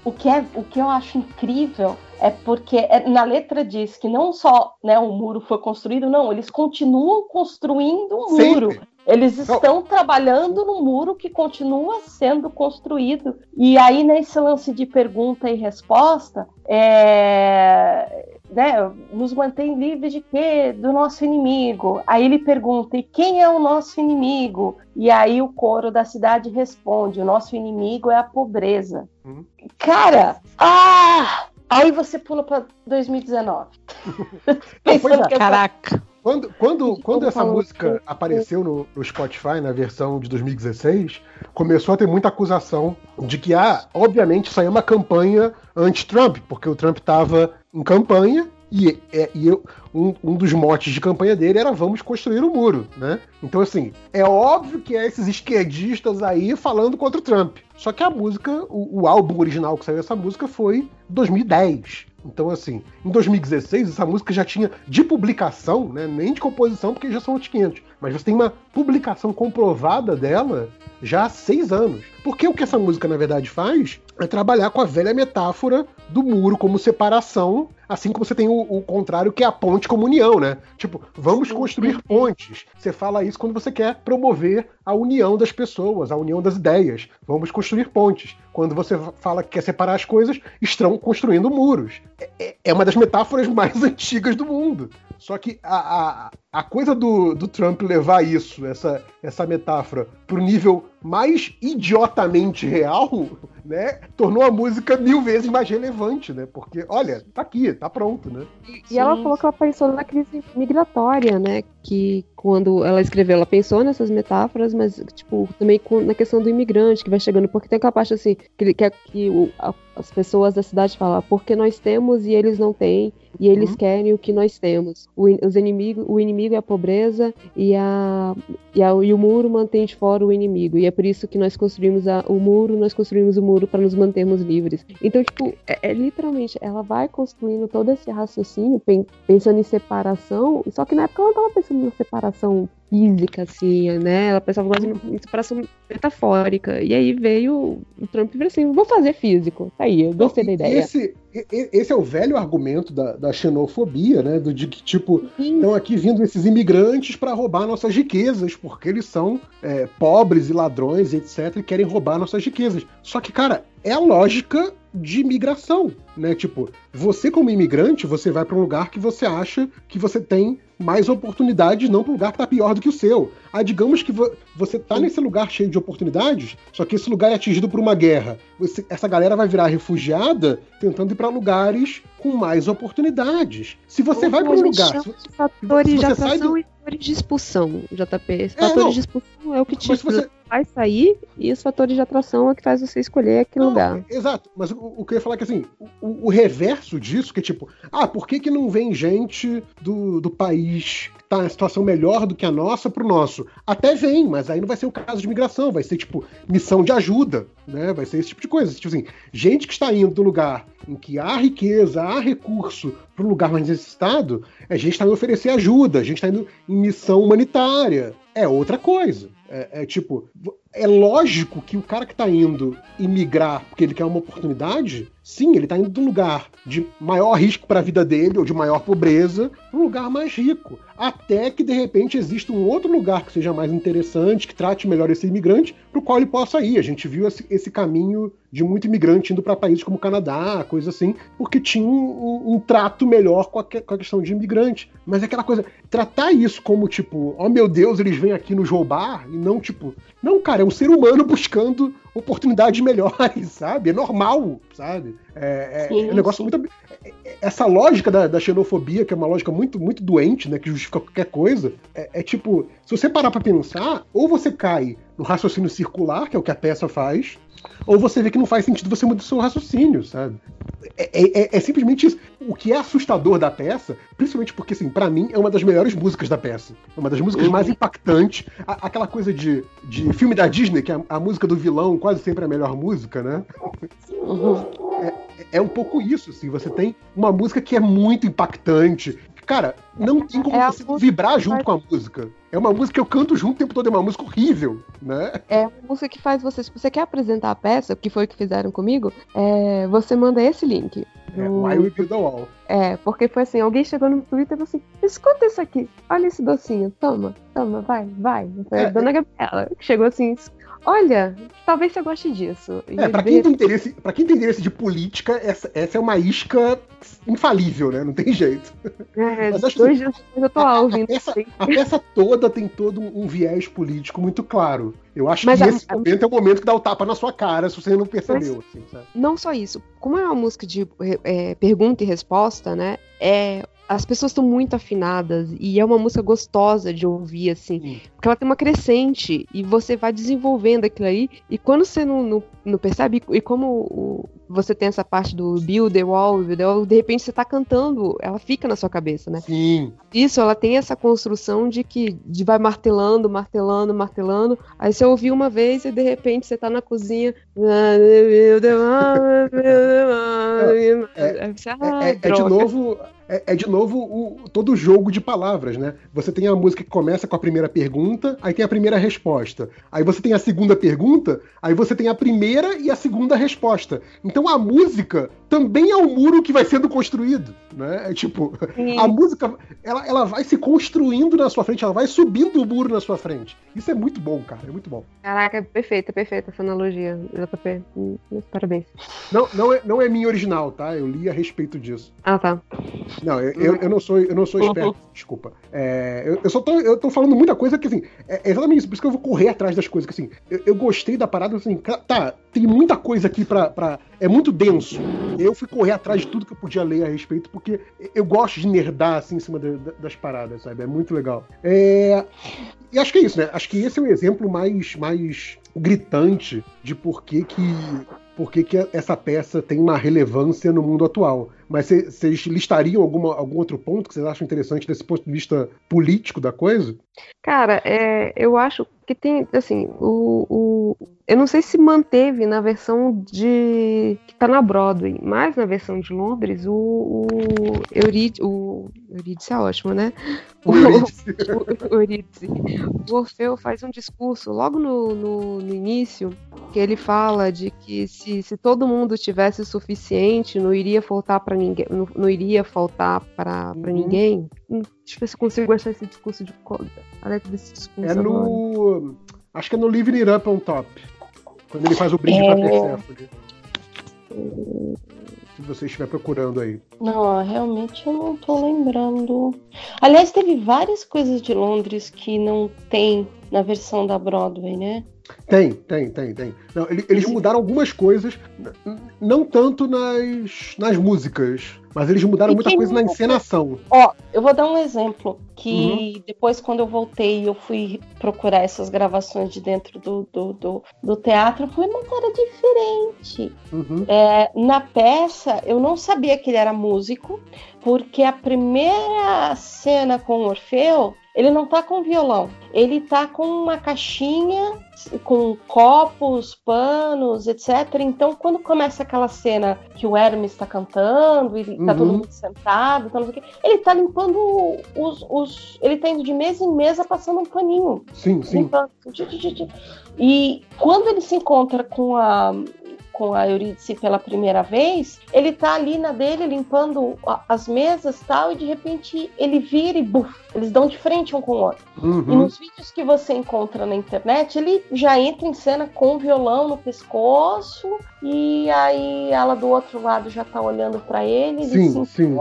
o, que é, o que eu acho incrível é porque é, na letra diz que não só né, o muro foi construído, não, eles continuam construindo o um muro. Eles estão não. trabalhando no muro que continua sendo construído. E aí, nesse lance de pergunta e resposta, é, né, nos mantém livres de quê? Do nosso inimigo. Aí ele pergunta: e quem é o nosso inimigo? E aí o coro da cidade responde: o nosso inimigo é a pobreza. Uhum. Cara, ah! Aí você pula para 2019. (laughs) Não, é. Caraca. Quando, quando, quando essa música apareceu no, no, Spotify, na versão de 2016, começou a ter muita acusação de que, ah, obviamente, é uma campanha anti-Trump, porque o Trump estava em campanha e, é, e eu, um, um, dos motes de campanha dele era vamos construir o um muro, né? Então, assim, é óbvio que é esses esquerdistas aí falando contra o Trump. Só que a música, o, o álbum original que saiu essa música foi 2010. Então, assim, em 2016, essa música já tinha de publicação, né? Nem de composição, porque já são outros 500. Mas você tem uma publicação comprovada dela já há seis anos. Porque o que essa música, na verdade, faz é trabalhar com a velha metáfora do muro como separação Assim como você tem o, o contrário, que é a ponte comunhão, né? Tipo, vamos construir pontes. Você fala isso quando você quer promover a união das pessoas, a união das ideias. Vamos construir pontes. Quando você fala que quer separar as coisas, estão construindo muros. É, é, é uma das metáforas mais (laughs) antigas do mundo. Só que a, a, a coisa do, do Trump levar isso, essa, essa metáfora, pro nível mais idiotamente real, né? Tornou a música mil vezes mais relevante, né? Porque, olha, tá aqui, tá pronto, né? E, ela falou que ela pensou na crise migratória, né? Que quando ela escreveu, ela pensou nessas metáforas, mas, tipo, também na questão do imigrante que vai chegando, porque tem aquela parte assim, que, que, que o, a, as pessoas da cidade falam, porque nós temos e eles não têm, e eles uhum. querem o que nós temos. O, os inimigos, o inimigo é a pobreza e, a, e, a, e o muro mantém de fora o inimigo. E é por isso que nós construímos a, o muro, nós construímos o muro para nos mantermos livres. Então, tipo, é, é, literalmente, ela vai construindo todo esse raciocínio, pensando em separação, só que na época ela não estava pensando na separação física, assim, né? Ela pensava mais em separação metafórica. E aí veio o Trump e falou assim: vou fazer físico. Tá aí, eu gostei da ideia. Esse, esse é o velho argumento da, da xenofobia, né? Do, de que, tipo, estão aqui vindo esses imigrantes para roubar nossas riquezas, porque eles são é, pobres e ladrões, etc., e querem roubar nossas riquezas. Só que, cara, é a lógica de imigração, né? Tipo, você como imigrante, você vai para um lugar que você acha que você tem mais oportunidades, não para um lugar que está pior do que o seu. Ah, digamos que vo você está nesse lugar cheio de oportunidades, só que esse lugar é atingido por uma guerra. Você, essa galera vai virar refugiada tentando ir para lugares com mais oportunidades. Se você Ou vai para um lugar. Se, fatores se de atração do... e fatores de expulsão, JP. É, fatores de expulsão é o que te você... faz sair e os fatores de atração é o que faz você escolher aquele não, lugar. Exato, mas o, o, que eu ia falar é que assim, o, o, reverso disso, que é tipo, ah, por que, que não vem gente do, do país que tá em situação melhor do que a nossa pro nosso? Até vem, mas aí não vai ser o caso de migração, vai ser tipo missão de ajuda, né? Vai ser esse tipo de coisa. Tipo assim, gente que está indo do lugar em que há riqueza, há recurso para um lugar mais necessitado, a gente está indo oferecer ajuda, a gente está indo em missão humanitária. É outra coisa. É, é, tipo, é lógico que o cara que está indo imigrar porque ele quer uma oportunidade, sim, ele está indo de um lugar de maior risco para a vida dele ou de maior pobreza para um lugar mais rico. Até que de repente exista um outro lugar que seja mais interessante, que trate melhor esse imigrante, para o qual ele possa ir. A gente viu esse, esse caminho de muito imigrante indo para países como o Canadá, coisa assim, porque tinha um, um, trato melhor com a, com a, questão de imigrante. Mas é aquela coisa, tratar isso como tipo, oh meu Deus, eles vêm aqui nos roubar, e não tipo, não, cara, é um ser humano buscando oportunidades melhores, (laughs) sabe? É normal, sabe? É, é, sim, é um negócio sim. muito. É, é, essa lógica da, da, xenofobia, que é uma lógica muito, muito doente, né? Que justifica qualquer coisa, é, é tipo, se você parar pra pensar, ou você cai no raciocínio circular, que é o que a peça faz, ou você vê que não faz sentido você mudar o seu raciocínio, sabe? É, é, é, é, simplesmente isso. O que é assustador da peça, principalmente porque, assim, para mim é uma das melhores músicas da peça. É uma das músicas uhum. mais impactantes. A, aquela coisa de, de filme da Disney, que a, a, música do vilão quase sempre é a melhor música, né? Uhum. É, é um pouco isso, assim. Você tem uma música que é muito impactante, Cara, não tem como é você vibrar junto com a música. É uma música que eu canto junto o tempo todo, é uma música horrível, né? É uma música que faz você, se você quer apresentar a peça, que foi o que fizeram comigo, é, você manda esse link. Do... É, Why We Build the Wall. É, porque foi assim, alguém chegou no Twitter e falou assim, escuta isso aqui, olha esse docinho, toma, toma, vai, vai. Foi é, a Dona Gabriela, que chegou assim, olha, talvez você goste disso. E é, pra quem, tem interesse, pra quem tem interesse de política, essa, essa é uma isca infalível, né? Não tem jeito. É, Mas acho dois dias eu tô a, ouvindo. A peça, a peça, toda tem todo um, viés político muito claro. Eu acho Mas que a, esse momento é o momento que dá o tapa na sua cara, se você não percebeu. Assim, não só isso. Como é uma música de é, pergunta e resposta, né? É as pessoas estão muito afinadas e é uma música gostosa de ouvir, assim, Sim. porque ela tem uma crescente e você vai desenvolvendo aquilo aí, e quando você não, não, não percebe, e como o, você tem essa parte do build the wall, build the wall, de repente você tá cantando, ela fica na sua cabeça, né? Sim. Isso, ela tem essa construção de que de vai martelando, martelando, martelando, aí você ouviu uma vez e de repente você tá na cozinha, (laughs) é, é, é, é de novo é, é, de novo o, todo o jogo de palavras, né? Você tem a música que começa com a primeira pergunta, aí tem a primeira resposta. Aí você tem a segunda pergunta, aí você tem a primeira e a segunda resposta. Então a música também é o muro que vai sendo construído, né? É tipo, Sim. a música, ela, ela vai se construindo na sua frente, ela vai subindo o muro na sua frente. Isso é muito bom, cara, é muito bom. Caraca, é perfeita, perfeita essa analogia, JP. Parabéns. Não, não, é, não é minha original, tá? Eu li a respeito disso. Ah, tá. Não, eu, eu, eu não sou, eu não sou esperto, desculpa. É, eu, eu, só tô, eu tô falando muita coisa que, assim, é, é exatamente isso, por isso que eu vou correr atrás das coisas, que, assim, eu, eu gostei da parada, assim, tá, tem muita coisa aqui pra, pra... É muito denso. Eu fui correr atrás de tudo que eu podia ler a respeito, porque eu gosto de nerdar, assim, em cima de, de, das paradas, sabe? É muito legal. É... E acho que é isso, né? Acho que esse é o exemplo mais, mais gritante de por que que por que, que essa peça tem uma relevância no mundo atual. Mas vocês listariam alguma, algum outro ponto que vocês acham interessante desse ponto de vista político da coisa? Cara, é, eu acho que tem, assim, o, o, eu não sei se manteve na versão de que tá na Broadway, mas na versão de Londres, o, o Eurídice, o Eurídice é ótimo, né? O, (laughs) Eurídice. o, (laughs) o, Eurídice. o Orfeu faz um discurso logo no, no, no, início que ele fala de que se, se todo mundo tivesse o suficiente, não iria faltar para ninguém, não, não, iria faltar para uhum. ninguém. Hum, deixa eu ver se consigo achar esse discurso de a letra desse discurso. É no. Acho que é no Living It Up on Top. Quando ele faz o brinde é... pra Persephone. Se você estiver procurando aí. Não, realmente eu não tô lembrando. Aliás, teve várias coisas de Londres que não tem na versão da Broadway, né? Tem, tem, tem, tem. Não, eles mudaram algumas coisas, não tanto nas, nas músicas, mas eles mudaram muita coisa na encenação. Ó, eu vou dar um exemplo que uhum. depois quando eu voltei eu fui procurar essas gravações de dentro do, do, do, do teatro, foi uma cara diferente. Uhum. É, na peça eu não sabia que ele era músico, porque a primeira cena com o Orfeu ele não tá com violão, ele tá com uma caixinha com copos, panos, etc. Então, quando começa aquela cena que o Hermes está cantando e tá uhum. todo mundo sentado, tá ele tá limpando os, os, Ele tá indo de mesa em mesa passando um paninho. Sim, sim. Limpando. E quando ele se encontra com a, com a Eurídice pela primeira vez, ele tá ali na dele limpando as mesas tal, e de repente ele vira e buf, eles dão de frente um com o outro. Uhum. E nos vídeos que você encontra na internet, ele já entra em cena com o violão no pescoço, e aí ela do outro lado já tá olhando para ele, sim, sim.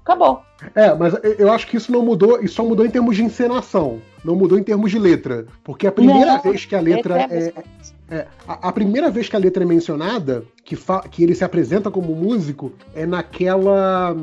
acabou. É, mas eu acho que isso não mudou, isso só mudou em termos de encenação, não mudou em termos de letra. Porque a primeira não, vez que a letra, letra é, é, é a, a, primeira vez que a letra é mencionada, que, que ele se apresenta como músico, é naquela.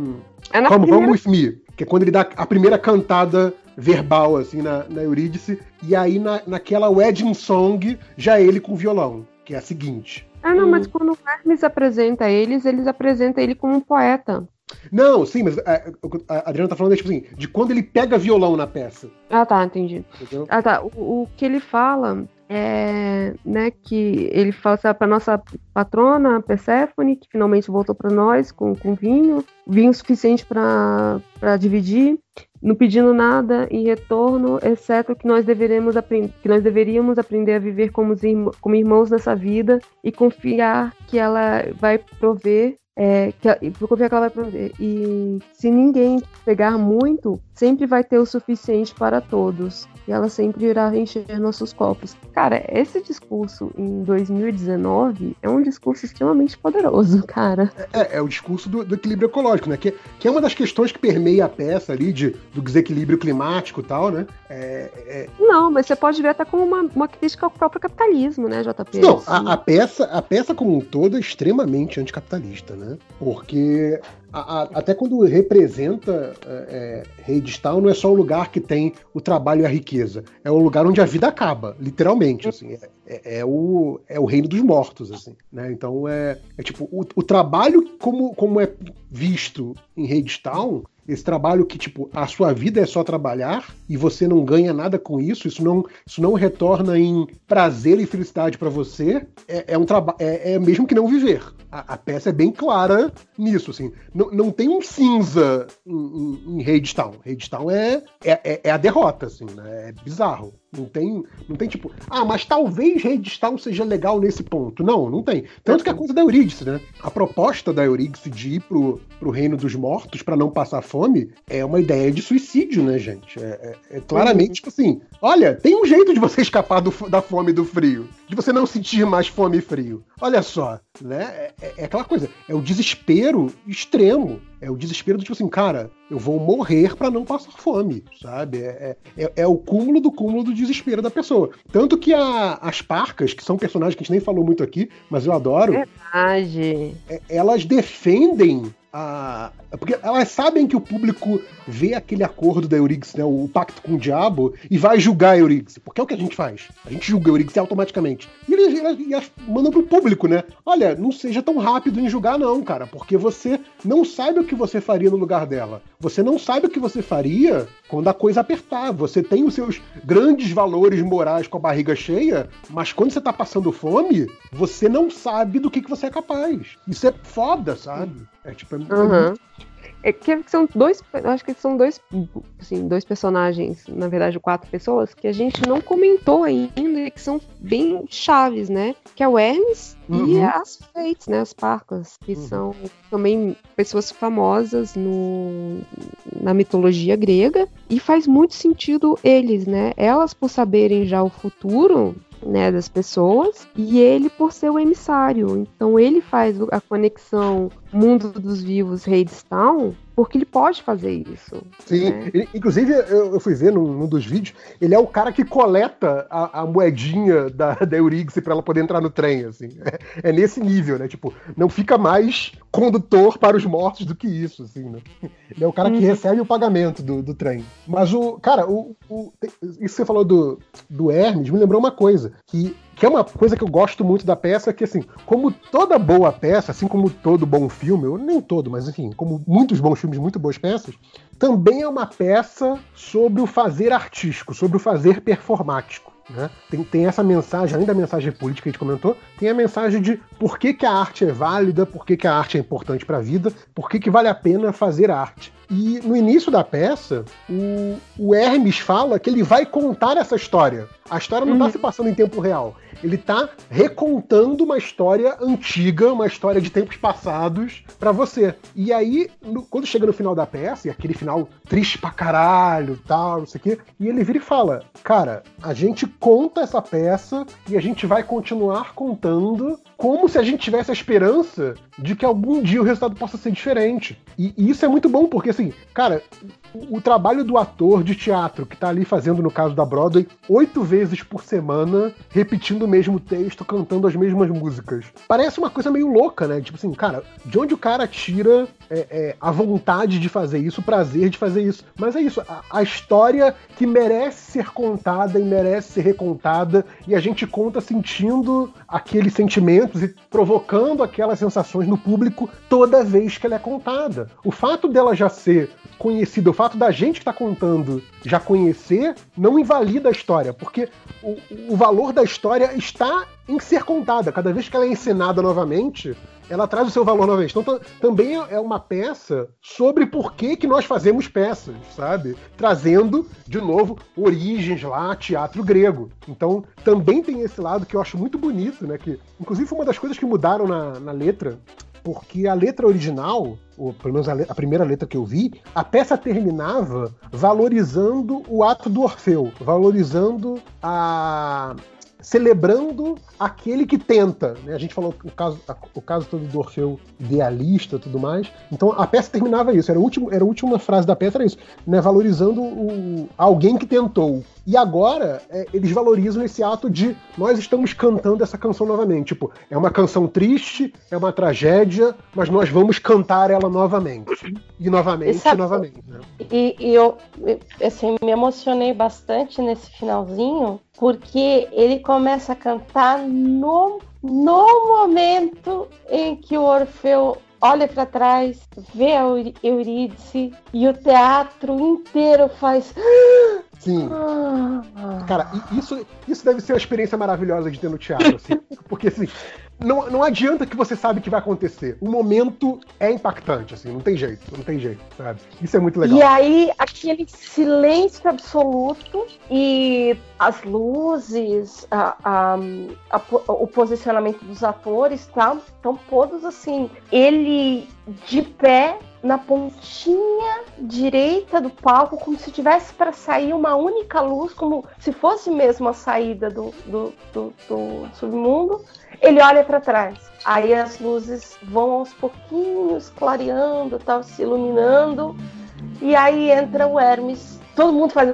É na Come, primeira... With Me, que é quando ele dá a primeira cantada verbal, assim, na, na Eurídice, e aí na, naquela wedding song, já ele com violão, que é a seguinte. Ah, não, hum. mas quando o Hermes apresenta eles, eles apresentam ele como um poeta. Não, sim, mas a, é, a Adriana tá falando tipo assim, de quando ele pega violão na peça. Ah, tá, entendi. Entendeu? Ah, tá. O, o que ele fala é, né, que ele fala para nossa patrona Perséfone, que finalmente voltou para nós com, com vinho, vinho suficiente para dividir, não pedindo nada em retorno, exceto que nós deveremos que nós deveríamos aprender a viver como, como irmãos nessa vida e confiar que ela vai prover é, que, confiar que ela vai prover. E se ninguém pegar muito, sempre vai ter o suficiente para todos e ela sempre irá encher nossos copos. Cara, esse discurso em 2019 é um discurso extremamente poderoso, (laughs) cara. É, é o discurso do, do, equilíbrio ecológico, né? Que, que é uma das questões que permeia a peça ali de, do desequilíbrio climático e tal, né? É, é... Não, mas você pode ver até como uma, uma crítica ao próprio capitalismo, né, JP? Não, a, a, peça, a peça como um todo é extremamente anticapitalista, né? Porque a, a, até quando representa é, é, não é só o lugar que tem o trabalho e a riqueza, é o lugar onde a vida acaba, literalmente, assim, é, é, é o, é o reino dos mortos, assim, né? Então é, é tipo, o, o trabalho como, como é visto em Hadestown esse trabalho que, tipo, a sua vida é só trabalhar e você não ganha nada com isso, isso não, isso não retorna em prazer e felicidade para você, é, é um trabalho, é, é mesmo que não viver. A, a, peça é bem clara nisso, assim. Não, não tem um cinza em, em, em Hadestown. Hadestown é, é, é, é a derrota, assim, né? É bizarro. Não tem, não tem tipo, ah, mas talvez Redstone seja legal nesse ponto. Não, não tem. Tanto que a coisa da Eurídice, né? A proposta da Eurídice de ir pro, pro reino dos mortos para não passar fome é uma ideia de suicídio, né, gente? É, é, é claramente, tipo assim, olha, tem um jeito de você escapar do, da fome e do frio. De você não sentir mais fome e frio. Olha só, né? É, é, aquela coisa, é o desespero extremo. É o desespero do tipo assim, cara, eu vou morrer para não passar fome, sabe? É, é, é, é, o cúmulo do cúmulo do desespero da pessoa. Tanto que a, as parcas, que são personagens que a gente nem falou muito aqui, mas eu adoro. Verdade. É, elas defendem a. Porque elas sabem que o público vê aquele acordo da Eurix, né, o pacto com o diabo, e vai julgar a Eurix. Porque é o que a gente faz. A gente julga a Eurix automaticamente. E eles, eles, eles mandam pro público, né? Olha, não seja tão rápido em julgar, não, cara, porque você não sabe o que você faria no lugar dela. Você não sabe o que você faria quando a coisa apertar. Você tem os seus grandes valores morais com a barriga cheia, mas quando você tá passando fome, você não sabe do que, que você é capaz. Isso é foda, sabe? É tipo. É, uhum. É que são dois, acho que são dois, assim, dois personagens, na verdade quatro pessoas que a gente não comentou ainda e que são bem chaves, né? Que é o Hermes uhum. e as Fates, né? As Parcas, que uhum. são também pessoas famosas no, na mitologia grega e faz muito sentido eles, né? Elas por saberem já o futuro né, das pessoas, e ele por ser o emissário. Então ele faz a conexão mundo dos vivos, Hadestown, porque ele pode fazer isso. Sim, né? inclusive eu, eu, fui ver num, num, dos vídeos, ele é o cara que coleta a, a moedinha da, (laughs) da Eurídice para ela poder entrar no trem, assim. É, é, nesse nível, né? Tipo, não fica mais condutor para os mortos do que isso, assim, né? Ele é o cara que uhum. recebe o pagamento do, do trem. Mas o, cara, o, o, isso que você falou do, do Hermes me lembrou uma coisa, que que é uma coisa que eu gosto muito da peça, que assim, como toda boa peça, assim como todo bom filme, ou nem todo, mas enfim, como muitos bons filmes, muito boas peças, também é uma peça sobre o fazer artístico, sobre o fazer performático. Né? Tem, tem essa mensagem, além da mensagem política que a gente comentou, tem a mensagem de por que, que a arte é válida, por que, que a arte é importante para a vida, por que, que vale a pena fazer arte. E no início da peça, o, o Hermes fala que ele vai contar essa história. A história não está uhum. se passando em tempo real. Ele está recontando uma história antiga, uma história de tempos passados para você. E aí, no, quando chega no final da peça, e aquele final triste pra caralho, tal, não sei o quê, e ele vira e fala: Cara, a gente conta essa peça e a gente vai continuar contando como se a gente tivesse a esperança de que algum dia o resultado possa ser diferente. E, e isso é muito bom, porque assim, cara, o, trabalho do ator de teatro que tá ali fazendo, no caso da Broadway, oito vezes por semana, repetindo o mesmo texto, cantando as mesmas músicas. Parece uma coisa meio louca, né? Tipo assim, cara, de onde o cara tira é, é, a vontade de fazer isso, o prazer de fazer isso? Mas é isso, a, a história que merece ser contada e merece ser recontada, e a gente conta sentindo aqueles sentimentos e provocando aquelas sensações no público toda vez que ela é contada. O fato dela já ser conhecida, o fato da gente que está contando já conhecer, não invalida a história, porque o, o valor da história está em ser contada. Cada vez que ela é encenada novamente, ela traz o seu valor novamente. Então também é uma peça sobre por que, que nós fazemos peças, sabe? Trazendo, de novo, origens lá, teatro grego. Então também tem esse lado que eu acho muito bonito, né? Que, inclusive, foi uma das coisas que mudaram na, na letra porque a letra original, ou pelo menos a, a, primeira letra que eu vi, a peça terminava valorizando o ato do Orfeu, valorizando a, celebrando aquele que tenta. Né? A gente falou o caso, o caso todo do Orfeu idealista e tudo mais. Então a peça terminava isso. Era, o último, era a última frase da peça, era isso. Né? Valorizando o, alguém que tentou. E agora é, eles valorizam esse ato de nós estamos cantando essa canção novamente. Tipo, é uma canção triste, é uma tragédia, mas nós vamos cantar ela novamente. E novamente, e novamente. Né? E, e eu assim, me emocionei bastante nesse finalzinho, porque ele começa a cantar no, no momento em que o Orfeu olha para trás, vê a Eurídice e o teatro inteiro faz. Sim. Ah. Cara, isso, isso deve ser uma experiência maravilhosa de ter no teatro, assim. Porque assim, não, não adianta que você sabe que vai acontecer. O momento é impactante, assim, não tem jeito, não tem jeito, sabe? Isso é muito legal. E aí, aquele silêncio absoluto e as luzes, a, a, a, o posicionamento dos atores, tá? Estão todos assim. Ele de pé na pontinha direita do palco, como se tivesse para sair uma única luz, como se fosse mesmo a saída do, do, do, do submundo. Ele olha para trás. Aí as luzes vão aos pouquinhos clareando, tal, se iluminando. E aí entra o Hermes. Todo mundo faz.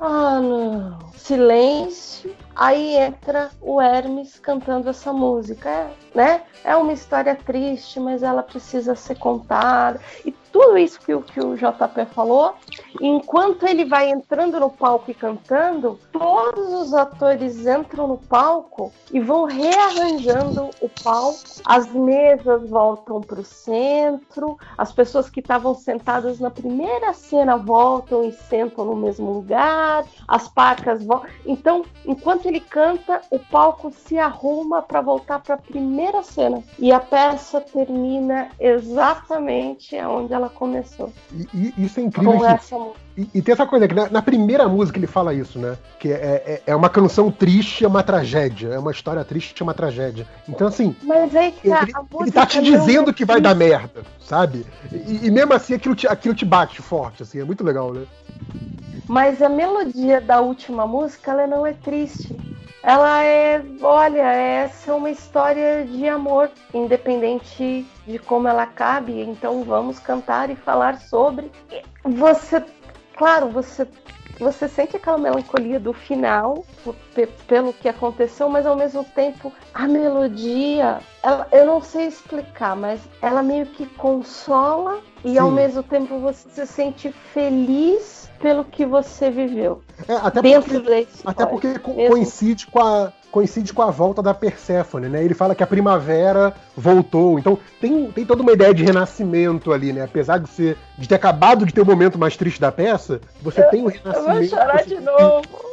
Ah, não. Silêncio. Aí entra o Hermes cantando essa música. É, né? É uma história triste, mas ela precisa ser contada. E tudo isso que o, que o JP falou, enquanto ele vai entrando no palco e cantando, todos os atores entram no palco e vão rearranjando o palco, as mesas voltam para o centro, as pessoas que estavam sentadas na primeira cena voltam e sentam no mesmo lugar, as pacas voltam. Então, enquanto ele canta, o palco se arruma para voltar para a primeira cena e a peça termina exatamente onde ela começou. E, e isso é incrível. Com essa e, e, tem essa coisa que na, na, primeira música ele fala isso, né? Que é, é, é, uma canção triste, é uma tragédia. É uma história triste, é uma tragédia. Então, assim. Mas aí que ele, ele tá te dizendo que vai dar merda, sabe? E, e, mesmo assim aquilo te, aquilo te bate forte, assim. É muito legal, né? Mas a melodia da última música, ela não é triste. Ela é, olha, essa é uma história de amor, independente de como ela cabe. Então vamos cantar e falar sobre. Você claro, você você sente aquela melancolia do final pelo que aconteceu, mas ao mesmo tempo a melodia, ela, eu não sei explicar, mas ela meio que consola e Sim. ao mesmo tempo você se sente feliz pelo que você viveu. É, até dentro porque, Até porque coincide com a, coincide com a volta da Perséfone, né? Ele fala que a primavera voltou. Então tem, tem toda uma ideia de renascimento ali, né? Apesar de ser de ter acabado de ter o momento mais triste da peça, você eu, tem o um renascimento. Eu vou chorar de novo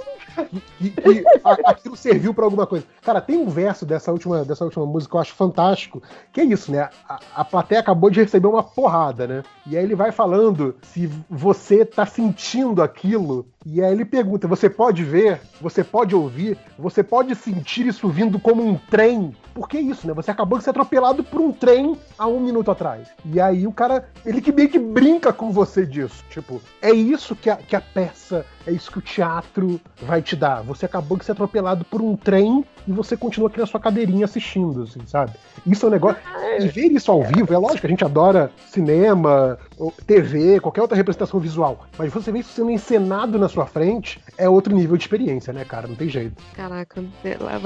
que, que aquilo serviu para alguma coisa. Cara, tem um verso dessa última, dessa última música que eu acho fantástico, que é isso, né? A, a plateia acabou de receber uma porrada, né? E aí ele vai falando se você tá sentindo aquilo, e aí ele pergunta: você pode ver, você pode ouvir, você pode sentir isso vindo como um trem? Por que isso, né? Você acabou de ser atropelado por um trem há um minuto atrás. E aí o cara, ele que meio que brinca com você disso. Tipo, é isso que a, que a peça é isso que o teatro vai te dar. Você acabou de ser atropelado por um trem e você continua aqui na sua cadeirinha assistindo, assim, sabe? Isso é um negócio. E ver isso ao vivo, é lógico a gente adora cinema, TV, qualquer outra representação visual. Mas você ver isso sendo encenado na sua frente é outro nível de experiência, né, cara? Não tem jeito. Caraca,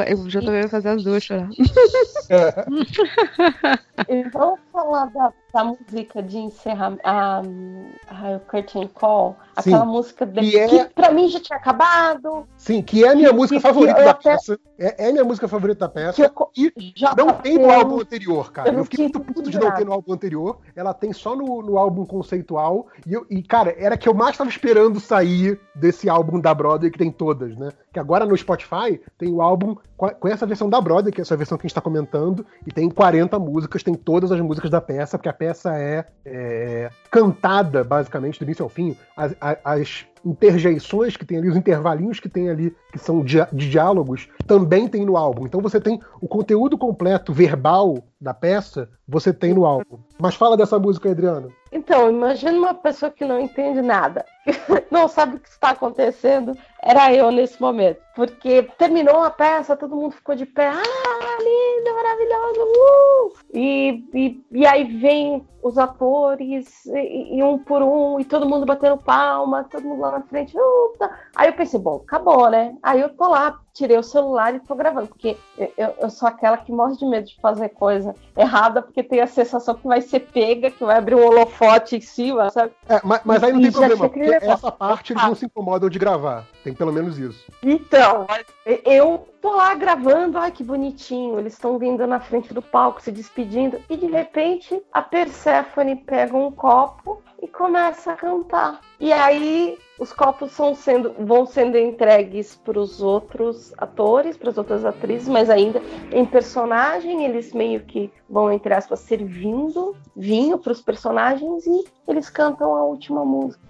eu já tô vendo fazer as duas chorar. É. (laughs) e vamos falar da, da música de encerramento, a, a Curtain Call, Sim, aquela música de, que, é... que pra mim já tinha acabado. Sim, que é a minha que, música que, favorita da até... peça. É, é minha música favorita da peça. Eu... E já não tem no álbum anterior, cara. Eu, eu fiquei muito puto de não ter no álbum anterior. Ela tem só no, no álbum conceitual. E, eu, e, cara, era que eu mais tava esperando sair desse álbum da Broadway, que tem todas, né? Que agora no Spotify tem o álbum com essa versão da Broadway, que é essa versão que a gente tá comentando, e tem 40 músicas, tem todas as músicas da peça, porque a peça é, é cantada, basicamente, do início ao fim. As, as, interjeições que tem ali, os intervalinhos que tem ali, que são de, de diálogos, também tem no álbum. Então você tem o conteúdo completo verbal da peça, você tem no álbum. Mas fala dessa música, Adriano. Então, imagina uma pessoa que não entende nada, (laughs) não sabe o que está acontecendo. Era eu nesse momento. Porque terminou a peça, todo mundo ficou de pé. Ah, lindo, maravilhoso! Uh! E, e, e aí vem os atores, e, e, um por um, e todo mundo batendo palma, todo mundo lá na frente. Uh, tá. Aí eu pensei, bom, acabou, né? Aí eu tô lá, tirei o celular e tô gravando, porque eu, eu, sou aquela que morre de medo de fazer coisa errada, porque tem a sensação que vai ser pega, que vai abrir um holofote em cima, sabe? É, mas, mas aí não tem problema, porque essa parte eles não se incomodam de gravar. Tem pelo menos isso. Então, eu tô lá gravando, ai que bonitinho, eles estão vindo na frente do palco, se despedindo, e de repente a Persephone pega um copo e começa a cantar. E aí os copos são sendo, vão sendo entregues para os outros atores, para as outras atrizes, mas ainda em personagem, eles meio que vão, entre aspas, servindo vinho para os personagens e eles cantam a última música.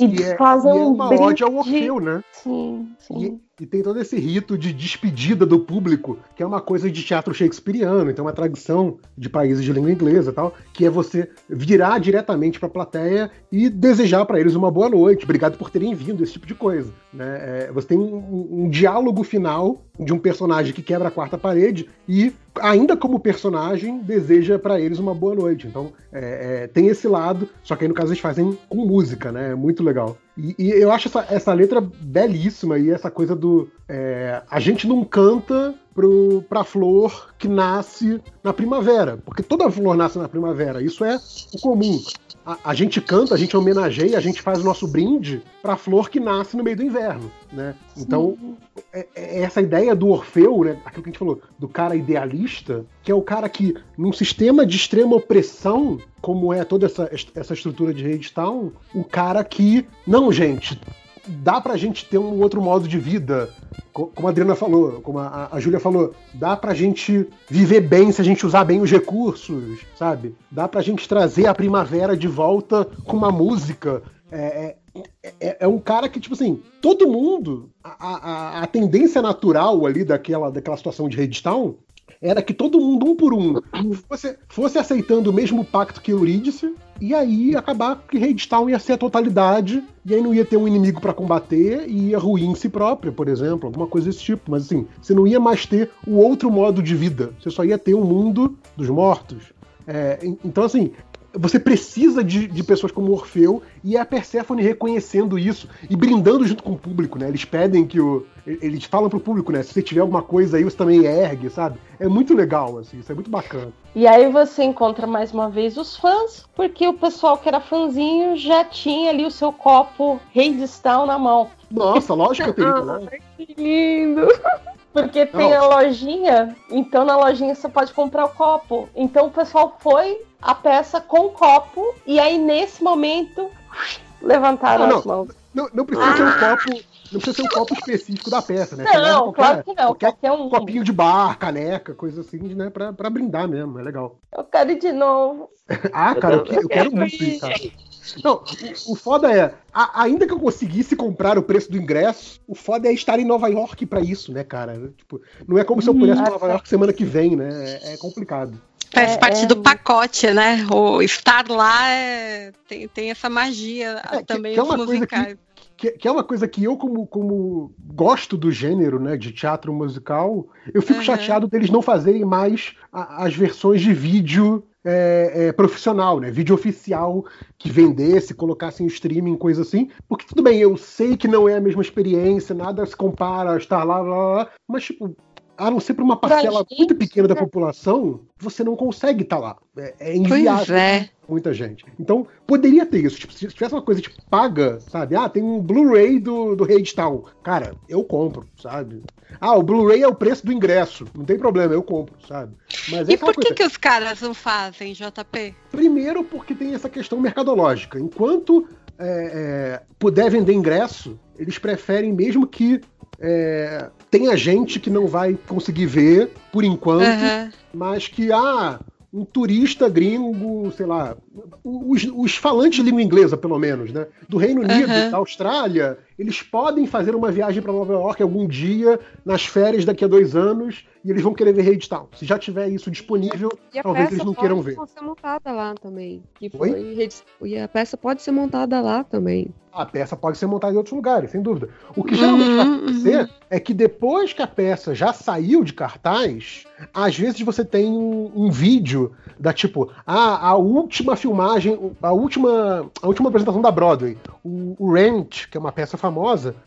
E, e é, fazem e é uma um ode ao Orfeu, né? Sim, sim. E, e, tem todo esse rito de despedida do público, que é uma coisa de teatro shakespeariano, então é uma tradição de países de língua inglesa tal, que é você virar diretamente para a plateia e desejar para eles uma boa noite, obrigado por terem vindo, esse tipo de coisa. Né? É, você tem um, um diálogo final de um personagem que quebra a quarta parede e ainda como personagem, deseja para eles uma boa noite. Então, é, é, tem esse lado, só que aí no caso eles fazem com música, né? É muito legal. E, e eu acho essa, essa, letra belíssima e essa coisa do. É, a gente não canta pro, pra flor que nasce na primavera, porque toda flor nasce na primavera, isso é o comum a, a, gente canta, a gente homenageia, a gente faz o nosso brinde para a flor que nasce no meio do inverno, né? Então, é, é essa ideia do Orfeu, né, aquilo que a gente falou, do cara idealista, que é o cara que, num sistema de extrema opressão, como é toda essa, essa estrutura de Hadestown, o cara que, não, gente, dá pra gente ter um outro modo de vida. Como a Adriana falou, como a, a Júlia falou, dá pra gente viver bem se a gente usar bem os recursos, sabe? Dá pra gente trazer a primavera de volta com uma música. É, é, é, é um cara que, tipo assim, todo mundo, a, a, a, tendência natural ali daquela, daquela situação de Redstone era que todo mundo, um por um, fosse, fosse aceitando o mesmo pacto que Eurídice, e aí acabar que Redstone ia ser a totalidade, e aí não ia ter um inimigo para combater, e ia ruir em si própria, por exemplo, alguma coisa desse tipo. Mas assim, você não ia mais ter o outro modo de vida, você só ia ter o um mundo dos mortos. É, então, assim, você precisa de, de, pessoas como Orfeu e a Persephone reconhecendo isso e brindando junto com o público, né? Eles pedem que o. Eles falam pro público, né? Se você tiver alguma coisa aí, você também ergue, sabe? É muito legal, assim, isso é muito bacana. E aí você encontra mais uma vez os fãs, porque o pessoal que era fãzinho já tinha ali o seu copo Rei de na mão. Nossa, lógico que eu tenho, (laughs) né? Que lindo! (laughs) Porque tem Não. a lojinha, então na lojinha você pode comprar o copo. Então o pessoal foi a peça com o copo e aí nesse momento levantaram não, as mãos. Não, não precisa ah. ser um copo, não precisa ser um copo específico da peça, né? Não, qualquer, claro que não. Qualquer, qualquer um copinho de bar, caneca, coisa assim, né? Pra, pra brindar mesmo, é legal. Eu quero ir de novo. (laughs) ah, cara, eu, eu, eu quero muito ir, cara. Não, o, o foda é, a, ainda que eu conseguisse comprar o preço do ingresso, o foda é estar em Nova York para isso, né, cara? Tipo, não é como se eu pudesse Nova York semana que vem, né? É, é complicado. Faz é, parte é... do pacote, né? O estar lá é... tem, tem essa magia é, também que, que é uma coisa que, que, é uma coisa que eu, como, como gosto do gênero, né, de teatro musical, eu fico uhum. chateado deles não fazerem mais a, as versões de vídeo é, é, profissional, né? Vídeo oficial que vendesse, colocasse em streaming, coisa assim. Porque tudo bem, eu sei que não é a mesma experiência, nada se compara estar lá, lá, lá mas tipo, a não ser para uma parcela gente, muito pequena da população, você não consegue estar tá lá. É, é inviável é. muita gente. Então, poderia ter isso. Tipo, se tivesse uma coisa tipo paga, sabe? Ah, tem um Blu-ray do, do Rei de Tal. Cara, eu compro, sabe? Ah, o Blu-ray é o preço do ingresso. Não tem problema, eu compro, sabe? Mas e por que, que os caras não fazem, JP? Primeiro, porque tem essa questão mercadológica. Enquanto é, é, puder vender ingresso, eles preferem mesmo que é, tenha gente que não vai conseguir ver por enquanto, uhum. mas que ah, um turista gringo, sei lá, os, os, falantes de língua inglesa, pelo menos, né? Do Reino Unido, uhum. da Austrália, eles podem fazer uma viagem para Nova York algum dia, nas férias daqui a dois anos, e eles vão querer ver Redstone. Se já tiver isso disponível, talvez eles não queiram ver. pode ser montada lá também. Que foi, E a peça pode ser montada lá também. A peça pode ser montada em outros lugares, sem dúvida. O que geralmente uhum, vai acontecer uhum. é que depois que a peça já saiu de cartaz, às vezes você tem um, um vídeo da tipo, ah, a última filmagem, a última, a última apresentação da Broadway, o, o Rent, que é uma peça famosa,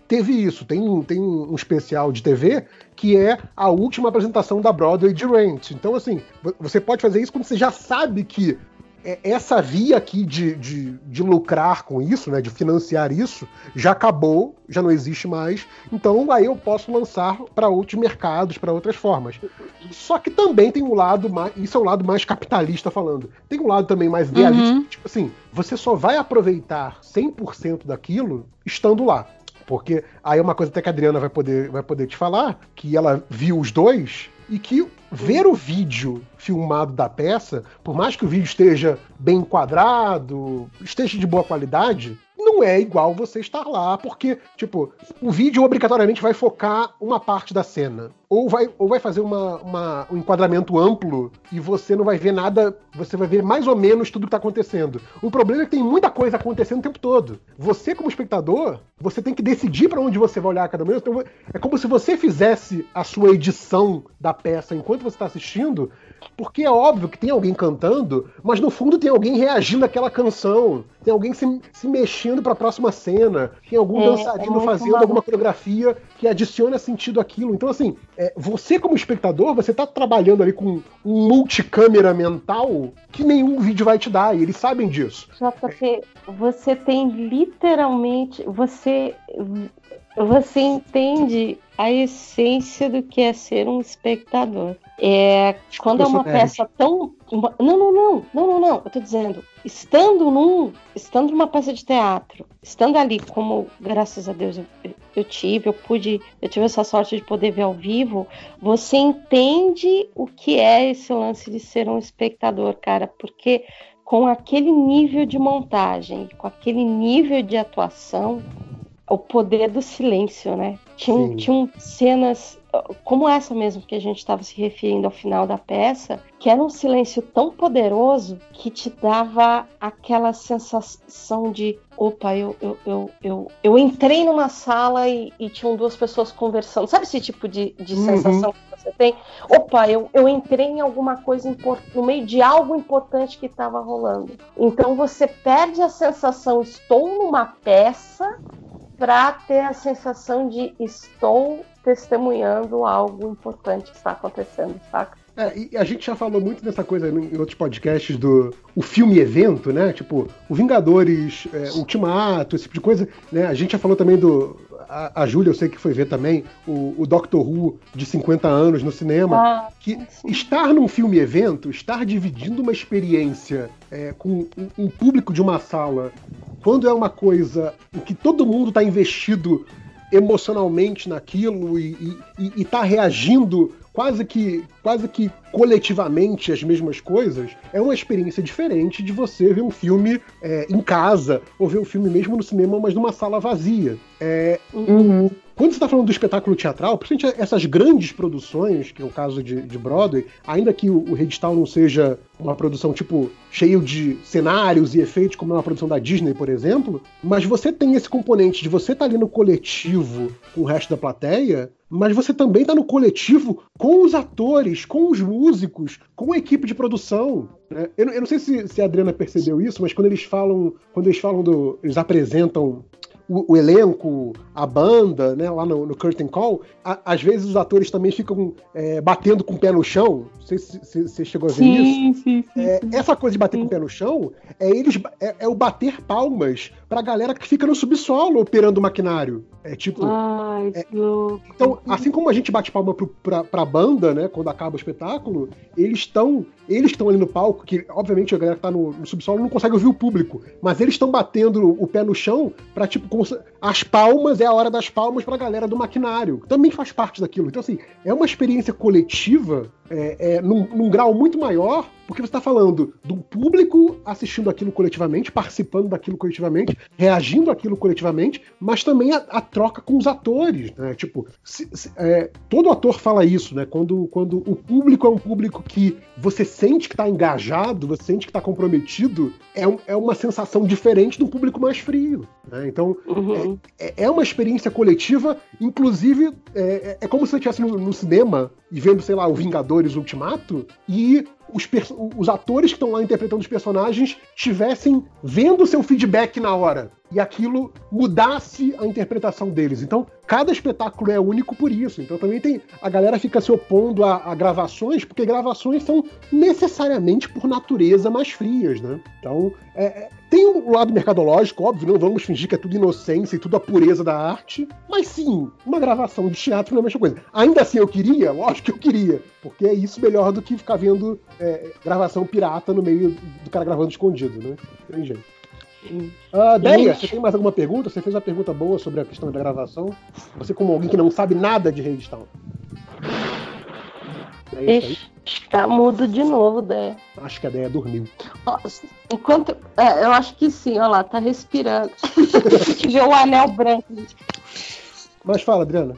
teve isso. Tem, tem um especial de TV que é a última apresentação da Broadway de Rent. Então, assim, você pode fazer isso quando você já sabe que essa via aqui de, de, de, lucrar com isso, né, de financiar isso, já acabou, já não existe mais. Então aí eu posso lançar para outros mercados, para outras formas. Só que também tem um lado mais, isso é o lado mais capitalista falando. Tem um lado também mais idealista, uhum. tipo assim, você só vai aproveitar 100% daquilo estando lá. Porque aí é uma coisa até que a Adriana vai poder, vai poder te falar, que ela viu os dois e que ver o vídeo filmado da peça, por mais que o vídeo esteja bem enquadrado, esteja de boa qualidade, não é igual você estar lá, porque, tipo, o vídeo obrigatoriamente vai focar uma parte da cena. Ou vai, ou vai fazer uma, uma, um enquadramento amplo e você não vai ver nada, você vai ver mais ou menos tudo que está acontecendo. O problema é que tem muita coisa acontecendo o tempo todo. Você, como espectador, você tem que decidir para onde você vai olhar cada momento. Então, é como se você fizesse a sua edição da peça enquanto você está assistindo, porque é óbvio que tem alguém cantando, mas no fundo tem alguém reagindo àquela canção. Tem alguém se, se mexendo para a próxima cena. Tem algum é, dançarino é fazendo alguma coreografia que adiciona sentido àquilo. Então, assim, é, você como espectador, você tá trabalhando ali com um multicâmera mental que nenhum vídeo vai te dar, e eles sabem disso. JP, você tem literalmente. Você. Você entende a essência do que é ser um espectador. É, quando é uma peça tão. Não, não, não, não, não, não. Eu tô dizendo, estando num. Estando numa peça de teatro, estando ali, como graças a Deus eu, eu tive, eu pude, eu tive essa sorte de poder ver ao vivo, você entende o que é esse lance de ser um espectador, cara, porque com aquele nível de montagem, com aquele nível de atuação, o poder do silêncio, né? Tinham, tinham cenas como essa mesmo que a gente estava se referindo ao final da peça, que era um silêncio tão poderoso que te dava aquela sensação de opa, eu, eu, eu, eu, eu entrei numa sala e, e tinham duas pessoas conversando. Sabe esse tipo de, de uhum. sensação que você tem? Opa, eu, eu entrei em alguma coisa no meio de algo importante que estava rolando. Então você perde a sensação, estou numa peça para ter a sensação de estou testemunhando algo importante que está acontecendo, saca? É, e a gente já falou muito dessa coisa em outros podcasts do o filme evento, né? Tipo, o Vingadores, é, Ultimato, esse tipo de coisa. Né? A gente já falou também do. A, a Júlia, eu sei que foi ver também, o, o Doctor Who de 50 anos no cinema. Ah, que sim. estar num filme evento, estar dividindo uma experiência é, com um, um público de uma sala quando é uma coisa em que todo mundo está investido emocionalmente naquilo e está reagindo quase que, quase que coletivamente as mesmas coisas, é uma experiência diferente de você ver um filme é, em casa, ou ver um filme mesmo no cinema, mas numa sala vazia. É, uhum. Quando você está falando do espetáculo teatral, principalmente essas grandes produções, que é o caso de, de Broadway, ainda que o, o não seja uma produção tipo cheio de cenários e efeitos como é uma produção da Disney, por exemplo, mas você tem esse componente de você estar tá ali no coletivo com o resto da plateia, mas você também está no coletivo com os atores, com os músicos, com a equipe de produção. Né? Eu, eu, não sei se, se a Adriana percebeu isso, mas quando eles falam, quando eles falam do, eles apresentam o, o, elenco, a banda, né, lá no, no Curtain Call, a, às vezes os atores também ficam é, batendo com o pé no chão. Não sei se você chegou a ver sim, isso. Sim, sim, é, essa coisa de bater com o pé no chão é eles é, é, o bater palmas pra galera que fica no subsolo operando o maquinário. É tipo. Ai, é, então, assim como a gente bate palma pro, pra, pra banda, né, quando acaba o espetáculo, eles estão eles estão ali no palco, que obviamente a galera que tá no, no subsolo não consegue ouvir o público, mas eles estão batendo o pé no chão pra, tipo, as palmas é a hora das palmas pra galera do maquinário. Também faz parte daquilo. Então, assim, é uma experiência coletiva é, é, num, num, grau muito maior, porque você está falando do público assistindo aquilo coletivamente, participando daquilo coletivamente, reagindo àquilo coletivamente, mas também a, a troca com os atores, né? Tipo, se, se, é, todo ator fala isso, né? Quando, quando o público é um público que você sente que está engajado, você sente que está comprometido, é, um, é uma sensação diferente do público mais frio. Né? Então, uhum. é, é, uma experiência coletiva, inclusive, é, é como se você estivesse no, no cinema e vendo, sei lá, o Vingadores Ultimato, e os, os atores que estão lá interpretando os personagens tivessem vendo seu feedback na hora. E aquilo mudasse a interpretação deles. Então, cada espetáculo é único por isso. Então, também tem. A galera fica se opondo a, a gravações, porque gravações são necessariamente, por natureza, mais frias, né? Então, é, é tem o um lado mercadológico, óbvio, não vamos fingir que é tudo inocência e tudo a pureza da arte, mas sim, uma gravação de teatro não é a mesma coisa. Ainda assim eu queria, lógico que eu queria, porque é isso melhor do que ficar vendo é, gravação pirata no meio do cara gravando escondido, né? Tem jeito. Uh, Deia, você tem mais alguma pergunta? Você fez uma pergunta boa sobre a questão da gravação. Você, como alguém que não sabe nada de Redstone. É Ixi, tá mudo de novo, Dé. Acho que a Déia dormiu. Enquanto. É, eu acho que sim, olha lá, tá respirando. (laughs) Vê o anel branco. Mas fala, Adriana.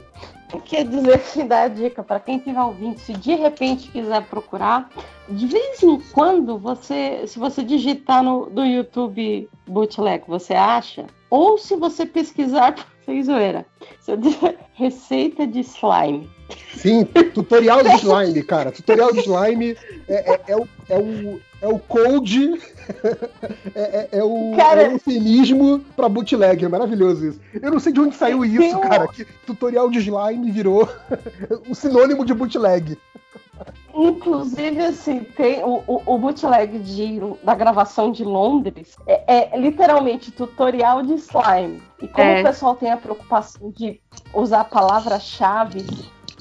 Quer dizer assim, (laughs) dá a dica para quem estiver ouvindo, se de repente quiser procurar, de vez em quando você, se você digitar no do YouTube bootleg, você acha, ou se você pesquisar, (laughs) sem zoeira, eu receita de slime, Sim, tutorial de slime, cara. Tutorial de slime é, é, é, o, é, o, é o code, (laughs) é, é, é o, cara... é o eufemismo pra bootleg. É maravilhoso isso. Eu não sei de onde saiu isso, cara. Que tutorial de slime virou (laughs) o sinônimo de bootleg. Inclusive, assim, tem o, o, o bootleg de, da gravação de Londres é, é literalmente tutorial de slime. E como é. o pessoal tem a preocupação de usar palavras-chave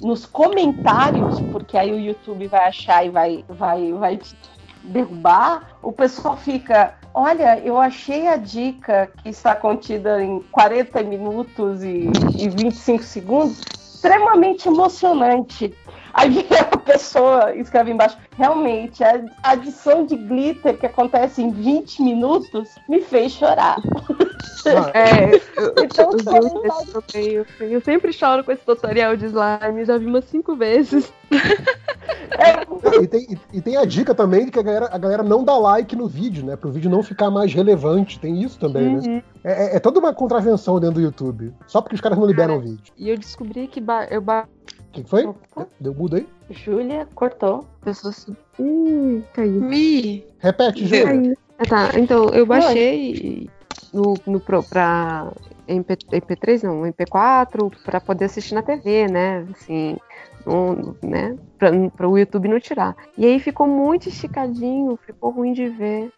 nos comentários, porque aí o YouTube vai achar e vai, vai, vai te derrubar, o pessoal fica. Olha, eu achei a dica que está contida em 40 minutos e, e 25 segundos extremamente emocionante. Aí (laughs) a pessoa escreve embaixo, realmente, a adição de glitter que acontece em 20 minutos me fez chorar. Ah, é, eu, (laughs) então, eu, eu, eu, sempre choro com esse tutorial de slime, já vi umas cinco vezes. É. E, tem, e, tem, a dica também de que a galera, a galera não dá like no vídeo, né? Para o vídeo não ficar mais relevante. Tem isso também, né? uhum. né? É, é, é, toda uma contravenção dentro do YouTube. Só porque os caras não liberam o vídeo. E eu descobri que ba eu ba o que foi? Deu mudo aí? Júlia cortou. Pessoas. Ih, caiu. Mi. Repete, Júlia. Ah, tá. Então, eu baixei no, no, pra MP, MP3, não, MP4, pra poder assistir na TV, né? Assim, um, né? Para o YouTube não tirar. E aí ficou muito esticadinho, ficou ruim de ver.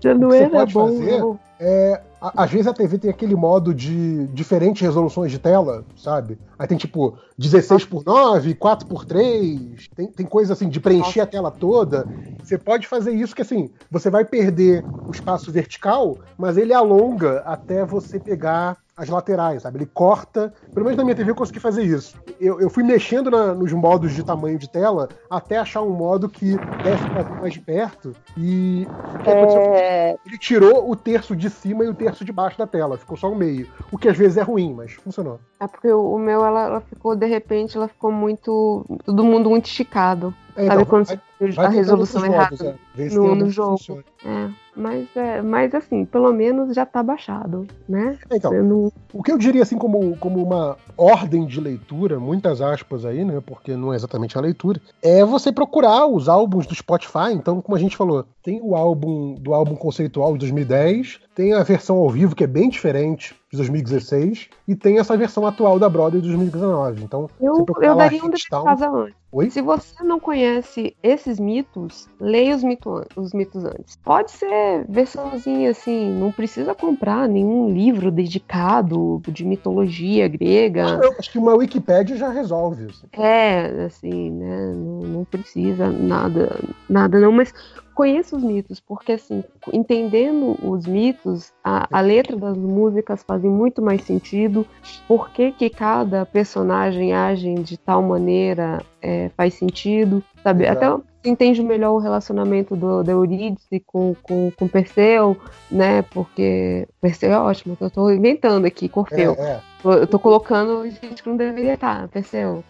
Já não era bom. Fazer é, às vezes a TV tem aquele modo de diferentes resoluções de tela, sabe? Aí tem tipo 16 por 9, 4 por 3, tem, tem coisa assim de preencher a tela toda. Você pode fazer isso que assim, você vai perder o espaço vertical, mas ele alonga até você pegar as laterais, sabe? Ele corta. Pelo menos na minha TV eu consegui fazer isso. Eu, eu fui mexendo na, nos modos de tamanho de tela até achar um modo que desce pra mais de perto. E é... ele tirou o terço de cima e o terço de baixo da tela. Ficou só o meio. O que às vezes é ruim, mas funcionou. É porque o meu, ela, ela ficou, de repente, ela ficou muito. Todo mundo muito esticado. É, então, Sabe quando vai, você, a resolução errada é. no, no jogo. É. Mas, é, mas assim, pelo menos já está baixado, né? Então, não... o que eu diria assim como, como uma ordem de leitura, muitas aspas aí, né? Porque não é exatamente a leitura, é você procurar os álbuns do Spotify. Então, como a gente falou, tem o álbum do álbum conceitual de 2010, tem a versão ao vivo que é bem diferente de 2016 e tem essa versão atual da Broadway de 2019. Então, eu, eu daria um defesa antes. Oi? Se você não conhece esses mitos, leia os, mito, os mitos antes. Pode ser versãozinha assim, não precisa comprar nenhum livro dedicado de mitologia grega. Acho que uma Wikipédia já resolve isso. É, assim, né? Não, não precisa nada, nada não, mas conheça os mitos, porque assim, entendendo os mitos, a, a letra das músicas fazem muito mais sentido, por que, que cada personagem age de tal maneira é, faz sentido, sabe? Exato. Até entende melhor o relacionamento do, da Eurídice com, com, com Perseu, né? Porque Perseu é ótimo, eu estou inventando aqui, Corfeu. É, é. Eu tô colocando gente que não deveria estar, percebeu?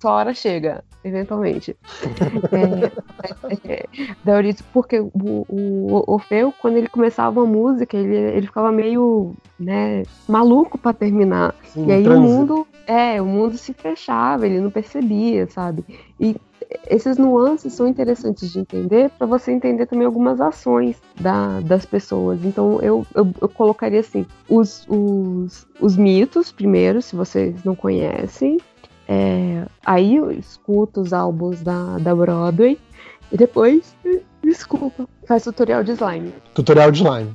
Sua hora chega, eventualmente. (laughs) é, é, é, porque o, o, Orfeu, quando ele começava a música, ele, ele ficava meio né, maluco para terminar. Sim, e aí transe. o mundo, é, o mundo se fechava, ele não percebia, sabe? E esses nuances são interessantes de entender para você entender também algumas ações da, das pessoas. Então eu, eu, eu colocaria assim: os, os, os mitos, primeiro, se vocês não conhecem. É, aí eu escuto os álbuns da, da Broadway e depois, desculpa, faz tutorial de slime. Tutorial de slime.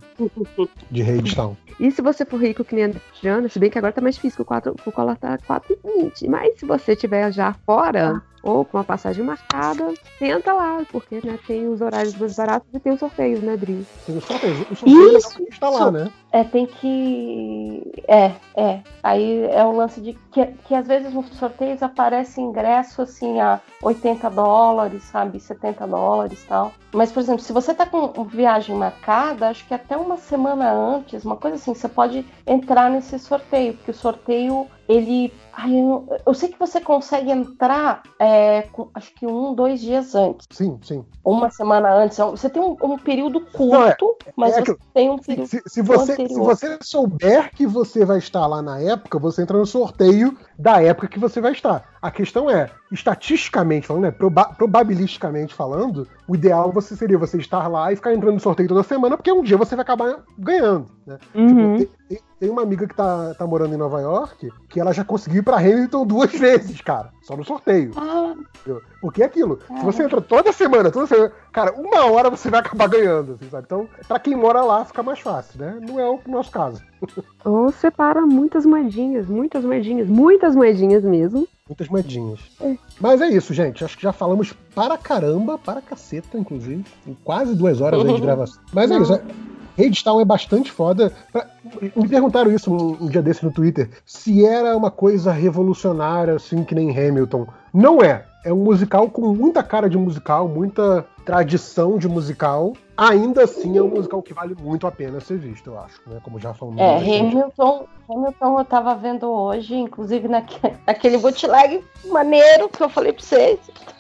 de Redstone. E se você for rico que nem a Adriana, se bem que agora tá mais difícil, que o, 4, o colar tá 4,20. Mas se você tiver já fora, ou com a passagem marcada, tenta lá, porque né, tem os horários mais baratos e tem os sorteios, né, Dri? Tem os sorteios. O sorteio Isso. está lá, né? É, tem que. É, é. Aí é o lance de que, que às vezes nos sorteios aparece ingresso assim a 80 dólares, sabe? 70 dólares e tal. Mas, por exemplo, se você tá com viagem marcada, acho que até uma semana antes, uma coisa assim, você pode entrar nesse sorteio, porque o sorteio ele. Ai, eu, eu, sei que você consegue entrar, é, com, acho que um, dois dias antes. Sim, sim. Uma semana antes. Então, você tem um, um período curto, Não, é, mas é você tem um período. Se, se, você, se você souber que você vai estar lá na época, você entra no sorteio da época que você vai estar. A questão é, estatisticamente falando, né, proba probabilisticamente falando, o ideal você seria você estar lá e ficar entrando no sorteio toda semana, porque um dia você vai acabar ganhando. Né? Uhum. Tipo, tem, tem, uma amiga que tá, tá morando em Nova York que ela já conseguiu ir pra Hamilton duas vezes, cara. Só no sorteio. Ah. Porque é aquilo. Se você entra toda semana, toda semana, cara, uma hora você vai acabar ganhando, assim, sabe? Então, pra quem mora lá, fica mais fácil, né? Não é o nosso caso. (laughs) Ou separa muitas moedinhas, muitas moedinhas, muitas moedinhas mesmo. Muitas moedinhas. É. Mas é isso, gente. Acho que já falamos para caramba, para caceta, inclusive. Em quase duas horas uhum. de (laughs) gravação. Mas é isso. É... Redstone é bastante foda. Me perguntaram isso um, dia desse no Twitter, se era uma coisa revolucionária, assim, que nem Hamilton. Não é. É um musical com muita cara de musical, muita tradição de musical. Ainda assim é um musical que vale muito a pena ser visto, eu acho, né? Como já falamos. É, Hamilton, Hamilton eu tava vendo hoje, inclusive naquele, naquele bootleg maneiro que eu falei pra vocês.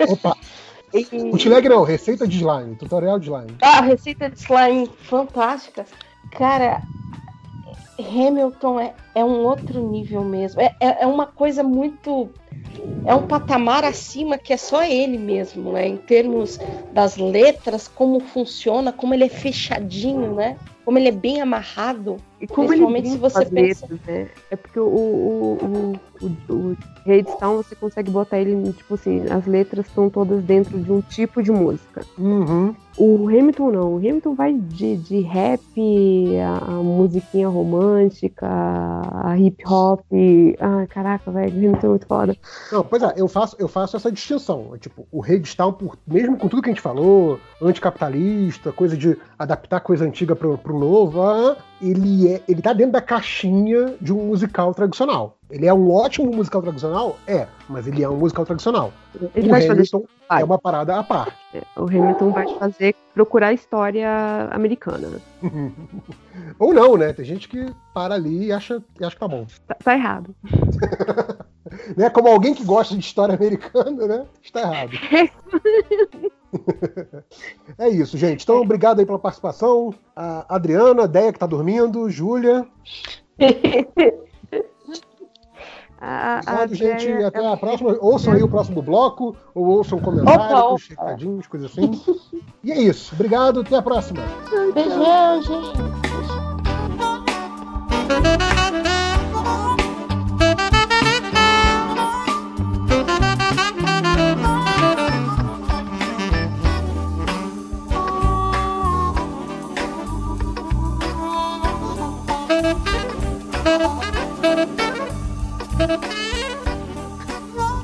Opa! (laughs) E... Bootleg não, receita de slime, tutorial de slime. Ah, receita de slime fantástica. Cara, Hamilton é, é um outro nível mesmo. É, é, é uma coisa muito é um patamar acima que é só ele mesmo, né? Em termos das letras, como funciona, como ele é fechadinho, né? Como ele é bem amarrado. E como ele se você pensa... letras, né? É porque o, o, o, o, o Redstone você consegue botar ele, tipo assim, as letras estão todas dentro de um tipo de música. Uhum. O Hamilton não, o Hamilton vai de, de rap, a, a musiquinha romântica, a hip hop. Ah, caraca, velho, o Hamilton é muito foda. Não, pois é, eu faço, eu faço essa distinção. Tipo, o Redstone, por, mesmo com tudo que a gente falou, anticapitalista, coisa de adaptar coisa antiga pro, pro novo, ah, ele, é, ele tá dentro da caixinha de um musical tradicional. Ele é um ótimo musical tradicional? É, mas ele é um musical tradicional. Ele o vai Hamilton fazer... é uma parada à parte. É, o Hamilton vai fazer procurar a história americana. (laughs) Ou não, né? Tem gente que para ali e acha, e acha que tá bom. Tá, tá errado. (laughs) né? Como alguém que gosta de história americana, né? Está errado. (laughs) (laughs) é isso, gente. Então, obrigado aí pela participação. A Adriana, a Deia que tá dormindo, Júlia. (laughs) Obrigado, gente. Deia... Até a próxima. Ouçam aí o próximo bloco, ou ouçam comentários, recadinhos, coisas assim. e é isso. Obrigado, até a próxima. Beijão, gente.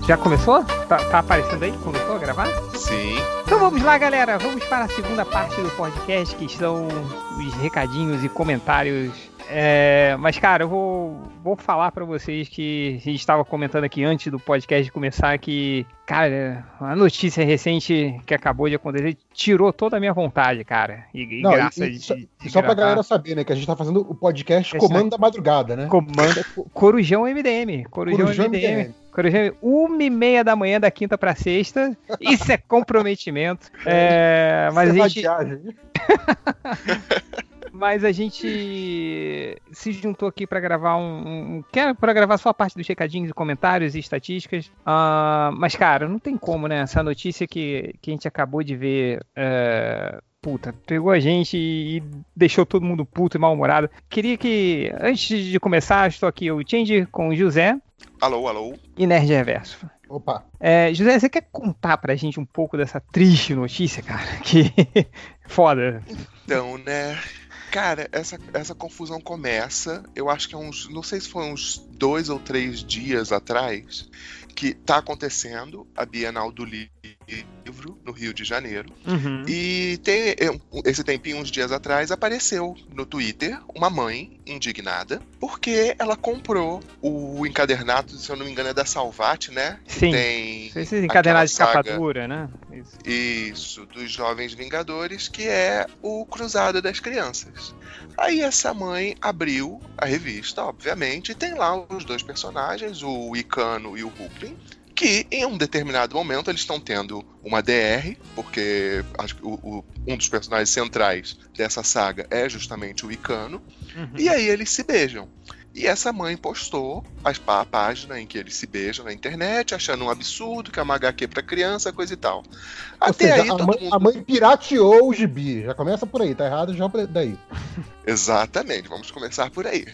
Já começou? Tá, tá, aparecendo aí? Começou a gravar? Sim. Então vamos lá, galera. Vamos para a segunda parte do podcast, que são os recadinhos e comentários É, mas, cara, eu vou, vou falar para vocês que a gente estava comentando aqui antes do podcast começar que, cara, a notícia recente que acabou de acontecer tirou toda a minha vontade, cara. E, e Não, graça e, de, só, de só pra galera saber, né? Que a gente tá fazendo o podcast Comando da Madrugada, né? Comanda (laughs) Corujão MDM. Corujão, Corujão MDM. MDM. Corujão, uma e meia da manhã da quinta pra sexta. Isso é comprometimento. (laughs) É, mas a Isso é gente, vadiagem. (laughs) mas a gente se juntou aqui pra gravar um, um quer para gravar só a parte dos recadinhos, comentários e estatísticas. Ah, mas cara, não tem como, né? Essa notícia que, que a gente acabou de ver. é, Puta, pegou a gente e deixou todo mundo puto e mal-humorado. Queria que, antes de começar, estou aqui o Change com o José Alô, alô. e Nerd Reverso. Opa. É, José, você quer contar pra gente um pouco dessa triste notícia, cara? (laughs) Que foda. Então, né? Cara, essa, essa confusão começa, eu acho que é uns, não sei se foi uns dois ou três dias atrás, que tá acontecendo a Bienal do Livro no Rio de Janeiro. Uhum. E tem é, esse tempinho, uns dias atrás, apareceu no Twitter uma mãe indignada porque ela comprou o encadernado, se eu não me engano, é da Salvat, né? Sim. Tem Esses encadenados de aquela capa saga- dura, né? Isso. Isso, dos Jovens Vingadores, que é o Cruzada das Crianças. Aí essa mãe abriu a revista, obviamente, e tem lá os dois personagens, o Icano e o Hulkling, que em um determinado momento eles estão tendo uma DR, porque acho que o- o- um dos personagens centrais dessa saga é justamente o Icano, Uhum. e aí eles se beijam. E essa mãe postou as- a página em que eles se beijam na internet, achando um absurdo, que é uma HQ pra criança, coisa e tal. Ou Até seja, aí a, mãe, mundo. a mãe pirateou o gibi. Já começa por aí, tá errado já por- daí. Exatamente, vamos começar por aí.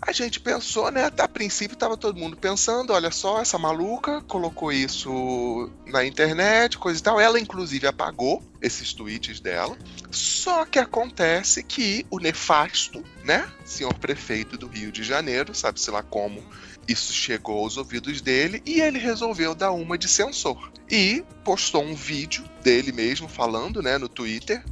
A gente pensou, né? A princípio tava todo mundo pensando, olha só, essa maluca colocou isso na internet, coisa e tal. Ela, inclusive, apagou esses tweets dela. Só que acontece que o nefasto, né? Senhor prefeito do Rio de Janeiro, sabe-se lá como isso chegou aos ouvidos dele, e ele resolveu dar uma de censor. E postou um vídeo dele mesmo falando, né, no Twitter,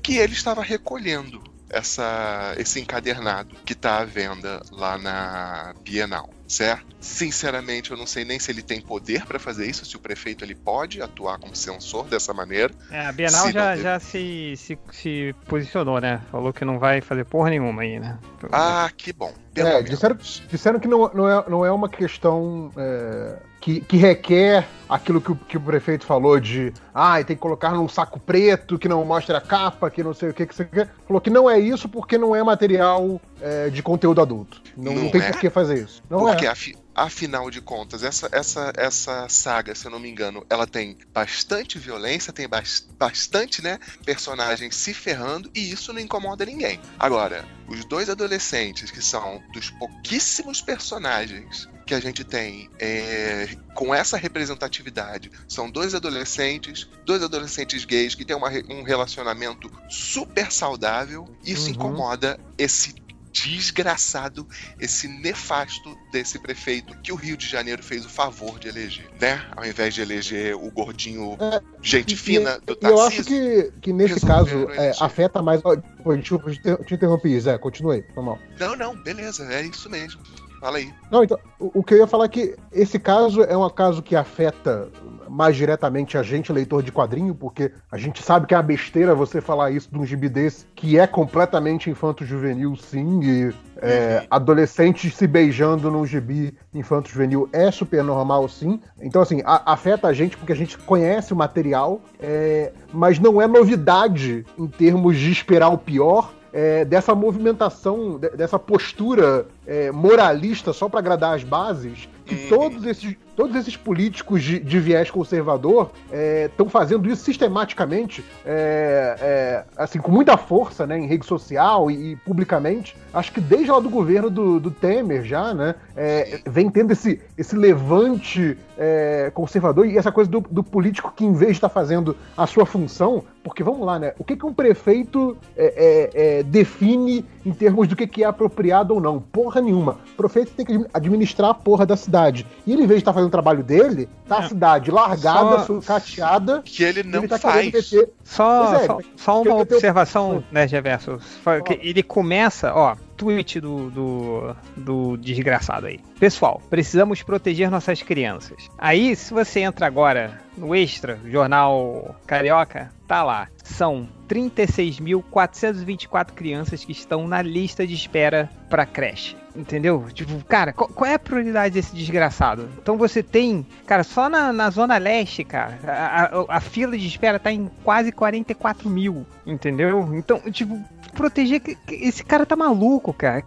que ele estava recolhendo essa, esse encadernado que está à venda lá na Bienal, certo? Sinceramente, eu não sei nem se ele tem poder para fazer isso, se o prefeito ele pode atuar como censor dessa maneira. É, a Bienal Se já, teve- já se, se, se posicionou, né? Falou que não vai fazer porra nenhuma aí, né? Ah, que bom. É, disseram, disseram que não, não, é, não é uma questão é, que, que requer aquilo que o, que o prefeito falou de ah, tem que colocar num saco preto que não mostra a capa, que não sei o que, que você quer. Falou que não é isso porque não é material é, de conteúdo adulto. Não, não Não tem é? por que fazer isso. Não Porque, é. afi- afinal de contas, essa, essa, essa saga, se eu não me engano, ela tem bastante violência, tem bas- bastante, né, personagens se ferrando, e isso não incomoda ninguém. Agora, os dois adolescentes, que são dos pouquíssimos personagens que a gente tem é, com essa representatividade, são dois adolescentes, dois adolescentes gays que têm uma um relacionamento super saudável, isso Uhum. incomoda esse desgraçado esse nefasto desse prefeito que o Rio de Janeiro fez o favor de eleger, né? Ao invés de eleger o gordinho É, gente E- fina do E eu acho Tarcísio. que, que nesse caso é, afeta mais. Pô, desculpa, te te interrompi, Zé, continue, foi mal. Não, não, beleza, é isso mesmo. Fala aí. Não, então, o, o que eu ia falar é que esse caso é um caso que afeta mais diretamente a gente, leitor de quadrinho, porque a gente sabe que é uma besteira você falar isso de um gibi desse, que é completamente infanto-juvenil, sim, e é, Uhum. adolescentes se beijando num gibi infanto-juvenil é super normal, sim. Então, assim, a- afeta a gente porque a gente conhece o material, é, mas não é novidade em termos de esperar o pior é, dessa movimentação, de- dessa postura é, moralista só para agradar as bases, que todos esses, todos esses políticos de, de viés conservador estão fazendo isso sistematicamente, é, é, assim, com muita força, né, em rede social e, e publicamente. Acho que desde lá do governo do, do Temer já, né, é, vem tendo esse, esse levante é, conservador e essa coisa do, do político que, em vez de estar fazendo a sua função, porque vamos lá, né? O que, que um prefeito é, é, é, define em termos do que, que é apropriado ou não? Porra nenhuma. O prefeito tem que administrar a porra da cidade. E ele, em vez de estar fazendo o trabalho dele, tá a cidade largada, só... sucateada. Que ele não ele tá faz. Meter... Só, é, só, só, uma observação, né, Geverso? Ele começa, ó, tweet do, do, do, desgraçado aí. Pessoal, precisamos proteger nossas crianças. Aí, se você entra agora no Extra, jornal Carioca, tá lá. São 36.424 crianças que estão na lista de espera para creche. Entendeu? Tipo, cara, qual, qual, é a prioridade desse desgraçado? Então você tem, cara, só na, na Zona Leste, cara, a, a, a fila de espera tá em quase 44 mil, entendeu? Então, tipo, proteger. Esse cara tá maluco, cara.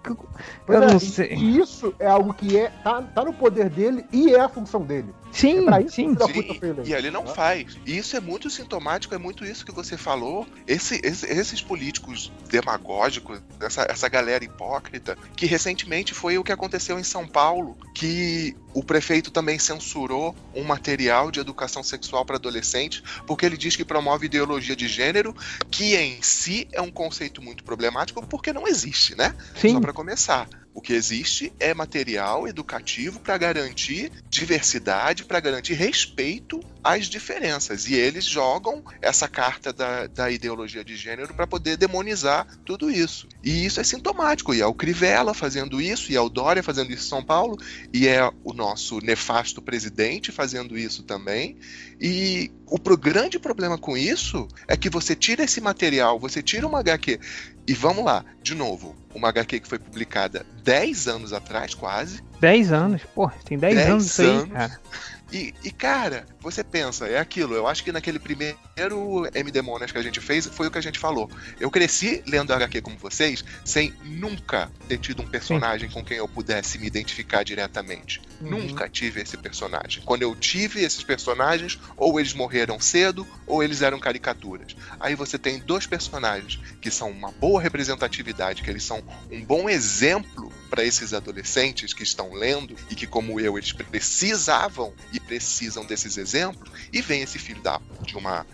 Eu é, não sei. E isso é algo que é, tá, tá no poder dele e é a função dele. Sim, é sim. sim. E ele não faz. E isso é muito sintomático, é muito isso que você falou. Esse, esse, esses políticos demagógicos, essa, essa galera hipócrita, que recentemente foi o que aconteceu em São Paulo, que o prefeito também censurou um material de educação sexual para adolescentes, porque ele diz que promove ideologia de gênero, que em si é um conceito muito problemático, porque não existe, né? Sim. Só para começar. O que existe é material educativo para garantir diversidade, para garantir respeito às diferenças. E eles jogam essa carta da, da ideologia de gênero para poder demonizar tudo isso. E isso é sintomático. E é o Crivella fazendo isso, e é o Dória fazendo isso em São Paulo, e é o nosso nefasto presidente fazendo isso também. E o pro, grande problema com isso é que você tira esse material, você tira uma HQ. E vamos lá, de novo, uma HQ que foi publicada 10 anos atrás, quase. 10 anos? Pô, tem 10, 10 anos isso aí, cara. E, e, cara, você pensa, é aquilo. Eu acho que naquele primeiro M Demônios que a gente fez, foi o que a gente falou. Eu cresci lendo HQ como vocês, sem nunca ter tido um personagem Sim. com quem eu pudesse me identificar diretamente. Uhum. Nunca tive esse personagem. Quando eu tive esses personagens, ou eles morreram cedo, ou eles eram caricaturas. Aí você tem dois personagens que são uma boa representatividade, que eles são um bom exemplo para esses adolescentes que estão lendo e que, como eu, eles precisavam e precisam desses exemplos, e vem esse filho da, de uma.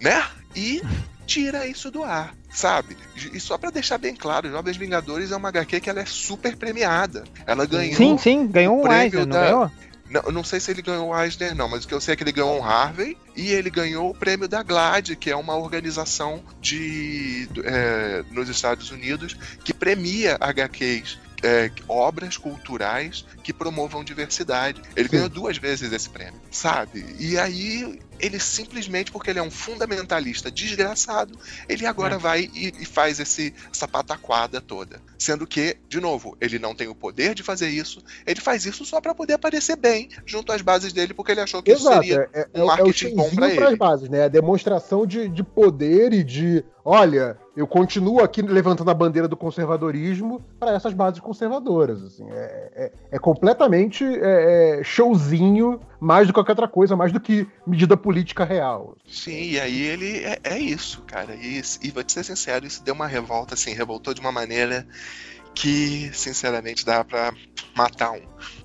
né? E tira isso do ar, sabe? E só para deixar bem claro, Jovens Vingadores é uma HQ que ela é super premiada. Ela ganhou. Sim, sim, ganhou um Eisner, da... não ganhou? Não, não sei se ele ganhou o Eisner, não, mas o que eu sei é que ele ganhou um Harvey e ele ganhou o prêmio da GLAD, que é uma organização de, é, nos Estados Unidos que premia HQs é, obras culturais que promovam diversidade. Ele Sim. ganhou duas vezes esse prêmio, sabe? E aí ele simplesmente, porque ele é um fundamentalista desgraçado, ele agora é. vai e, e, faz esse, essa pataquada toda. Sendo que, de novo, ele não tem o poder de fazer isso, ele faz isso só para poder aparecer bem junto às bases dele, porque ele achou que Exato. isso seria é, é, um marketing é bom para ele. bases, né? A demonstração de, de poder e de, olha, eu continuo aqui levantando a bandeira do conservadorismo para essas bases conservadoras. Assim, é, é, é completamente é, é, showzinho, mais do que qualquer outra coisa, mais do que medida política real. Sim, e aí ele é, é isso, cara. E, e vou te ser sincero, isso deu uma revolta, assim, revoltou de uma maneira que, sinceramente, dá para matar um.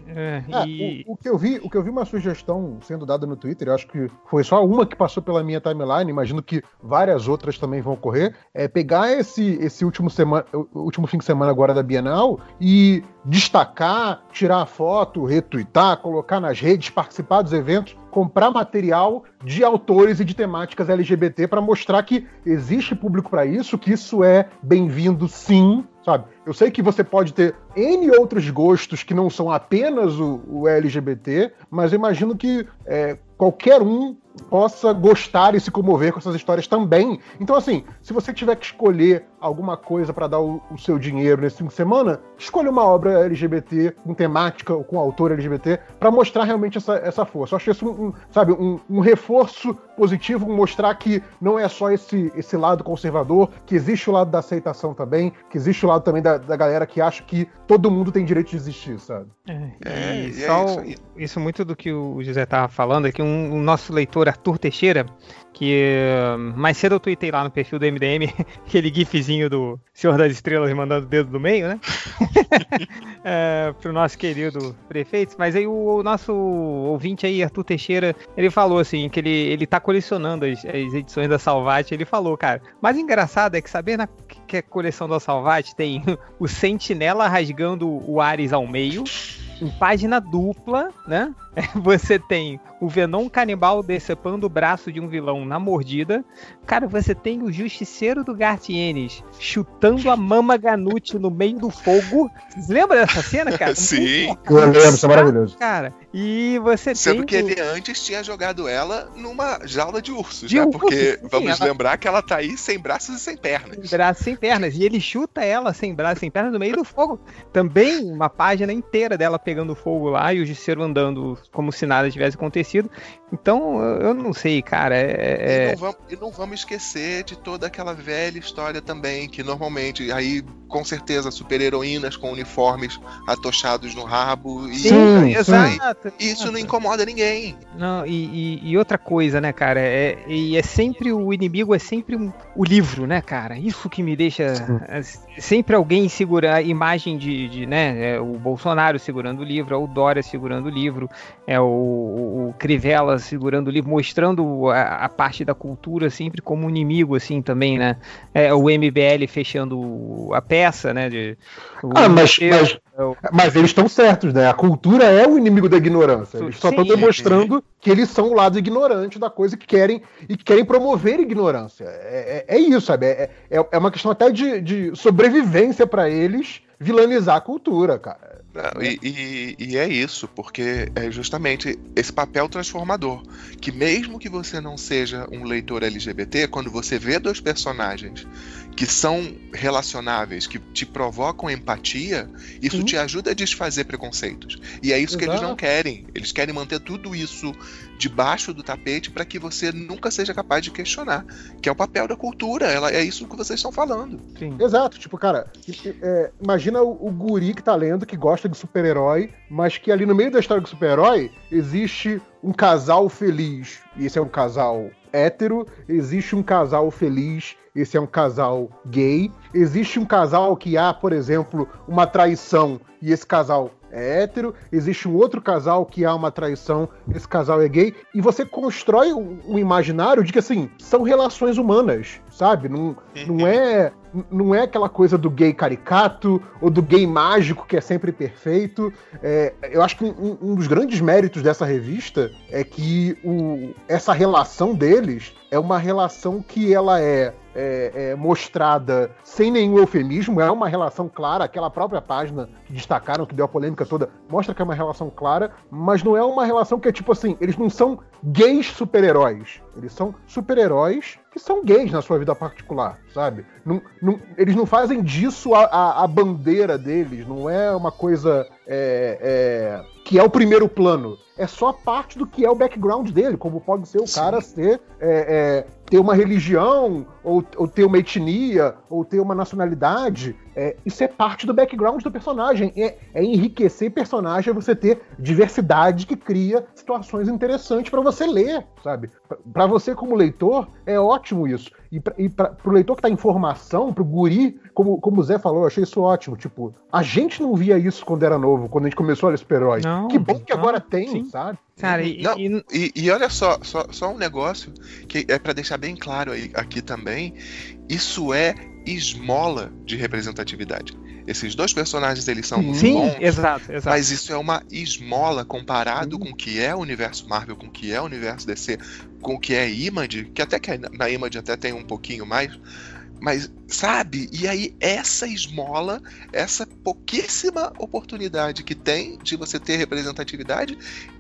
É, é, e... o, o, que eu vi, o que eu vi uma sugestão sendo dada no Twitter, eu acho que foi só uma que passou pela minha timeline, imagino que várias outras também vão ocorrer, é pegar esse, esse último, semana, último fim de semana agora da Bienal e destacar, tirar foto, retweetar, colocar nas redes, participar dos eventos, comprar material de autores e de temáticas LGBT para mostrar que existe público para isso, que isso é bem-vindo sim, sabe? Eu sei que você pode ter N outros gostos que não são apenas o, o LGBT, mas eu imagino que é, qualquer um possa gostar e se comover com essas histórias também. Então, assim, se você tiver que escolher alguma coisa para dar o, o, seu dinheiro nesse fim de semana, escolha uma obra LGBT com temática ou com autor LGBT para mostrar realmente essa, essa força. Eu acho isso, um, um sabe, um, um, reforço positivo, mostrar que não é só esse, esse lado conservador, que existe o lado da aceitação também, que existe o lado também da, da galera que acha que todo mundo tem direito de existir, sabe? É, é, e só é isso, isso, muito do que o José estava falando é que um, um nosso leitor Arthur Teixeira que mais cedo eu tuitei lá no perfil do MDM (laughs) aquele gifzinho do Senhor das Estrelas mandando o dedo do meio, né? (laughs) é, pro nosso querido prefeito. Mas aí o, o, nosso ouvinte aí, Arthur Teixeira, ele falou assim, que ele, ele tá colecionando as, as edições da Salvati. Ele falou, cara, mas engraçado é que saber na, que a coleção da Salvati tem (laughs) o Sentinela rasgando o Ares ao meio, em página dupla, né? (laughs) você tem o Venom canibal decepando o braço de um vilão na mordida. Cara, você tem o Justiceiro do Gartienes chutando a Mama Ganuti no meio do fogo. Lembra dessa cena, cara? (laughs) Sim. Eu lembro, isso é maravilhoso. Cara, e você Sendo tem. que ele antes tinha jogado ela numa jaula de ursos, De né? ursos, Porque sim, vamos ela- lembrar que ela tá aí sem braços e sem pernas. sem braços sem pernas. E ele chuta ela sem braços sem pernas no meio do fogo. Também uma página inteira dela pegando fogo lá e o Justiceiro andando como se nada tivesse acontecido. Então, eu não sei, cara. E, É, é- não vamos, e não vamos esquecer de toda aquela velha história também, que normalmente, aí, com certeza, super-heroínas com uniformes atochados no rabo. E Sim, exato. isso não incomoda ninguém. Não, e, e- e outra coisa, né, cara? É, e é sempre o inimigo, é sempre um- o livro, né, cara? Isso que me deixa. é, sempre alguém segura a imagem de, de, né? É o Bolsonaro segurando o livro, é o Dória segurando o livro, é o, o, Crivella segurando o livro, mostrando a, a parte da cultura sempre como um inimigo, assim, também, né? É o MBL fechando a peça, né? De, Ah, mas, mas, é mas eles estão certos, né? A cultura é o inimigo da ignorância. Eles só estão demonstrando que eles são o lado ignorante da coisa que querem e que querem promover ignorância. É, é- é isso, sabe? É, é, é uma questão até de, de sobrevivência pra eles vilanizar a cultura, cara. Não, e, e- e é isso, porque é justamente esse papel transformador. Que mesmo que você não seja um leitor LGBT, quando você vê dois personagens que são relacionáveis, que te provocam empatia, isso Sim. te ajuda a desfazer preconceitos. E é isso que eles não Exato. querem. Eles querem manter tudo isso debaixo do tapete para que você nunca seja capaz de questionar. Que é o papel da cultura. Ela, é isso que vocês estão falando. sim. Exato, tipo, cara, é, imagina o, o guri que tá lendo, que gosta de super-herói, mas que ali no meio da história do super-herói existe um casal feliz, e esse é um casal hétero, existe um casal feliz, esse é um casal gay, existe um casal que há, por exemplo, uma traição, e esse casal é hétero, existe um outro casal que há uma traição, esse casal é gay, e você constrói um, um imaginário de que, assim, são relações humanas, sabe? Não, não é não é aquela coisa do gay caricato ou do gay mágico que é sempre perfeito. É, eu acho que um, um dos grandes méritos dessa revista é que o, essa relação deles é uma relação que ela é, é, é mostrada sem nenhum eufemismo, é uma relação clara, aquela própria página que destacaram, que deu a polêmica toda, mostra que é uma relação clara, mas não é uma relação que é tipo assim, eles não são gays super-heróis, eles são super-heróis que são gays na sua vida particular, sabe? Não, não- eles não fazem disso a, a- a bandeira deles, não é uma coisa é, é, que é o primeiro plano. É só parte do que é o background dele, como pode ser o Sim. cara ser é, é, ter uma religião, ou, ou ter uma etnia, ou ter uma nacionalidade. É, isso é parte do background do personagem. É, é enriquecer personagem, é você ter diversidade que cria situações interessantes pra você ler, sabe? Pra você como leitor, é ótimo isso. E, pra, e pra, pro leitor que tá em formação, pro guri, como, como o Zé falou, eu achei isso ótimo. Tipo, a gente não via isso quando era novo, quando a gente começou a ler super-herói. Não, Que bom que não, agora tem, sim. sabe? Cara, e, Não, e- E, e olha só, só, só um negócio que é para deixar bem claro aí, aqui também. Isso é esmola de representatividade. Esses dois personagens eles são muito sim, bons, exato, exato. mas isso é uma esmola comparado com o que é o universo Marvel, com o que é o universo DC, com o que é Image, que até que na Image até tem um pouquinho mais. Mas, sabe? E aí, essa esmola, essa pouquíssima oportunidade que tem de você ter representatividade,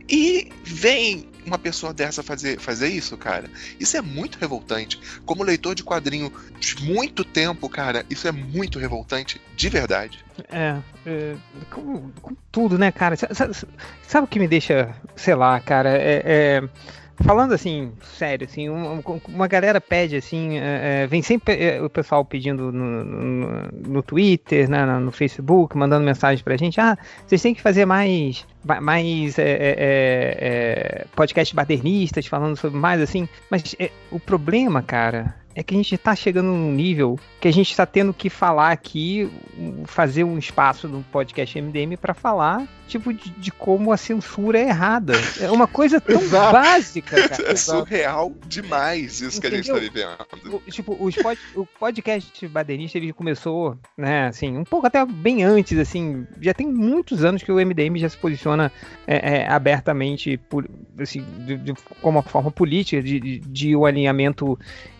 e vem uma pessoa dessa fazer, fazer isso, cara. Isso é muito revoltante. Como leitor de quadrinho de muito tempo, cara, isso é muito revoltante, de verdade. É, é, com, com tudo, né, cara? Sa- sa- Sabe, o que me deixa, sei lá, cara? É, é, falando assim, sério, assim, uma, uma galera pede assim, é, é, vem sempre é, o pessoal pedindo no, no, no Twitter, né, no Facebook, mandando mensagem pra gente, ah, vocês têm que fazer mais ma- mais é, é, é, é, podcasts badernistas falando sobre mais assim, mas o problema, cara, é que a gente tá chegando num nível que a gente tá tendo que falar aqui, fazer um espaço no podcast MDM pra falar, tipo, de, de como a censura é errada. É uma coisa tão (laughs) básica, cara. (laughs) É surreal demais isso que a gente tá vivendo. O- tipo, os pod- o podcast Badernista ele começou, né, assim, um pouco até bem antes, assim, já tem muitos anos que o MDM já se posiciona é, é, abertamente por, assim, de, de, como uma forma política de, de, de o alinhamento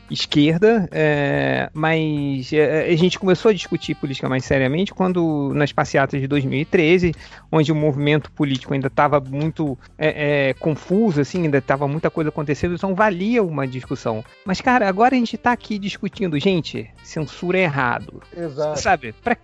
esquerda, é, mas é, a gente começou a discutir política mais seriamente quando nas passeatas de 2013, onde o movimento político ainda estava muito é, é, confuso, assim, ainda estava muita coisa acontecendo, então valia uma discussão. Mas, cara, agora a gente está aqui discutindo, gente, censura é errado. Exato. Sabe? Pra,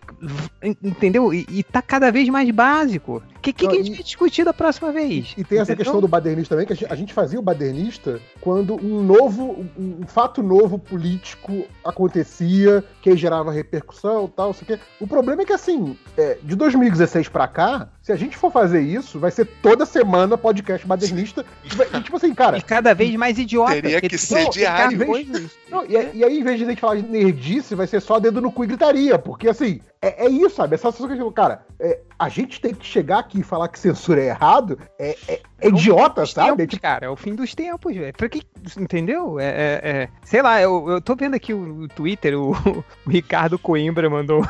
entendeu? E, e tá cada vez mais básico. O que, que, que, a gente vai discutir da próxima vez? E tem essa questão do badernista também, que a gente fazia o badernista quando um novo, um fato novo novo político acontecia, que gerava repercussão tal, sei o quê. O problema é que, assim, é, de 2016 para cá, se a gente for fazer isso, vai ser toda semana podcast modernista. E, tipo assim, cara. E cada vez mais idiota. Teria que ser diário. Vez, não, e, e, aí, em vez de a gente falar de nerdice, vai ser só dedo no cu e gritaria. Porque, assim, é, é isso, sabe? Essa sensação que eu cara, é, a gente tem que chegar aqui e falar que censura é errado. É, é, é idiota, sabe? Tempos, tipo... Cara, é o fim dos tempos, velho. Pra que. Entendeu? É, é, é, sei lá, eu, eu tô vendo aqui o, o Twitter, o, (laughs) o Ricardo Coimbra mandou.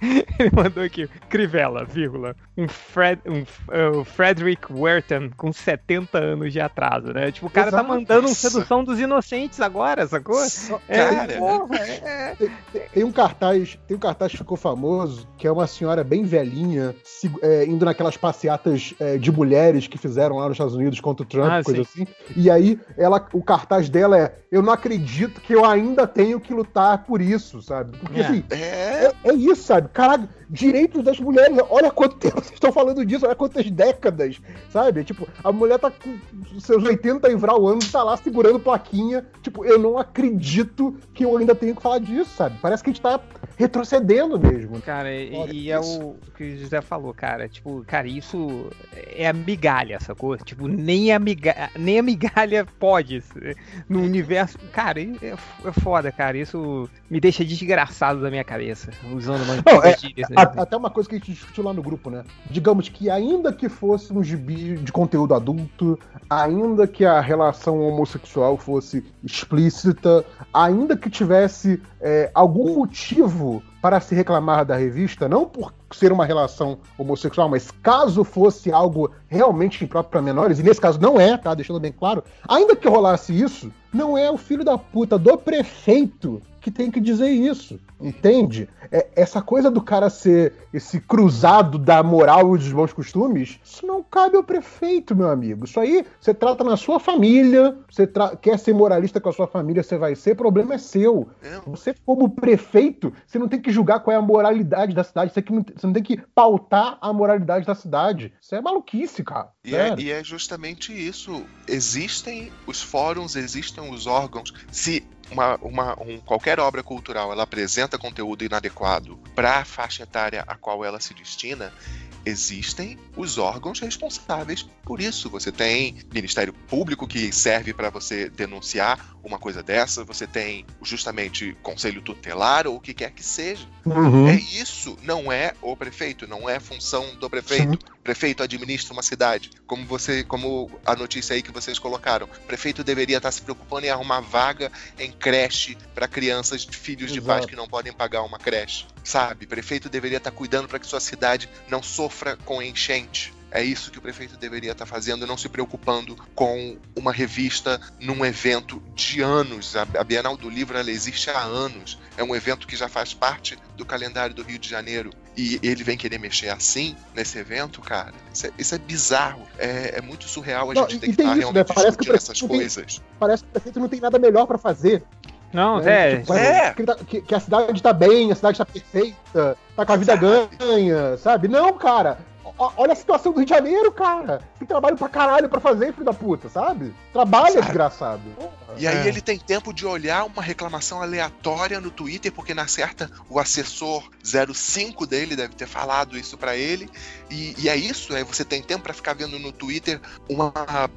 (laughs) Ele mandou aqui, Crivella, vírgula, um, Fred, um uh, Frederick Werton com 70 anos de atraso, né? Tipo, o cara tá Exato. tá mandando um Sedução dos Inocentes agora, sacou? É, cara, porra, é, é. Tem, tem, um cartaz, tem um cartaz que ficou famoso, que é uma senhora bem velhinha, se, é, indo naquelas passeatas é, de mulheres que fizeram lá nos Estados Unidos contra o Trump, ah, coisa sim. assim. E aí, ela, o cartaz dela é: Eu não acredito que eu ainda tenho que lutar por isso, sabe? Porque assim, é, é isso, sabe? sabe? Direitos das mulheres, olha quanto tempo vocês estão falando disso, olha quantas décadas, sabe? Tipo, a mulher tá com seus 80 e vral anos, tá lá segurando plaquinha. Tipo, eu não acredito que eu ainda tenho que falar disso, sabe? Parece que a gente tá retrocedendo mesmo. Cara, e, e é o que o José falou, cara. Tipo, cara, isso é a migalha, sacou? Tipo, nem a migalha, nem a migalha (laughs) pode. No universo. Cara, é, é foda, cara. Isso me deixa desgraçado da minha cabeça. Usando uma. Não, é, né? Até uma coisa que a gente discutiu lá no grupo, né? Digamos que ainda que fosse um gibi de conteúdo adulto, ainda que a relação homossexual fosse explícita, ainda que tivesse é, algum motivo para se reclamar da revista, não por ser uma relação homossexual, mas caso fosse algo realmente impróprio para menores, e nesse caso não é, tá? Deixando bem claro, ainda que rolasse isso, não é o filho da puta do prefeito que tem que dizer isso, entende? É, essa coisa do cara ser esse cruzado da moral e dos bons costumes, isso não cabe ao prefeito, meu amigo. Isso aí você trata na sua família, você quer ser moralista com a sua família, você vai ser, problema é seu. É. Você, como prefeito, você não tem que julgar qual é a moralidade da cidade, você, não, você não tem que pautar a moralidade da cidade. Isso é maluquice, cara. E é, e é justamente isso. Existem os fóruns, existem os órgãos. Se uma, uma, um, qualquer obra cultural ela apresenta conteúdo inadequado para a faixa etária a qual ela se destina, existem os órgãos responsáveis por isso. Você tem Ministério Público que serve para você denunciar uma coisa dessa, você tem justamente Conselho Tutelar ou o que quer que seja. Uhum. É isso, não é o prefeito, não é função do prefeito. Sim. Prefeito administra uma cidade, como você, como a notícia aí que vocês colocaram. Prefeito deveria estar se preocupando em arrumar vaga em creche para crianças de filhos Exato. de pais que não podem pagar uma creche, sabe? Prefeito deveria estar cuidando para que sua cidade não sofra com enchente. É isso que o prefeito deveria estar fazendo, não se preocupando com uma revista num evento de anos. A Bienal do Livro ela existe há anos. É um evento que já faz parte do calendário do Rio de Janeiro. E ele vem querer mexer assim nesse evento, cara. Isso é, isso é bizarro. É, é, muito surreal a não, gente ter que estar isso, realmente né? Parece que essas coisas. Tem, parece que o prefeito não tem nada melhor para fazer. Não, né? é. Tipo, é. Que, tá, que, que, a cidade tá bem, a cidade tá perfeita, tá com a vida ganha, sabe? Não, cara olha a situação do Rio de Janeiro, cara. Tem trabalho pra caralho pra fazer, filho da puta, sabe? Trabalha, sabe? desgraçado. E aí é. ele tem tempo de olhar uma reclamação aleatória no Twitter, porque na certa o assessor 05 dele deve ter falado isso para ele. E, e, é isso, aí você tem tempo para ficar vendo no Twitter uma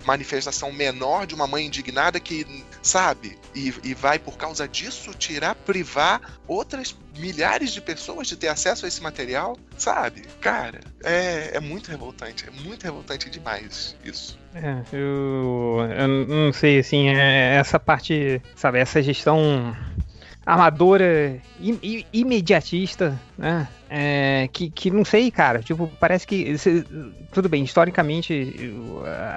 manifestação menor de uma mãe indignada que, sabe, e, e vai por causa disso tirar, privar outras milhares de pessoas de ter acesso a esse material, sabe? Cara, é, é muito revoltante, é muito revoltante demais isso. É, eu, eu não sei, assim, é, essa parte, sabe, essa gestão amadora, imediatista, né? É, que, que não sei, cara. Tipo, parece que. Se, tudo bem, historicamente,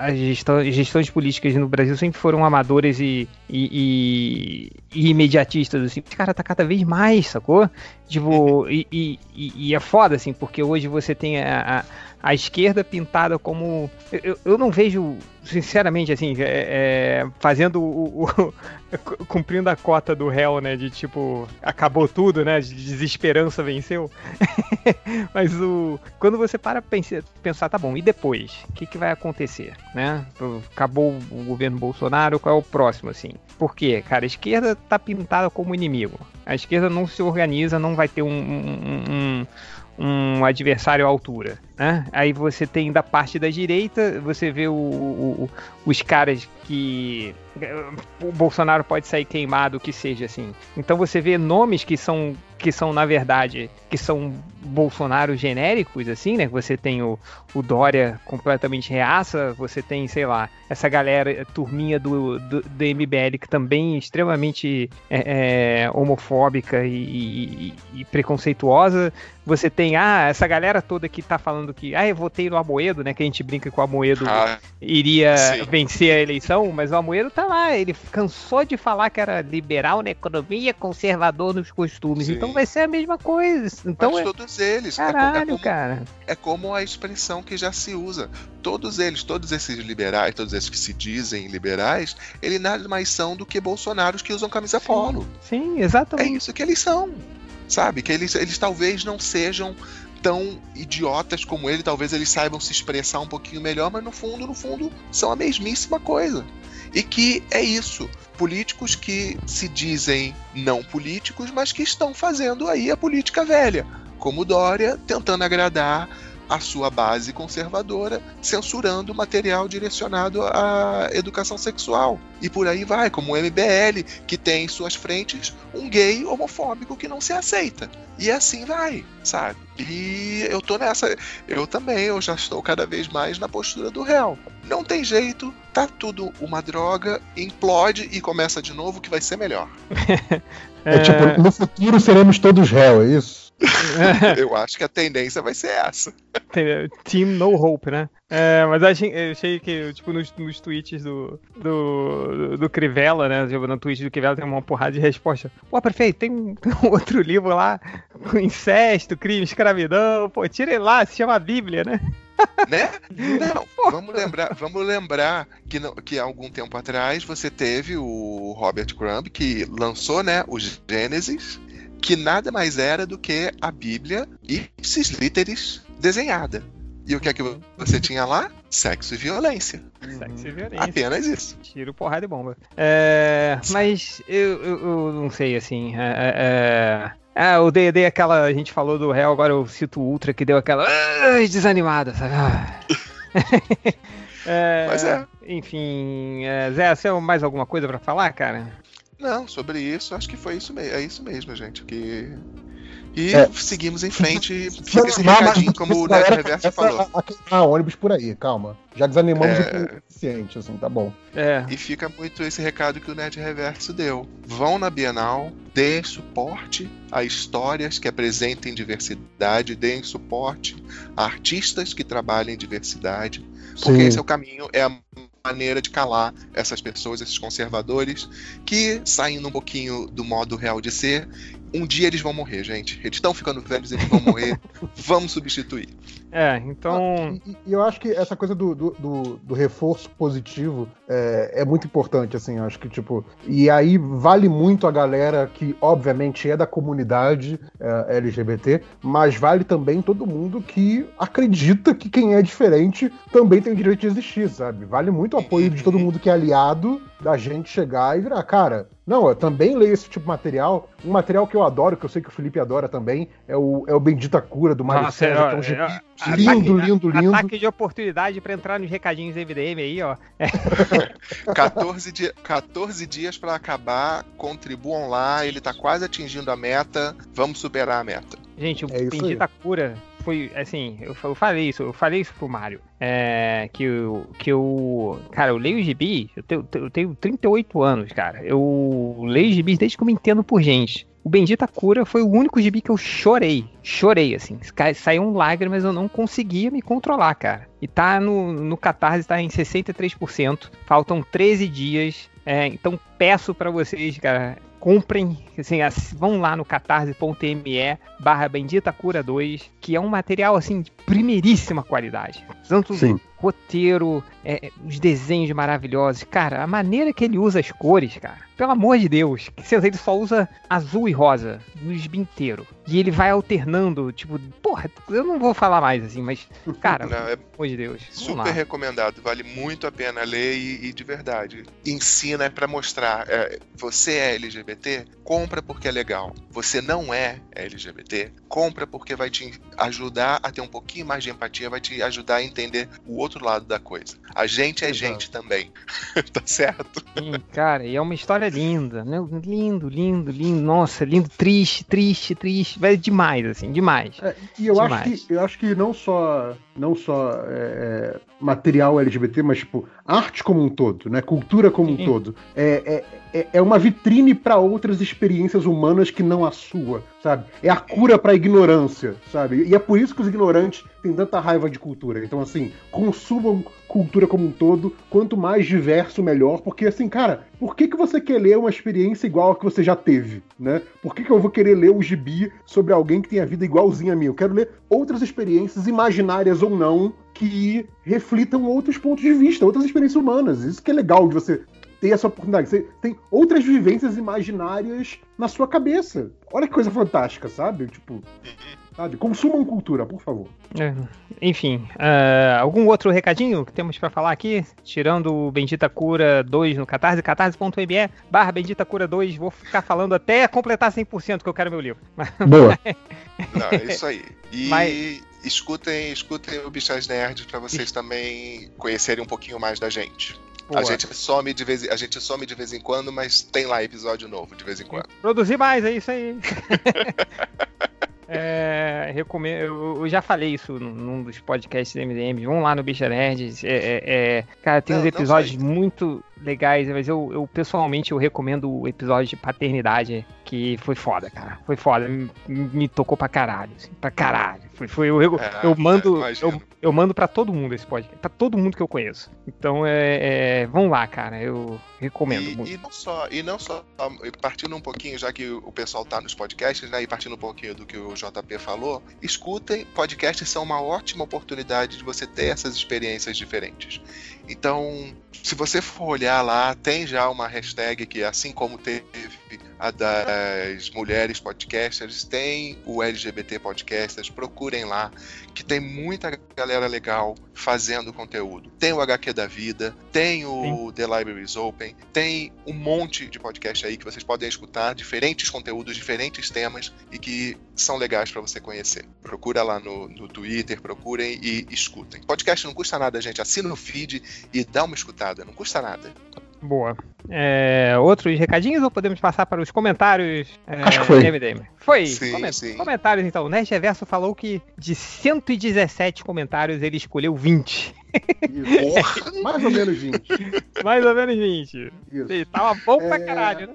as gestões, gestões políticas no Brasil sempre foram amadoras e, e, e, e imediatistas, assim. Esse cara tá cada vez mais, sacou? Tipo, (laughs) e, e, e, é foda, assim, porque hoje você tem a, a a esquerda pintada como. Eu, eu não vejo, sinceramente, assim, é, é, fazendo o, o, (laughs) cumprindo a cota do réu, né? De tipo, acabou tudo, né? De desesperança venceu. (laughs) Mas o. Quando você para pensar, pensar, tá bom, e depois? O que, que vai acontecer? Né? Acabou o governo Bolsonaro, qual é o próximo, assim? Por quê? Cara, a esquerda tá pintada como inimigo. A esquerda não se organiza, não vai ter um, um, um um adversário à altura. Né? Aí você tem da parte da direita, você vê o, o, os caras que o Bolsonaro pode sair queimado, que seja assim. Então você vê nomes que são que são na verdade que são Bolsonaro genéricos assim, né? Você tem o, o Dória completamente reaça, você tem, sei lá, essa galera turminha do, do, do MBL que também é extremamente é, é, homofóbica e, e, e, preconceituosa. Você tem ah, essa galera toda que tá falando que ah, eu votei no Amoedo, né? Que a gente brinca que o Amoedo ah, iria sim. vencer a eleição, mas o Amoedo tá lá, ele cansou de falar que era liberal na economia, conservador nos costumes. Sim. Então vai ser a mesma coisa. Então Mas é... todos eles. É Caralho, é como, cara. É como a expressão que já se usa. Todos eles, todos esses liberais, todos esses que se dizem liberais, eles nada mais são do que bolsonaros que usam camisa sim. polo. Sim, exatamente. É isso que eles são. Sabe? Que eles, eles talvez não sejam tão idiotas como ele, talvez eles saibam se expressar um pouquinho melhor, mas no fundo, no fundo, são a mesmíssima coisa. E que é isso. Políticos que se dizem não políticos, mas que estão fazendo aí a política velha, como Dória, tentando agradar a sua base conservadora, censurando material direcionado à educação sexual. E por aí vai, como o MBL, que tem em suas frentes um gay homofóbico que não se aceita. E assim vai, sabe? E eu tô nessa. Eu também, eu já estou cada vez mais na postura do réu. Não tem jeito, tá tudo uma droga, implode e começa de novo que vai ser melhor. é, tipo, no futuro seremos todos réu, é isso? (laughs) eu acho que a tendência vai ser essa. Team No Hope, né? É, mas achei, achei que, tipo, nos, nos tweets do, do, do Crivella, né? Tipo, no tweet do Crivella tem uma porrada de resposta. Pô, prefeito, tem um, (laughs) um outro livro lá incesto, crime, escravidão. Pô, tira ele lá, se chama Bíblia, né? né? (laughs) Não, vamos lembrar, vamos lembrar que, que há algum tempo atrás você teve o Robert Crumb que lançou, né, o Gênesis que nada mais era do que a Bíblia ipsis literis desenhada. E o que é que você tinha lá? Sexo e violência. Sexo e violência. Apenas isso. Tiro, porrada e bomba. É, mas eu, eu, eu, não sei, assim. É, é, é ah, eu dei, dei, aquela. A gente falou do réu, agora eu cito o Ultra que deu aquela. desanimada, sabe? Ah. (laughs) é, Mas é. Enfim, é, Zé, você tem mais alguma coisa para falar, cara? Não, sobre isso, acho que foi isso mesmo. É isso mesmo, gente. Que... E é. seguimos em frente. Fica esse recadinho, como o Neto Reverso falou. Ah, ônibus por aí, calma. Já desanimamos é... o suficiente, assim, tá bom. É. E fica muito esse recado que o Nerd Reverso deu. Vão na Bienal, deem suporte a histórias que apresentem diversidade, deem suporte a artistas que trabalhem diversidade, porque Sim. esse é o caminho, é a maneira de calar essas pessoas, esses conservadores, que saindo um pouquinho do modo real de ser, um dia eles vão morrer, gente. Eles estão ficando velhos, eles vão morrer. (laughs) Vamos substituir. É, então. E, e, eu acho que essa coisa do, do, do, do reforço positivo é, é, muito importante, assim. Acho que, tipo. E aí vale muito a galera que, obviamente, é da comunidade é, LGBT, mas vale também todo mundo que acredita que quem é diferente também tem o direito de existir, sabe? Vale muito o apoio de todo mundo que é aliado da gente chegar e virar, cara, não, eu também leio esse tipo de material. Um material que eu adoro, que eu sei que o Felipe adora também, é o, é o Bendita Cura do Mário Nossa, César. É, é, é, lindo, ataque, lindo, lindo. Ataque de oportunidade para entrar nos recadinhos MDM aí, ó. (laughs) É. 14, dia, 14 dias para acabar, contribuam lá, ele tá quase atingindo a meta, vamos superar a meta. Gente, o é Bendita Cura foi assim, eu, falei isso, eu falei isso pro Mário. É, que eu, que eu. Cara, eu leio gibi, eu tenho, eu tenho 38 anos, cara. Eu leio gibis desde que eu me entendo por gente. O Bendita Cura foi o único gibi que eu chorei. Chorei, assim. Saiu lágrimas, eu não conseguia me controlar, cara. E tá no, no Catarse, tá em 63%. Faltam 13 dias. É, então peço para vocês, cara, comprem, assim, vão lá no catarse.me barra Bendita Cura 2, que é um material, assim, de primeiríssima qualidade. Tanto Sim. Roteiro, é, os desenhos maravilhosos. Cara, a maneira que ele usa as cores, cara, pelo amor de Deus, que ele só usa azul e rosa no gibi inteiro. E ele vai alternando, tipo, porra, eu não vou falar mais assim, mas, cara, (laughs) não, é pelo amor de Deus. Super recomendado, vale muito a pena ler e, e de verdade. Ensina para mostrar. É, você é LGBT? Compra porque é legal. Você não é LGBT? Compra porque vai te ajudar a ter um pouquinho mais de empatia, vai te ajudar a entender o outro lado da coisa. A gente é Exato. gente também. (laughs) tá certo? Sim, cara, e é uma história linda, né? Lindo, lindo, lindo. Nossa, lindo, triste, triste, triste. Vai demais, assim, demais. É, e eu acho, que, eu acho que não só, não só é, é material LGBT, mas tipo, arte como um todo, né? Cultura como Sim. um todo. É, é, é, é uma vitrine para outras experiências humanas que não a sua, sabe? É a cura para a ignorância, sabe? E é por isso que os ignorantes têm tanta raiva de cultura. Então, assim, consumam cultura como um todo, quanto mais diverso, melhor, porque assim, cara, por que, que você quer ler uma experiência igual a que você já teve, né? Por que, que eu vou querer ler um gibi sobre alguém que tem a vida igualzinha a mim? Eu quero ler outras experiências, imaginárias ou não, que reflitam outros pontos de vista, outras experiências humanas. Isso que é legal de você ter essa oportunidade. Você tem outras vivências imaginárias na sua cabeça. Olha que coisa fantástica, sabe? Tipo. Sabe? Consumam cultura, por favor. É, enfim, uh, algum outro recadinho que temos para falar aqui? Tirando o Bendita Cura 2 no Catarse, catarse.me barra Bendita Cura 2. Vou ficar falando até completar 100% que eu quero meu livro. (laughs) Boa. Não, é isso aí. E Mas... escutem, escutem o Bichas Nerds para vocês também conhecerem um pouquinho mais da gente. A gente, some de vez, a gente some de vez em quando, mas tem lá episódio novo de vez em quando. Produzir mais, é isso aí. (laughs) É, recomendo, eu, já falei isso num dos podcasts do MDM. Vão lá no Bicha Nerds. É, é, é, cara, tem não, uns episódios muito legais, mas eu, eu, pessoalmente eu recomendo o episódio de paternidade, que foi foda, cara. Foi foda. Me, me tocou pra caralho, assim, pra caralho. Foi, foi, eu, eu, é, eu mando. É, eu, eu mando pra todo mundo esse podcast. Pra todo mundo que eu conheço. Então é. é vão lá, cara. Eu recomendo e, muito. E não só, e não só partindo um pouquinho, já que o pessoal tá nos podcasts, né? E partindo um pouquinho do que o JP falou, escutem. Podcasts são uma ótima oportunidade de você ter essas experiências diferentes. Então, se você for olhar lá, tem já uma hashtag que, assim como teve a das mulheres podcasters, tem o LGBT podcasters, procurem lá, que tem muita galera legal fazendo conteúdo. Tem o HQ da Vida, tem o Sim. The Libraries Open, tem um monte de podcast aí que vocês podem escutar, diferentes conteúdos, diferentes temas e que são legais para você conhecer. Procura lá no, no Twitter, procurem e escutem. Podcast não custa nada, gente. Assina o feed e dá uma escutada, não custa nada. Boa. É, outros recadinhos ou podemos passar para os comentários? É, Acho que foi. MDM? Foi. Sim, Coment sim. Comentários então. O Nerd Reverso falou que de 117 comentários ele escolheu 20. Porra, mais ou menos 20. Mais ou menos 20. Isso. tava bom pra é... caralho, né?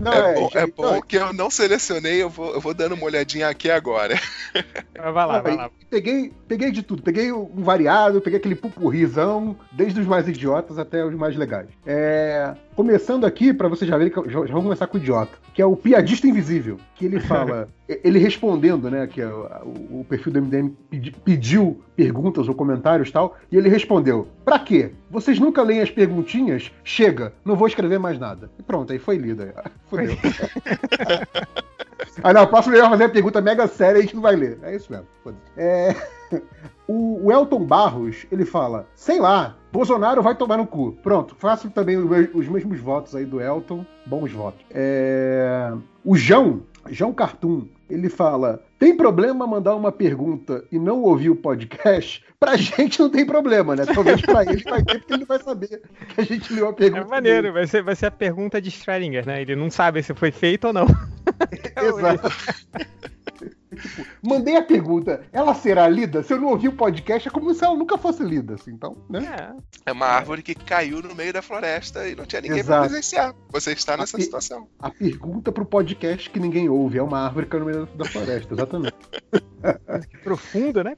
Não, é, é, bom, é bom que eu não selecionei, eu vou, eu vou dando uma olhadinha aqui agora. Vai lá, vai lá. Peguei, peguei de tudo. Peguei um variado, peguei aquele pupurrizão, desde os mais idiotas até os mais legais. É, começando aqui, para você já ver, já, já vamos começar com o idiota, que é o piadista invisível, que ele fala, (laughs) ele respondendo, né, que é o, o, perfil do MDM pediu perguntas ou comentários tal, e ele respondeu: "Pra quê? Vocês nunca leem as perguntinhas? Chega, não vou escrever mais nada". E pronto, aí foi lido. (laughs) Fudeu. (laughs) Aí na próxima ele vai fazer a pergunta mega séria e a gente não vai ler. É isso mesmo. É... O, Elton Barros, ele fala, sei lá, Bolsonaro vai tomar no cu. Pronto, faço também os mesmos votos aí do Elton. Bons votos. É... O João, João Cartoon, ele fala: tem problema mandar uma pergunta e não ouvir o podcast? Pra gente não tem problema, né? Talvez pra ele vai ter, porque ele vai saber que a gente leu a pergunta. É maneiro, vai ser, vai ser a pergunta de Schrödinger, né? Ele não sabe se foi feito ou não. (laughs) Exato. (laughs) (laughs) tipo, mandei a pergunta, ela será lida? Se eu não ouvir o podcast, é como se ela nunca fosse lida, assim, então, né? É, é uma árvore que caiu no meio da floresta e não tinha ninguém Exato. pra presenciar. Você está nessa a situação. A pergunta pro podcast que ninguém ouve é uma árvore que caiu no meio da floresta, exatamente. (laughs) que profundo, né?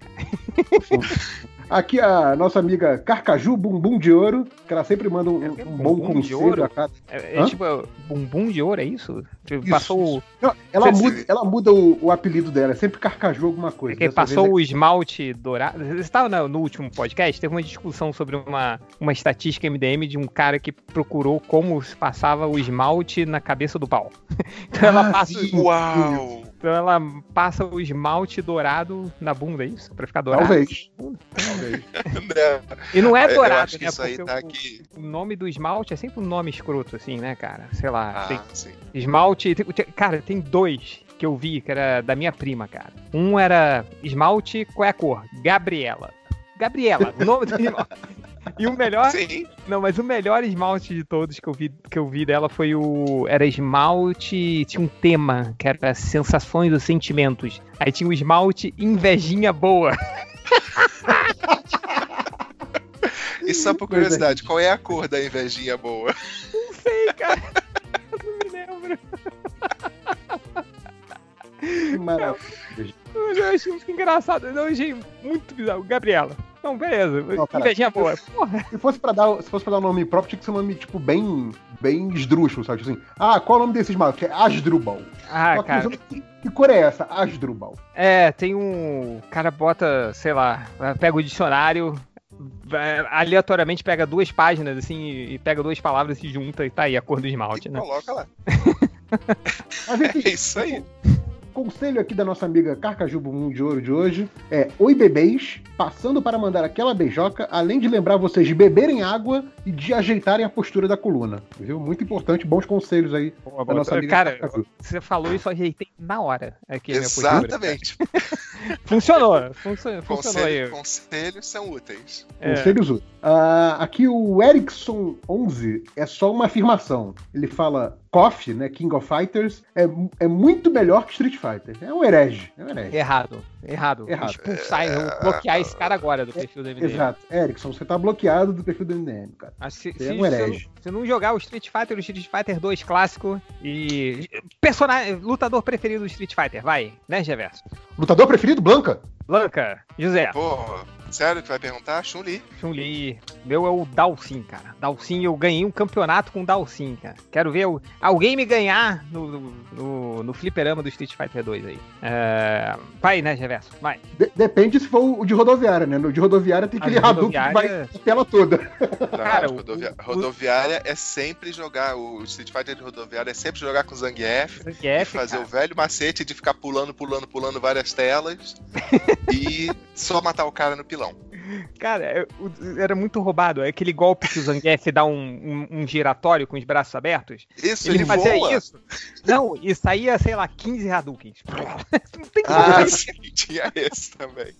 (laughs) Aqui a nossa amiga Carcaju Bumbum de Ouro, que ela sempre manda um, é, um bom conselho a cada. É, é tipo bumbum de ouro, é isso? Tipo, isso passou. Isso. Não, ela, muda, ela muda o, o, apelido dela, é sempre Carcaju alguma coisa. É passou o esmalte dourado. Você estava no, no, último podcast, teve uma discussão sobre uma, uma estatística MDM de um cara que procurou como se passava o esmalte na cabeça do pau. (laughs) então ela ah, passa. Uau! Então ela passa o esmalte dourado na bunda, é isso? Pra ficar dourado? Talvez. Talvez. e não é dourado, né? Porque tá o, o, nome do esmalte é sempre um nome escroto, assim, né, cara? Sei lá. Ah, tem sim. Esmalte. Tem, cara, tem dois que eu vi, que era da minha prima, cara. Um era esmalte, qual é a cor? Gabriela. Gabriela, o nome do (laughs) esmalte. E o melhor. Sim. Não, mas o melhor esmalte de todos que eu vi, que eu vi dela foi o. Era esmalte. Tinha um tema, que era sensações ou sentimentos. Aí tinha o esmalte invejinha boa. E só por (laughs) curiosidade, qual é a cor da invejinha boa? Não sei, cara. (laughs) não me lembro. Que maravilha. Eu achei muito engraçado. Eu achei muito bizarro. Gabriela. Não, beleza. Não, Invejinha boa. Porra. Se fosse, pra dar, se fosse pra dar um nome próprio, tinha que ser um nome, tipo, bem, bem esdrúxulo, sabe? Tipo assim, ah, qual é o nome desses malucos? É Asdrubal. Ah, Só cara. Que, que cor é essa? Asdrubal. É, tem um... O cara bota, sei lá, pega o dicionário, aleatoriamente pega duas páginas, assim, e pega duas palavras, se junta e tá aí a cor do esmalte, e né? Coloca lá. (laughs) é isso aí conselho aqui da nossa amiga Carcaju Bumbum de Ouro de hoje é: Oi, bebês, passando para mandar aquela beijoca, além de lembrar vocês de beberem água e de ajeitarem a postura da coluna. Viu? Muito importante, bons conselhos aí Boa, da nossa amiga Cara, Carcaju. você falou isso, eu ajeitei na hora. Aqui Exatamente. (laughs) funcionou, funcionou, funcionou aí. Conselhos são úteis. É. Conselhos úteis. Uh, aqui o Ericsson 11 é só uma afirmação. Ele fala: KOF, né, King of Fighters, é, é muito melhor que Street Fighter. É um herege. É um herege. Errado. Errado. Errado. Expulsar, é... bloquear esse cara agora do perfil do MDM. Exato. Erickson, você tá bloqueado do perfil do MDM, cara. Se, você é um herege. Se, se não jogar o Street Fighter, o Street Fighter 2 clássico e. Personagem, lutador preferido do Street Fighter, vai, né, Geverso? Lutador preferido, Blanca? Blanca, José. Porra. Sério que vai perguntar? Chun-Li. Chun-Li. Meu é o Dalsin, cara. Dalsin, eu ganhei um campeonato com o Dalsin, cara. Quero ver o... alguém me ganhar no, no, no fliperama do Street Fighter 2 aí. É... Vai, né, Reverso? Vai. De depende se for o de rodoviária, né? No de rodoviária tem aquele Hadouken que vai a tela toda. Não, cara, rodovia... o... rodoviária é sempre jogar, o Street Fighter de rodoviária é sempre jogar com Zangief. Zangief fazer cara. o velho macete de ficar pulando, pulando, pulando várias telas (laughs) e só matar o cara no pilão. Então, Cara, é, era muito roubado. É aquele golpe que o Zangief dá um, um, um, giratório com os braços abertos. Isso, ele, ele fazia voa. isso. Não, e saía, sei lá, 15 Hadoukens. (laughs) Não tem ah, sim, tinha esse também.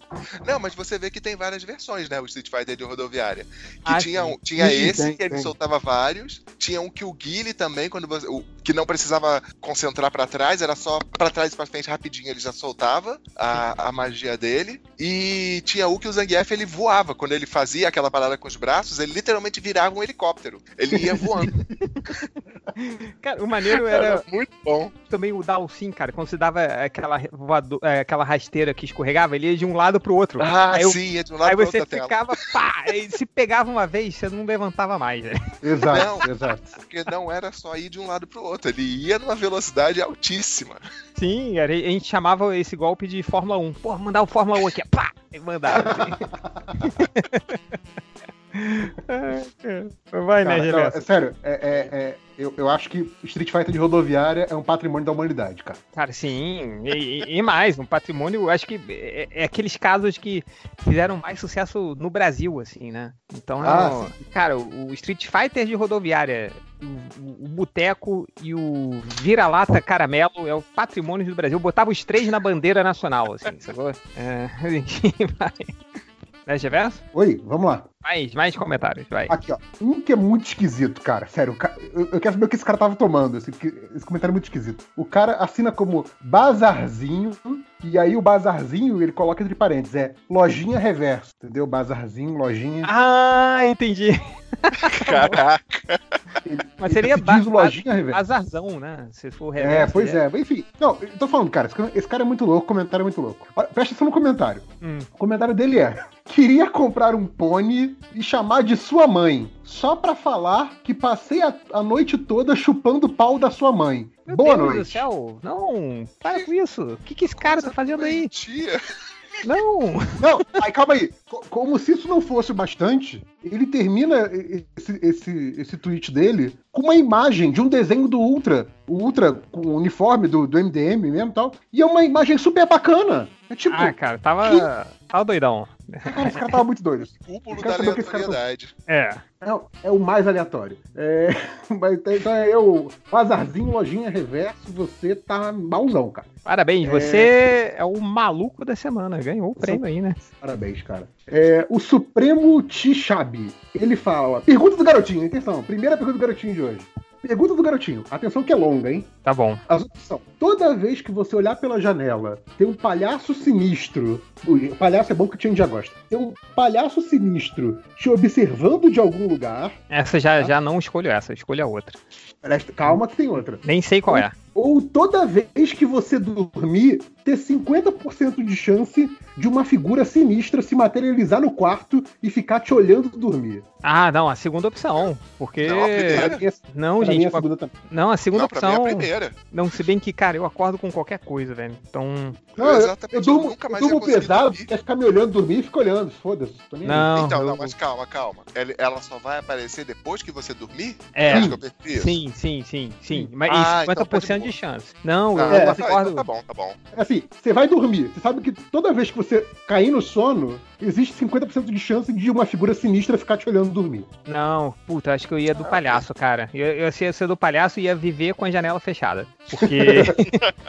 Não, mas você vê que tem várias versões, né? O Street Fighter de rodoviária. Que ah, tinha, um, tinha sim, esse, tem, que ele tem. soltava vários. Tinha um que o Guile também, quando você, o, que não precisava concentrar para trás, era só para trás e pra frente rapidinho, ele já soltava a, a magia dele. E tinha o que o Zangief ele voava. Quando ele fazia aquela parada com os braços, ele literalmente virava um helicóptero. Ele ia voando. (laughs) (laughs) cara, o maneiro era, era. muito bom. Também o Dalsin, cara, quando você dava aquela, voador, é, aquela rasteira que escorregava, ele ia de um lado pro outro. Ah, aí sim, ia de um lado aí pro outro. Aí você ficava, pá, e se pegava uma vez, você não levantava mais. Né? Exato, não, exato. Porque não era só ir de um lado pro outro, ele ia numa velocidade altíssima. Sim, a gente chamava esse golpe de Fórmula 1. Pô, mandar o Fórmula 1 aqui, pá! E mandava. Assim. (laughs) Vai, né, Cara, né, não, é Sério, é, é, é, eu, eu acho que Street Fighter de rodoviária é um patrimônio da humanidade, cara. Cara, sim. E, e mais, um patrimônio, eu acho que é, é, aqueles casos que fizeram mais sucesso no Brasil, assim, né? Então, ah, cara, o Street Fighter de rodoviária, o, o Boteco e o Vira-Lata Caramelo é o patrimônio do Brasil. Eu botava os três na bandeira nacional, assim, sacou? É, (laughs) vai. Né, Geverso? Oi, vamos lá. Mais, mais comentários, vai. Aqui, ó. Um que é muito esquisito, cara. Sério, eu, eu quero saber o que esse cara tava tomando. Esse, esse comentário é muito esquisito. O cara assina como Bazarzinho E aí o bazarzinho, ele coloca entre parênteses, é lojinha reverso, entendeu? Bazarzinho, lojinha. Ah, entendi. Caraca. Mas seria ba lojinha reverso. bazarzão, né? Se for É, reverso. pois é. Enfim, não, eu tô falando, cara, esse cara- é muito louco, o comentário é muito louco. Olha, presta atenção no comentário. Hum. O comentário dele é: Queria comprar um pônei e chamar de sua mãe, só pra falar que passei a, a noite toda chupando o pau da sua mãe. Meu Boa Deus noite. do céu. Não, para com isso. O que, que esse cara tá fazendo aí? Tia. Não. Não, aí calma aí. Co- Como se isso não fosse o bastante, ele termina esse, esse, esse tweet dele com uma imagem de um desenho do Ultra. O Ultra com o uniforme do, do MDM mesmo e tal. E é uma imagem super bacana. É tipo, Ah, cara, tava. Tava doidão. Cara, esse cara tava muito doido. Cúmulo da saber o que esse cara aleatoriedade. É. É, o- é o mais aleatório. É, (laughs) mas, então é eu, Bazarzinho, lojinha reverso, você tá malzão, cara. Parabéns, É. você é o maluco da semana. Ganhou o prêmio aí, né? Parabéns, cara. É, o Supremo Tishabi, ele fala. Pergunta do garotinho, atenção. Primeira pergunta do garotinho de hoje. Pergunta do garotinho. Atenção que é longa, hein? Tá bom. As opções são: toda vez que você olhar pela janela, tem um palhaço sinistro. Ui, palhaço é bom que o Tian já gosta. Tem um palhaço sinistro te observando de algum lugar. Essa já, já não escolho essa, escolho a outra. Calma que tem outra. Nem sei qual é. Ou toda vez que você dormir, ter 50% de chance de uma figura sinistra se materializar no quarto e ficar te olhando dormir. Ah, não, a segunda opção. Porque. Não, a primeira. É- Não, pra mim, gente, a segunda não, a segunda Não, pra mim é a opção. primeira. Não, se bem que, cara, eu acordo com qualquer coisa, velho. Então. Não, eu, Exatamente, eu eu durmo, nunca eu mais ia durmo pesado, dormir. quer ficar me olhando dormir e fica olhando. Foda-se. Não. Então, eu- não, mas calma, calma. Ela, só vai aparecer depois que você dormir? É. Eu isso. Sim, sim, sim, sim. Mas Ah, e então 50% pode- de chance. Não, Ah, eu É, acordo. então tá bom, tá bom. Assim, você vai dormir. Você sabe que toda vez que você cair no sono, existe 50% de chance de uma figura sinistra ficar te olhando dormir. Não, puta, acho que eu ia do palhaço, cara. Eu, eu ia ser do palhaço e ia viver com a janela fechada. Porque. (laughs)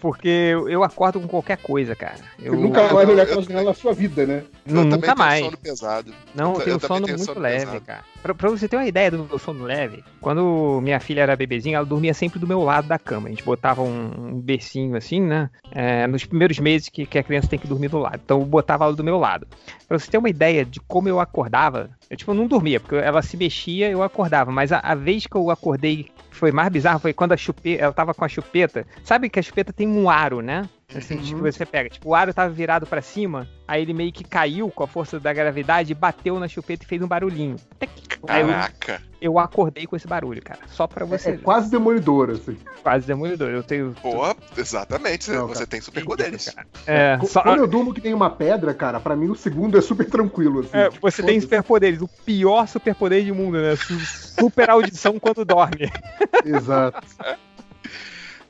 Porque eu acordo com qualquer coisa, cara. Eu Você nunca mais olhar aquela janela na sua vida, né? Não, nunca tenho mais. sono pesado. Não, eu Eu tenho um sono tenho muito sono leve, pesado. cara. Pra, pra você ter uma ideia do meu sono leve, quando minha filha era bebezinha, ela dormia sempre do meu lado da cama. A gente botava um, um bercinho assim, né? É, nos primeiros meses que, que a criança tem que dormir do lado. Então eu botava ela do meu lado. Pra você ter uma ideia de como eu acordava, eu tipo, não dormia, porque ela se mexia, eu acordava. Mas a, a vez que eu acordei foi mais bizarro foi quando a chupeta, ela tava com a chupeta. Sabe que a chupeta tem um aro, né? Assim, Uhum. tipo, você pega, tipo, o aro tava virado pra cima, aí ele meio que caiu com a força da gravidade, bateu na chupeta e fez um barulhinho. Aí eu, Caraca. eu acordei com esse barulho, cara. Só pra você É, ver. quase demolidor, assim. Quase demolidor. Eu tenho. Boa, exatamente. Não, você cara. tem superpoderes. É, só- Quando eu durmo que tem uma pedra, cara, pra mim o segundo é super tranquilo, assim. é, Tipo, você tem superpoderes, o pior superpoder do mundo, né? Su- Super audição quando dorme. Exato. (laughs)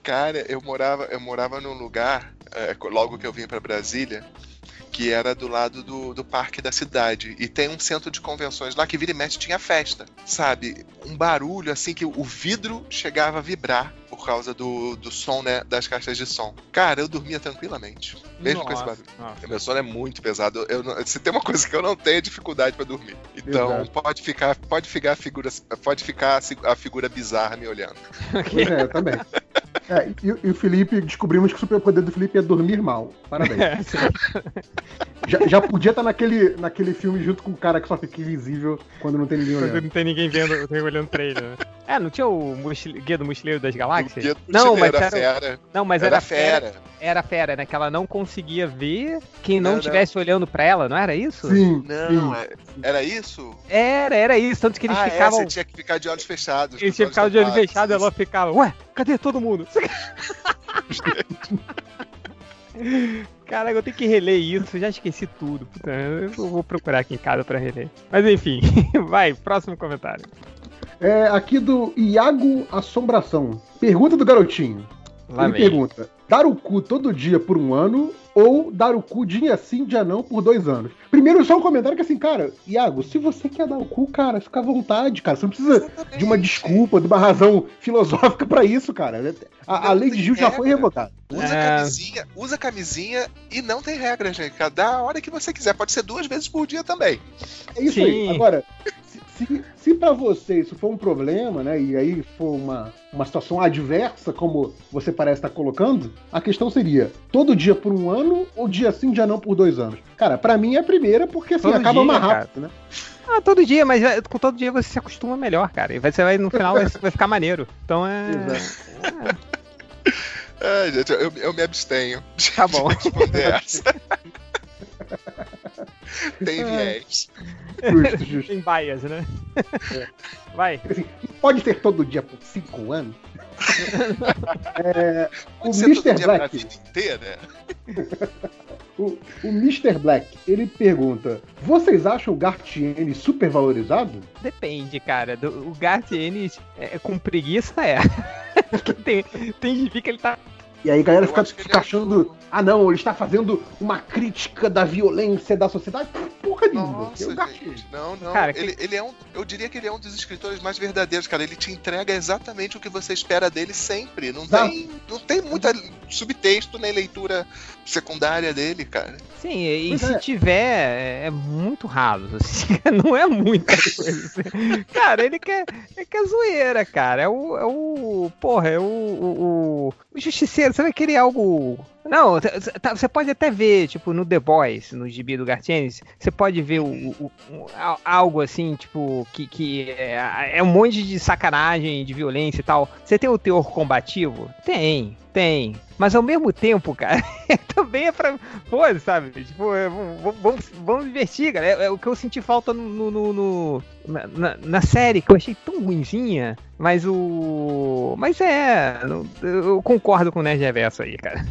Cara, eu morava, eu morava num lugar, é, logo que eu vim pra Brasília, que era do lado do, do parque da cidade. E tem um centro de convenções lá que vira e mexe tinha festa. Sabe? Um barulho assim que o vidro chegava a vibrar por causa do, do som, né? Das caixas de som. Cara, eu dormia tranquilamente. Mesmo com esse Nossa, barulho. nossa. Meu sono é muito pesado. Eu, não- se tem uma coisa que eu não tenho é dificuldade pra dormir. Então Exato. pode ficar, pode ficar a figura, pode ficar a figura bizarra me olhando. (laughs) É, também. É, e, e o Felipe, descobrimos que o superpoder do Felipe é dormir mal. Parabéns. É. (laughs) Já, já podia estar naquele, naquele filme junto com o cara que só fica invisível quando não tem ninguém Quando olhando. não tem ninguém vendo, olhando pra ele, né? É, não tinha o mochile- Guia do Mochileiro das Galáxias? O guia do Não, mas era era- fera. Não, mas era, era, fera. fera. Era fera, né? Que ela não conseguia ver quem não estivesse olhando pra ela, não era isso? Sim, Não, sim. é- era isso? Era, era isso. Tanto que eles ah, é, ficavam. você tinha que ficar de olhos fechados. eles tinham os ficado de olho tapados. fechado e ela ficava, ué, cadê todo mundo? (laughs) Caraca, eu tenho que reler isso, eu já esqueci tudo. Puta, eu vou procurar aqui em casa pra reler. Mas enfim, (laughs) vai, próximo comentário. É, aqui do Iago Assombração. Pergunta do garotinho. Lá Ele vem. pergunta: dar o cu todo dia por um ano ou dar o cu dia sim, dia não por dois anos? Primeiro, só um comentário que assim, cara, Iago, se você quer dar o cu, cara, fica à vontade, cara. Você não precisa Exatamente. de uma desculpa, de uma razão filosófica pra isso, cara. A, a lei de Gil já foi regra. revogada. Usa É. camisinha, usa camisinha e não tem regra, gente. Dá a hora que você quiser. Pode ser duas vezes por dia também. É isso Sim. aí. Agora, se, se, para você isso for um problema, né, e aí for uma, uma situação adversa, como você parece estar colocando, a questão seria todo dia por um ano ou dia sim, dia não por dois anos? Cara, para mim é a primeira, porque assim, todo acaba dia, mais rápido, cara. né? Ah, todo dia, mas é, com todo dia você se acostuma melhor, cara. E você vai, no final vai, vai ficar maneiro. Então é. Exato. É. é gente, eu, eu, me abstenho de, tá bom. responder essa. (laughs) (laughs) Tem viés. Justo, (laughs) justo. Tem baias, né? É. (laughs) Vai. Assim, pode ser todo dia por cinco anos? é, o Mr. Black. Inteira. o, o Mr. Black, ele pergunta: Vocês acham o Gartiene super valorizado? Depende, cara. Do, o Gartiene é, com preguiça é. tem, tem que ele tá e aí a galera fica, fica achando, ah não, ele está fazendo uma crítica da violência da sociedade. Porra nenhuma. Nossa, gente, não, não. Cara, ele, que... ele é um, eu diria que ele é um dos escritores mais verdadeiros, cara. Ele te entrega exatamente o que você espera dele sempre. Não, tem, não tem muita subtexto nem leitura secundária dele, cara. Sim, e se é. tiver, é, é muito ralo. (laughs) Assim, não é muita coisa. Cara, ele quer, ele quer zoeira, cara. É o, é o porra, é o, o, o justiceiro. Você vai querer algo não, tá, você pode até ver, tipo, no The Boys, no gibi do Gartienes, você pode ver o, o, o, algo assim, tipo, que, que é, é, um monte de sacanagem, de violência e tal. Você tem o teor combativo? Tem, tem. Mas ao mesmo tempo, cara, (laughs) também é pra. Pô, sabe? Tipo, é, vamos, vamos, vamos divertir, cara. É, é, o que eu senti falta no, no, no na, na, série, que eu achei tão ruimzinha. Mas o. Mas é. Eu concordo com o Nerd Reverso aí, cara.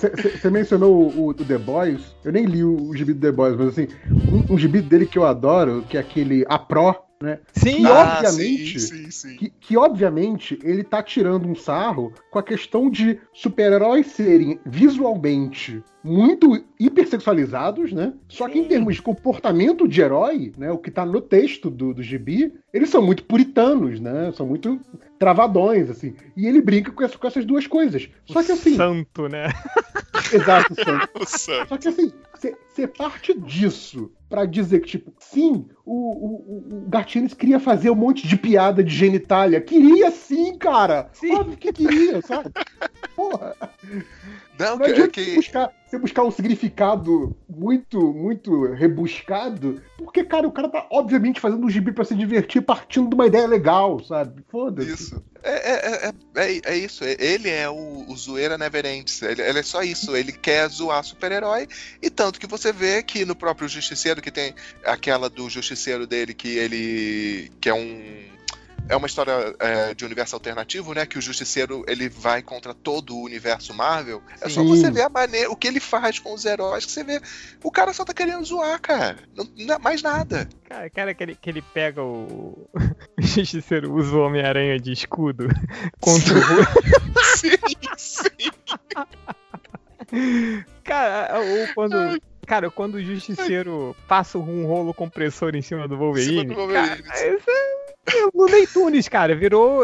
Você ah, mencionou o, o, The Boys. Eu nem li o, o gibi do The Boys, mas assim, um, um gibi dele que eu adoro, que é aquele A Pro, né? Sim, que, ah, obviamente, sim, sim, sim. Que, que, obviamente ele tá tirando um sarro com a questão de super-heróis serem visualmente muito hipersexualizados, né? Só que em termos de comportamento de herói, né? O que tá no texto do, do gibi, eles são muito puritanos, né? São muito travadões, assim. E ele brinca com, essa, com essas duas coisas. Só que assim. Santo, né? (laughs) Exato, santo. Só que assim, você parte disso para dizer que, tipo, sim, o, o, o Gartienes queria fazer um monte de piada de genitália. Queria sim, cara! Sim. Óbvio que queria, sabe? (laughs) Porra! Não, não adianta que... buscar, você buscar um significado muito, muito rebuscado, porque, cara, o cara tá obviamente fazendo um gibi pra se divertir partindo de uma ideia legal, sabe? Foda-se. Isso. É, é, é, é, é isso. Ele é o, o zoeira never ends. Ele, ele, é só isso. Ele quer zoar super-herói. E tanto que você vê que no próprio Justiceiro, que tem aquela do Justiceiro dele, que ele. que é um é uma história é, de universo alternativo, né? Que o Justiceiro ele vai contra todo o universo Marvel. É só você ver a maneira, o que ele faz com os heróis, que você vê. O cara só tá querendo zoar, cara. Não, não mais nada. Cara, cara que, ele, que ele pega o. (laughs) o Justiceiro usa o Homem-Aranha de escudo (laughs) contra o. sim, sim. Cara, ou quando. Cara, quando o Justiceiro passa um rolo compressor em cima do Wolverine. Em cima do Wolverine. Cara, isso é o Looney Tunes, cara, virou.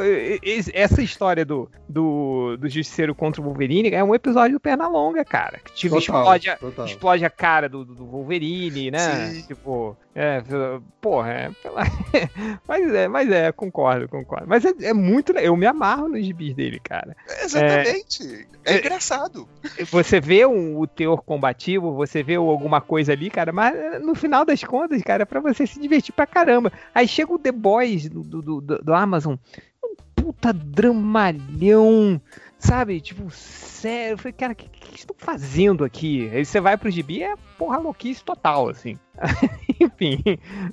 Essa história do, do, do Justiceiro contra o Wolverine é um episódio do Pernalonga, cara. Que tipo, total, explode, a, explode a cara do, do Wolverine, né? Sim. Tipo, é, porra, é, (laughs) mas é, mas é, concordo, concordo. Mas é, é muito. Eu me amarro nos gibis dele, cara. exatamente. É, é engraçado. Você vê um, o teor combativo, você vê alguma coisa ali, cara, mas no final das contas, cara, é pra você se divertir pra caramba. Aí chega o The Boys do, do, do, do Amazon, um puta dramalhão, sabe? Tipo, sério. Eu falei, cara, que, que estão fazendo aqui? Aí você vai pro gibi, é porra louquice total, assim. (laughs) Enfim,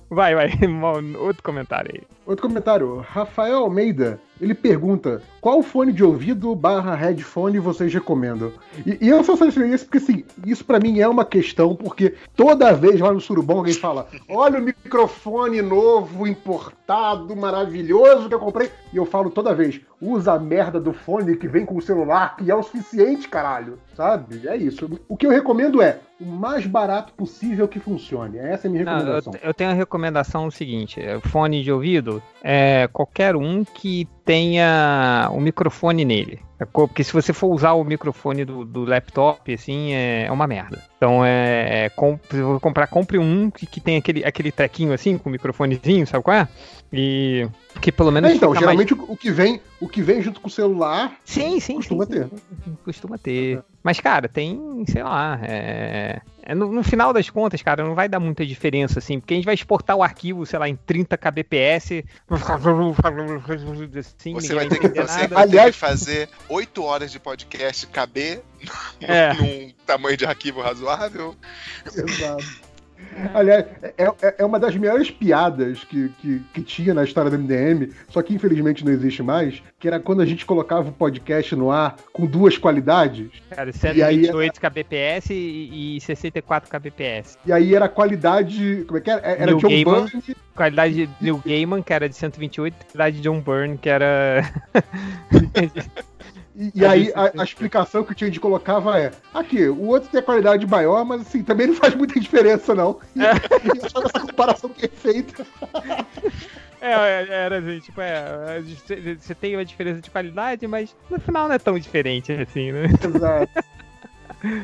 vai, vai, (laughs) outro comentário aí. Outro comentário, Rafael Almeida, ele pergunta, qual fone de ouvido barra headphone vocês recomendam? E, e eu só falei isso porque, assim, isso para mim é uma questão, porque toda vez lá no Surubom alguém fala, olha o microfone novo, importado, maravilhoso que eu comprei, e eu falo toda vez, usa a merda do fone que vem com o celular, que é o suficiente, caralho, sabe? É isso. O que eu recomendo é, o mais barato possível que funcione. Essa é a minha recomendação. Não, eu, eu, tenho a recomendação seguinte: é, fone de ouvido, é qualquer um que tenha o um microfone nele. É porque se você for usar o microfone do, do laptop, assim, é, é, uma merda. Então é. é com, se você comprar, compre um que, que tem aquele, aquele trequinho assim, com o microfonezinho, sabe qual é? E. Que pelo menos. É, então, geralmente mais... o, que vem, o que vem junto com o celular. Sim, sim. Costuma sim, ter. Sim, costuma ter. Mas, cara, tem, sei lá. É... É, no, no, final das contas, cara, não vai dar muita diferença, assim, porque a gente vai exportar o arquivo, sei lá, em 30 kbps. Assim, você vai ter que fazer, Aliás, fazer 8 horas de podcast caber é. (laughs) num tamanho de arquivo razoável. Exato. (laughs) Aliás, é, é, é, uma das melhores piadas que, que, que, tinha na história do MDM, só que infelizmente não existe mais, que era quando a gente colocava o podcast no ar com duas qualidades. Cara, 128 era... kbps e, e 64 kbps. E aí era qualidade. Como é que era? Era John Gaiman. Qualidade de Neil Gaiman, que era de 128, e qualidade de John Byrne, que era. (laughs) (laughs) E, e aí a, a, explicação que o Change colocava é: aqui, o outro tem a qualidade maior, mas assim, também não (laughs) faz muita diferença, não. E, é. e achava essa comparação perfeita. É, é, era assim, tipo, é, você tem uma diferença de qualidade, mas no final não é tão diferente assim, né? Exato.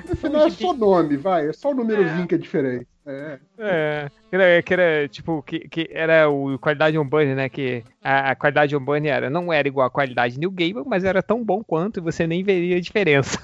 No final é só nome, vai, é só o númerozinho é. que é diferente. É. É. Que era, que era tipo, que, que era o qualidade Unburned, né? Que a, a qualidade Unburned era, não era igual a qualidade New Game, mas era tão bom quanto e você nem veria a diferença.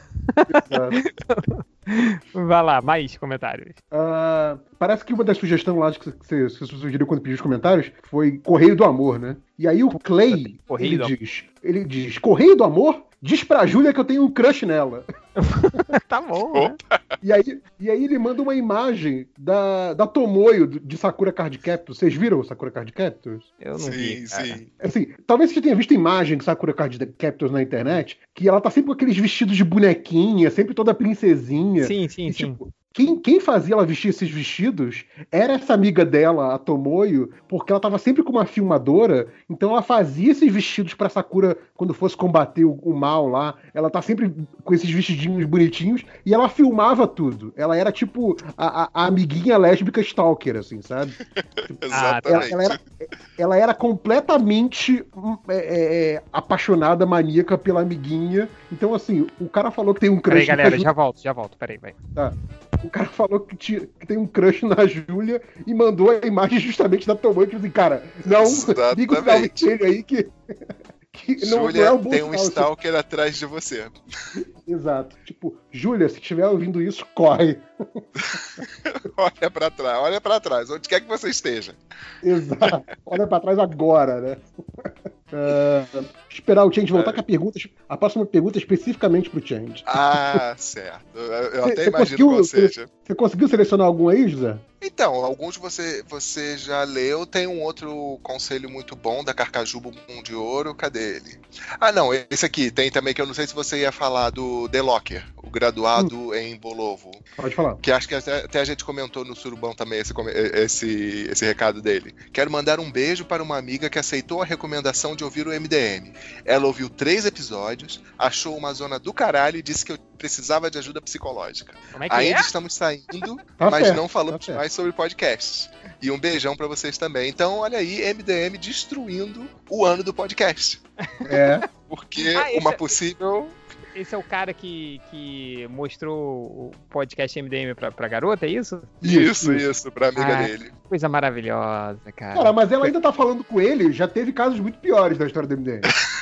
Vai lá, mais comentários. Uh, parece que uma das sugestões lá que você, você sugeriu quando pediu os comentários foi Correio do Amor, né? E aí o Clay, Correio ele diz, ele diz, Correio do Amor? Diz pra Júlia que eu tenho um crush nela. (laughs) tá bom. Né? E, aí, e aí ele manda uma imagem da, da Tomoyo de Sakura Card Captors. Vocês viram o Sakura Card Captors? Eu não sim, vi. Cara. Sim, Assim, talvez você tenha visto imagem de Sakura Card Captors na internet, que ela tá sempre com aqueles vestidos de bonequinha, sempre toda princesinha. Sim, sim, e, sim. Tipo, quem, quem, fazia ela vestir esses vestidos era essa amiga dela, a Tomoyo, porque ela tava sempre com uma filmadora, então ela fazia esses vestidos pra Sakura quando fosse combater o, o, mal lá. Ela tá sempre com esses vestidinhos bonitinhos e ela filmava tudo. Ela era tipo a, a, a amiguinha lésbica stalker, assim, sabe? (laughs) Exatamente. Ela, ela, era, ela era completamente hum, é, é, é, apaixonada, maníaca pela amiguinha. Então, assim, o cara falou que tem um crush. Peraí, galera, já volto, já volto, peraí, vai. Tá. O cara falou que, que tem um crush na Júlia e mandou a imagem justamente da tua mãe, tipo assim, cara, não, liga o finalmente aí que. que não, Júlia é um tem um stalker atrás de você. Exato. Tipo, Júlia, se estiver ouvindo isso, corre. (laughs) olha para trás, olha para trás, onde quer que você esteja. Exato. Olha para trás agora, né? Uh, esperar o Change voltar é. com a pergunta, a próxima pergunta especificamente pro Change. Ah, certo. Eu, eu até você imagino qual seja. Você conseguiu selecionar algum aí, José? Então, alguns você, você já leu. Tem um outro conselho muito bom da Carcajubo Bumbum de Ouro. Cadê ele? Ah, não, esse aqui. Tem também que eu não sei se você ia falar do The Locker, o graduado hum. em Bolovo. Pode falar. Que acho que até, até, a gente comentou no Surubão também esse, esse, esse recado dele. Quero mandar um beijo para uma amiga que aceitou a recomendação de ouvir o MDM. Ela ouviu três episódios, achou uma zona do caralho e disse que eu precisava de ajuda psicológica. Como é que Ainda é? estamos saindo, (laughs) tá mas não falamos tá mais sobre podcast. E um beijão para vocês também. Então, olha aí, MDM destruindo o ano do podcast. É. (laughs) Porque ah, uma é... possível esse é o cara que, que mostrou o podcast MDM pra, pra garota, é isso? Isso, isso, isso pra amiga ah, dele. Coisa maravilhosa, cara. Cara, mas ela ainda tá falando com ele, já teve casos muito piores da história do MDM. (laughs)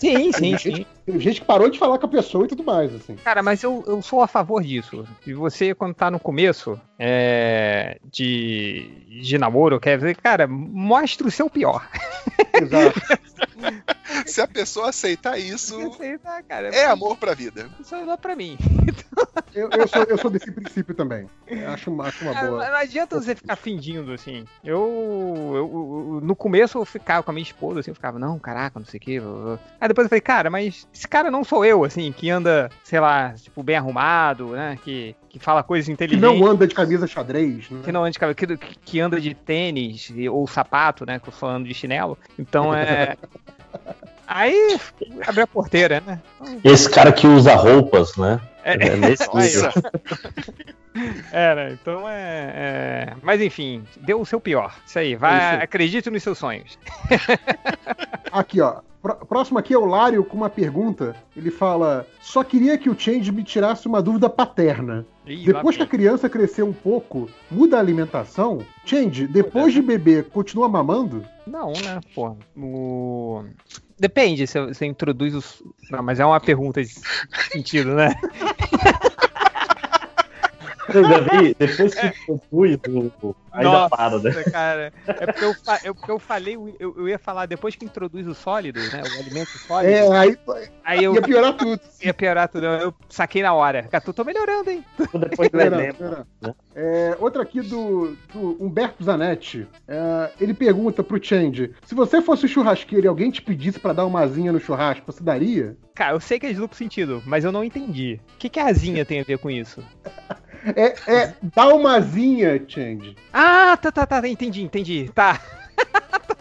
Sim, sim, sim. Tem gente que parou de falar com a pessoa e tudo mais, assim. Cara, mas eu, eu sou a favor disso. E você, quando tá no começo é, de, de namoro, quer dizer, cara, mostra o seu pior. Exato. (laughs) Se a pessoa aceitar isso, aceitar, cara, é amor pra vida. Isso é amor pra mim. Eu, eu, sou, eu sou desse princípio também. Acho, acho uma boa. Não adianta você ficar fingindo, assim. Eu, eu, no começo eu ficava com a minha esposa, assim, eu ficava, não, caraca, não sei o quê. Aí depois eu falei, cara, mas esse cara não sou eu, assim, que anda, sei lá, tipo, bem arrumado, né? Que, que fala coisas inteligentes. Que não anda de camisa xadrez, né? Que não anda de camisa, que, que anda de tênis ou sapato, né? Que eu falando de chinelo. Então é. (laughs) Aí abre a porteira, né? Esse cara que usa roupas, né? É, é nesse É, né? Então é, é, Mas enfim, deu o seu pior. Isso aí, vai, é acredite nos seus sonhos. (laughs) Aqui, ó. Próximo aqui é o Lário com uma pergunta. Ele fala: Só queria que o Change me tirasse uma dúvida paterna. Ih, depois que a criança crescer um pouco, muda a alimentação? Change, depois de beber, continua mamando? Não, né, pô. O... Depende, você, você introduz os. Não, mas é uma pergunta de sentido, né? (laughs) Eu já vi, depois que eu fui, ainda Nossa, para, né? cara. É porque eu, é porque eu falei, eu, eu, ia falar depois que introduz o sólido, né? O alimento sólido. É, aí, aí eu, ia piorar tudo. Ia piorar tudo. Eu saquei na hora. Cara, tô, tô melhorando, hein? Depois do exemplo. Né? É, outra aqui do, do Humberto Zanetti. É, ele pergunta pro Change: se você fosse churrasqueiro e alguém te pedisse para dar uma asinha no churrasco, você daria? Cara, eu sei que é de duplo sentido, mas eu não entendi. O que, que a asinha tem a ver com isso? (laughs) É, é dá uma asinha, Change. Ah, tá, tá, tá, entendi, entendi. Tá.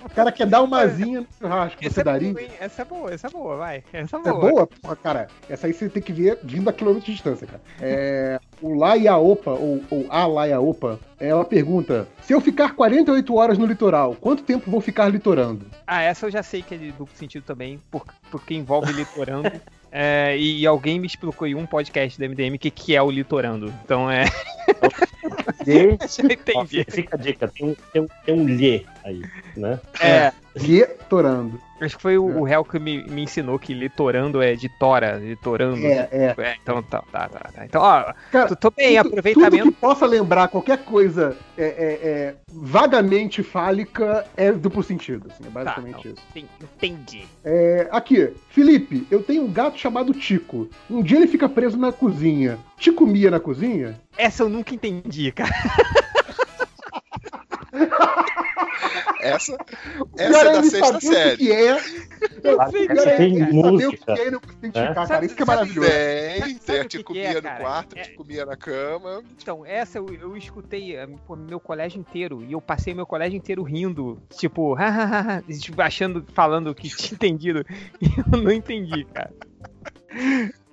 O cara quer dar uma asinha no churrasco, essa você é daria? Boa, essa é boa, essa é boa, vai. Essa é boa. É boa? Cara, essa aí você tem que ver vindo a quilômetros de distância, cara. É, o Laia Opa, ou, ou a Laia Opa, ela pergunta: se eu ficar 48 horas no litoral, quanto tempo vou ficar litorando? Ah, essa eu já sei que é de duplo sentido também, porque envolve litorando. (laughs) É, e alguém me explicou em um podcast do MDM o que, que é o litorando. Então é. (laughs) entendi. Fica a dica, tem um, tem tem um lhe aí, né? É. Litorando. Acho que foi o, é. o réu que me, me ensinou que litorando é de tora, litorando. É, é. é então tá, tá, tá, tá. Então, ó, Cara, tô, bem, tudo, aproveitamento. Tudo que possa lembrar qualquer coisa é, é, é vagamente fálica é duplo sentido. Assim, é basicamente tá, isso. Entendi. É, aqui, Felipe, eu tenho um gato chamado Tico. Um dia ele fica preso na cozinha. Te comia na cozinha? Essa eu nunca entendi, cara. (laughs) Essa, essa é da sexta série. Que é. Eu sei, cara, tem é, música. Que é, não é? cara. Isso que é maravilhoso. Tem, tem, te comia é, no quarto, é... te comia na cama. Então, essa eu, eu escutei eh, pô, meu colégio inteiro. E eu passei meu colégio inteiro rindo. Tipo, (laughs) tipo achando, falando que tinha (laughs) entendido. E eu não entendi, cara.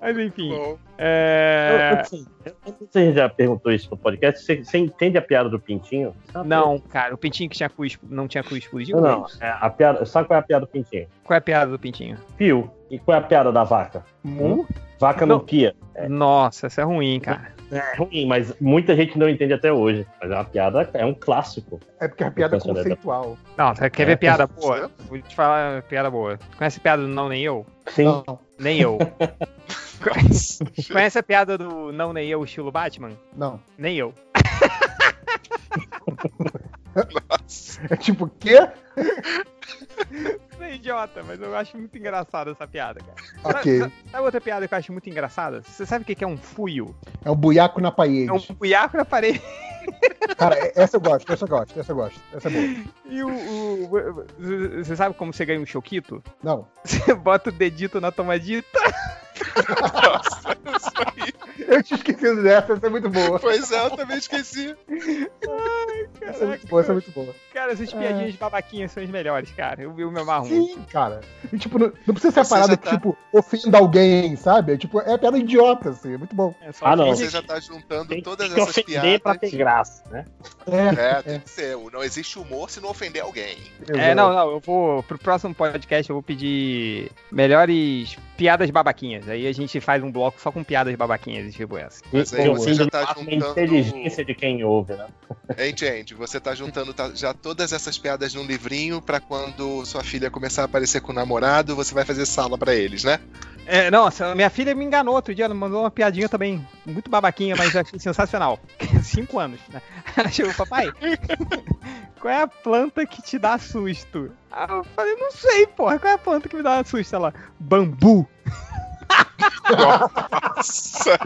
Mas enfim. É... Eu, eu, você já perguntou isso no podcast. Você, você entende a piada do pintinho? Sabe? Não, cara, o pintinho que tinha cu, não tinha cu explodido? Não, não. É, a piada, sabe qual é a piada do pintinho? Qual é a piada do pintinho? Pio. E qual é a piada da vaca? Mu? Hum? Vaca não, não pia. É. Nossa, essa é ruim, cara. É ruim, mas muita gente não entende até hoje. Mas é uma piada, é um clássico. É porque a piada é conceitual. Não, você quer ver é. piada boa? Vou te falar piada boa. Conhece piada do Não Nem Eu? Sim. Não. Nem eu. (laughs) Conhece, conhece a piada do Não Nem Eu, estilo Batman? Não. Nem eu. Nossa. (laughs) É tipo, o quê? (laughs) é idiota, mas eu acho muito engraçada essa piada, cara. Ok. Sabe, sabe, outra piada que eu acho muito engraçada? Você sabe o que é um fuio? É um buiaco na parede. É um buiaco na parede. Cara, essa eu gosto, essa eu gosto, essa eu gosto. Essa é boa. E o, o, Você sabe como você ganha um choquito? Não. Você bota o dedito na tomadita. Nossa, eu tinha esquecido dessa, essa é muito boa. Pois é, eu também esqueci. Ai, essa é muito boa, essa é muito boa. Cara, essas piadinhas de babaquinhas são as melhores, cara. Eu, eu me amarro Sim, muito. cara. E, tipo, não, não precisa ser a parada tá... que, tipo, ofenda alguém, sabe? É, tipo, é piada idiota, assim, é muito bom. É ah, não. Você já tá juntando tem, todas tem essas piadas. pra graça, né? É, é, tem que ser. Não existe humor se não ofender alguém. É, não, não. Eu vou, pro próximo podcast, eu vou pedir melhores piadas babaquinhas. Aí a gente faz um bloco só com piadas babaquinhas, tipo essa. Mas aí você já tá juntando... A inteligência de quem ouve, né? Hein, gente? Você tá juntando tá, já todas essas piadas num livrinho para quando sua filha começar a aparecer com o namorado, você vai fazer sala para eles, né? É, nossa, minha filha me enganou outro dia, ela mandou uma piadinha também, muito babaquinha, mas achei sensacional. (laughs) Cinco anos, né? Ela (laughs) chegou, papai, (laughs) qual é a planta que te dá susto? Aí eu falei, não sei, porra, qual é a planta que me dá susto? Ela, bambu. Nossa!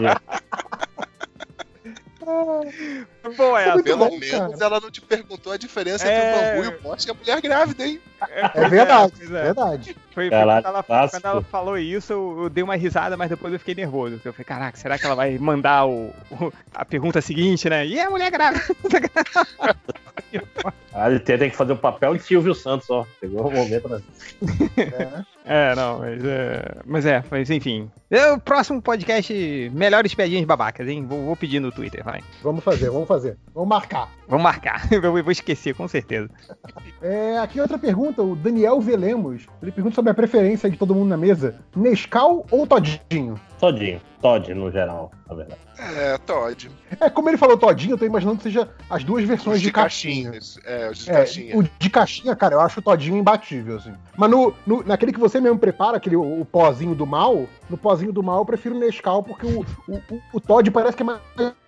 Bom, é, pelo bom, menos cara. ela não te perguntou a diferença é... entre o bambu e o poste e a mulher grávida, hein? É, verdade, é, verdade. Foi, foi quando, ela, quando, ela, falou isso, eu, eu, dei uma risada, mas depois eu fiquei nervoso. Eu falei, caraca, será que ela vai mandar o, o a pergunta seguinte, né? E a mulher grávida? (laughs) Ah, ele tem, tem que fazer o papel de Silvio Santos, ó. Pegou o momento, né? É, não, mas é. Mas é, mas enfim. É, o próximo podcast, melhores piadinhas babacas, hein? Vou, vou pedir no Twitter, vai. Vamos fazer, vamos fazer. Vamos marcar. Vamos marcar. (laughs) Eu vou esquecer, com certeza. É, aqui outra pergunta, o Daniel Velemos. Ele pergunta sobre a preferência de todo mundo na mesa: Nescau ou Todinho? Todinho. Todd, no geral, na verdade. É, Todd. É, como ele falou Todinho, eu tô imaginando que seja as duas versões Os de, de caixinha. caixinhas. É, os de É, caixinha. o de caixinha, cara, eu acho o Todinho imbatível, assim. Mas no, no- naquele que você mesmo prepara, aquele o, o pozinho do mal, no pozinho do mal eu prefiro o Nescau, porque o, o, o, o Todd parece que é mais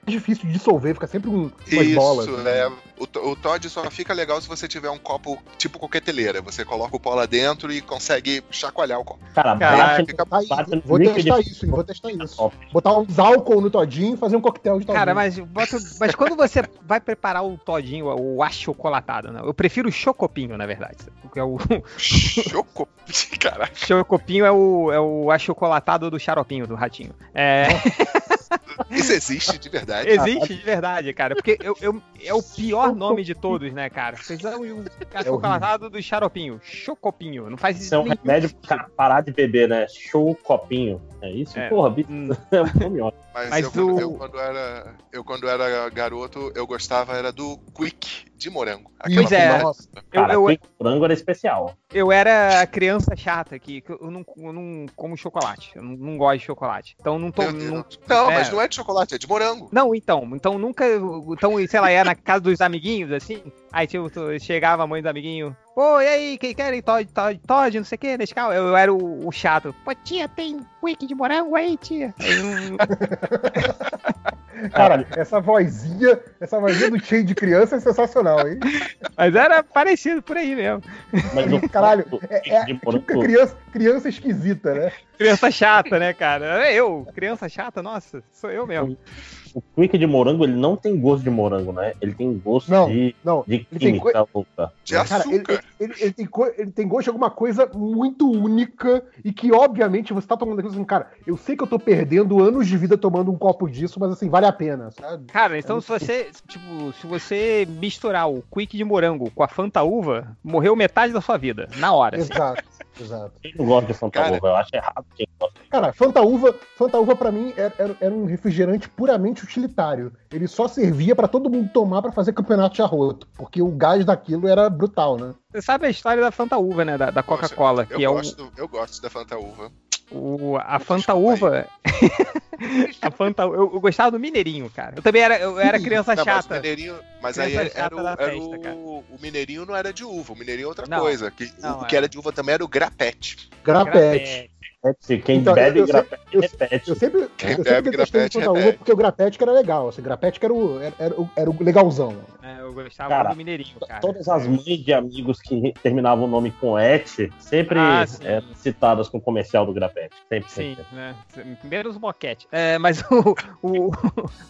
difícil de dissolver, fica sempre um, umas Isso, bolas. assim. O, o Todd só fica legal se você tiver um copo tipo coqueteleira. Você coloca o pó lá dentro e consegue chacoalhar o copo. Cara, Caraca, Fica- tá vou testar de- isso, hein, vou testar isso. Botar uns álcool no Todinho e fazer um coquetel de Todinho. Cara, mas, bota- mas quando você vai preparar o todinho, o achocolatado, né? Eu prefiro o chocopinho, na verdade. Porque é o Choco. (laughs) Caraca. chocopinho é o, é o achocolatado do xaropinho, do ratinho. É, (laughs) (laughs) Isso existe de verdade. existe de verdade, cara. Porque eu, eu- é o pior nome de todos, né, cara? Vocês são o achocolatado do xaropinho. Chocopinho. Não faz Isso é um remédio cara parar de beber, né? Show copinho. É isso? É. Porra, bicho. Hum. (laughs) É um nome ótimo. Mas, Mas eu, quando- o- eu, quando era, eu, quando era garoto, eu gostava era do Quick de morango. Aquela Pois é. Nossa. Eu- Cara, eu- eu, frango era especial. Eu era criança chata que, que eu, não, eu não como chocolate. Eu não, não gosto de chocolate. Então não tô. Não. Não, é. mas não é de chocolate, é de morango. não, então. Então nunca. Então, sei lá, ia na casa dos amiguinhos, assim. Aí tipo, tu- chegava a mãe do amiguinho. Pô, e aí, quem querem Todd, Todd, Todd, não sei o que, Nescau? Eu, eu era o, o chato. Pô, tia, tem wiki de morango aí, tia? (laughs) (laughs) Aí, hum, Cara, essa vozinha, essa vozinha do cheio de criança é sensacional, hein? Mas era parecido por aí mesmo. Mas o Caralho, é, é a de típica morango- criança, criança esquisita, né? Criança chata, né, cara? É eu, criança chata, nossa, sou eu mesmo. O quick de morango, ele não tem gosto de morango, né? Ele tem gosto Não, de, Não, de ele tem química louca. De Cara, ele, açúcar. ele- ele tem co- ele tem gosto de alguma coisa muito única e que, obviamente, você tá tomando aquilo assim, cara, eu sei que eu tô perdendo anos de vida tomando um copo disso, mas assim, vale a pena, sabe? Cara, então se você, tipo, se você misturar o quick de morango com a Fanta uva, morreu metade da sua vida, na hora. assim. Exato, exato. Quem não gosta de Fanta Cara. Uva? Eu acho errado quem gosta. Cara, Fanta Uva, Fanta Uva pra mim era, era- era um refrigerante puramente utilitário. Ele só servia pra todo mundo tomar pra fazer campeonato de arroto, porque o gás daquilo era brutal, né? Você sabe a história da Fanta uva, né, da, da Coca-Cola, Eu que é o, gosto, eu gosto da Fanta Uva. o- a Fanta uva. (laughs) a Fanta, eu, eu gostava do Mineirinho, cara. Eu também era, eu era criança Não, mas chata. Mineirinho, mas Criança aí era, o, era festa, o, o Mineirinho não era de uva, o Mineirinho é outra Não, coisa. Que, não, o é. que era de uva também era o grapete. Grapete. Se quem Então, bebe eu- eu grapete, eu- repete. Eu sempre, Quem eu bebe grapete, Fanta Uva repete. porque o grapete que era legal. Assim, grapete que era o, era, era o, era o legalzão. É, eu gostava Cara, do Mineirinho, cara. Todas as mães de amigos que terminavam o nome com et sempre Ah, sim. eram citadas com o comercial do grapete. Sempre, Sim, sempre. né? Primeiro os boquete. É, mas (laughs) o, o,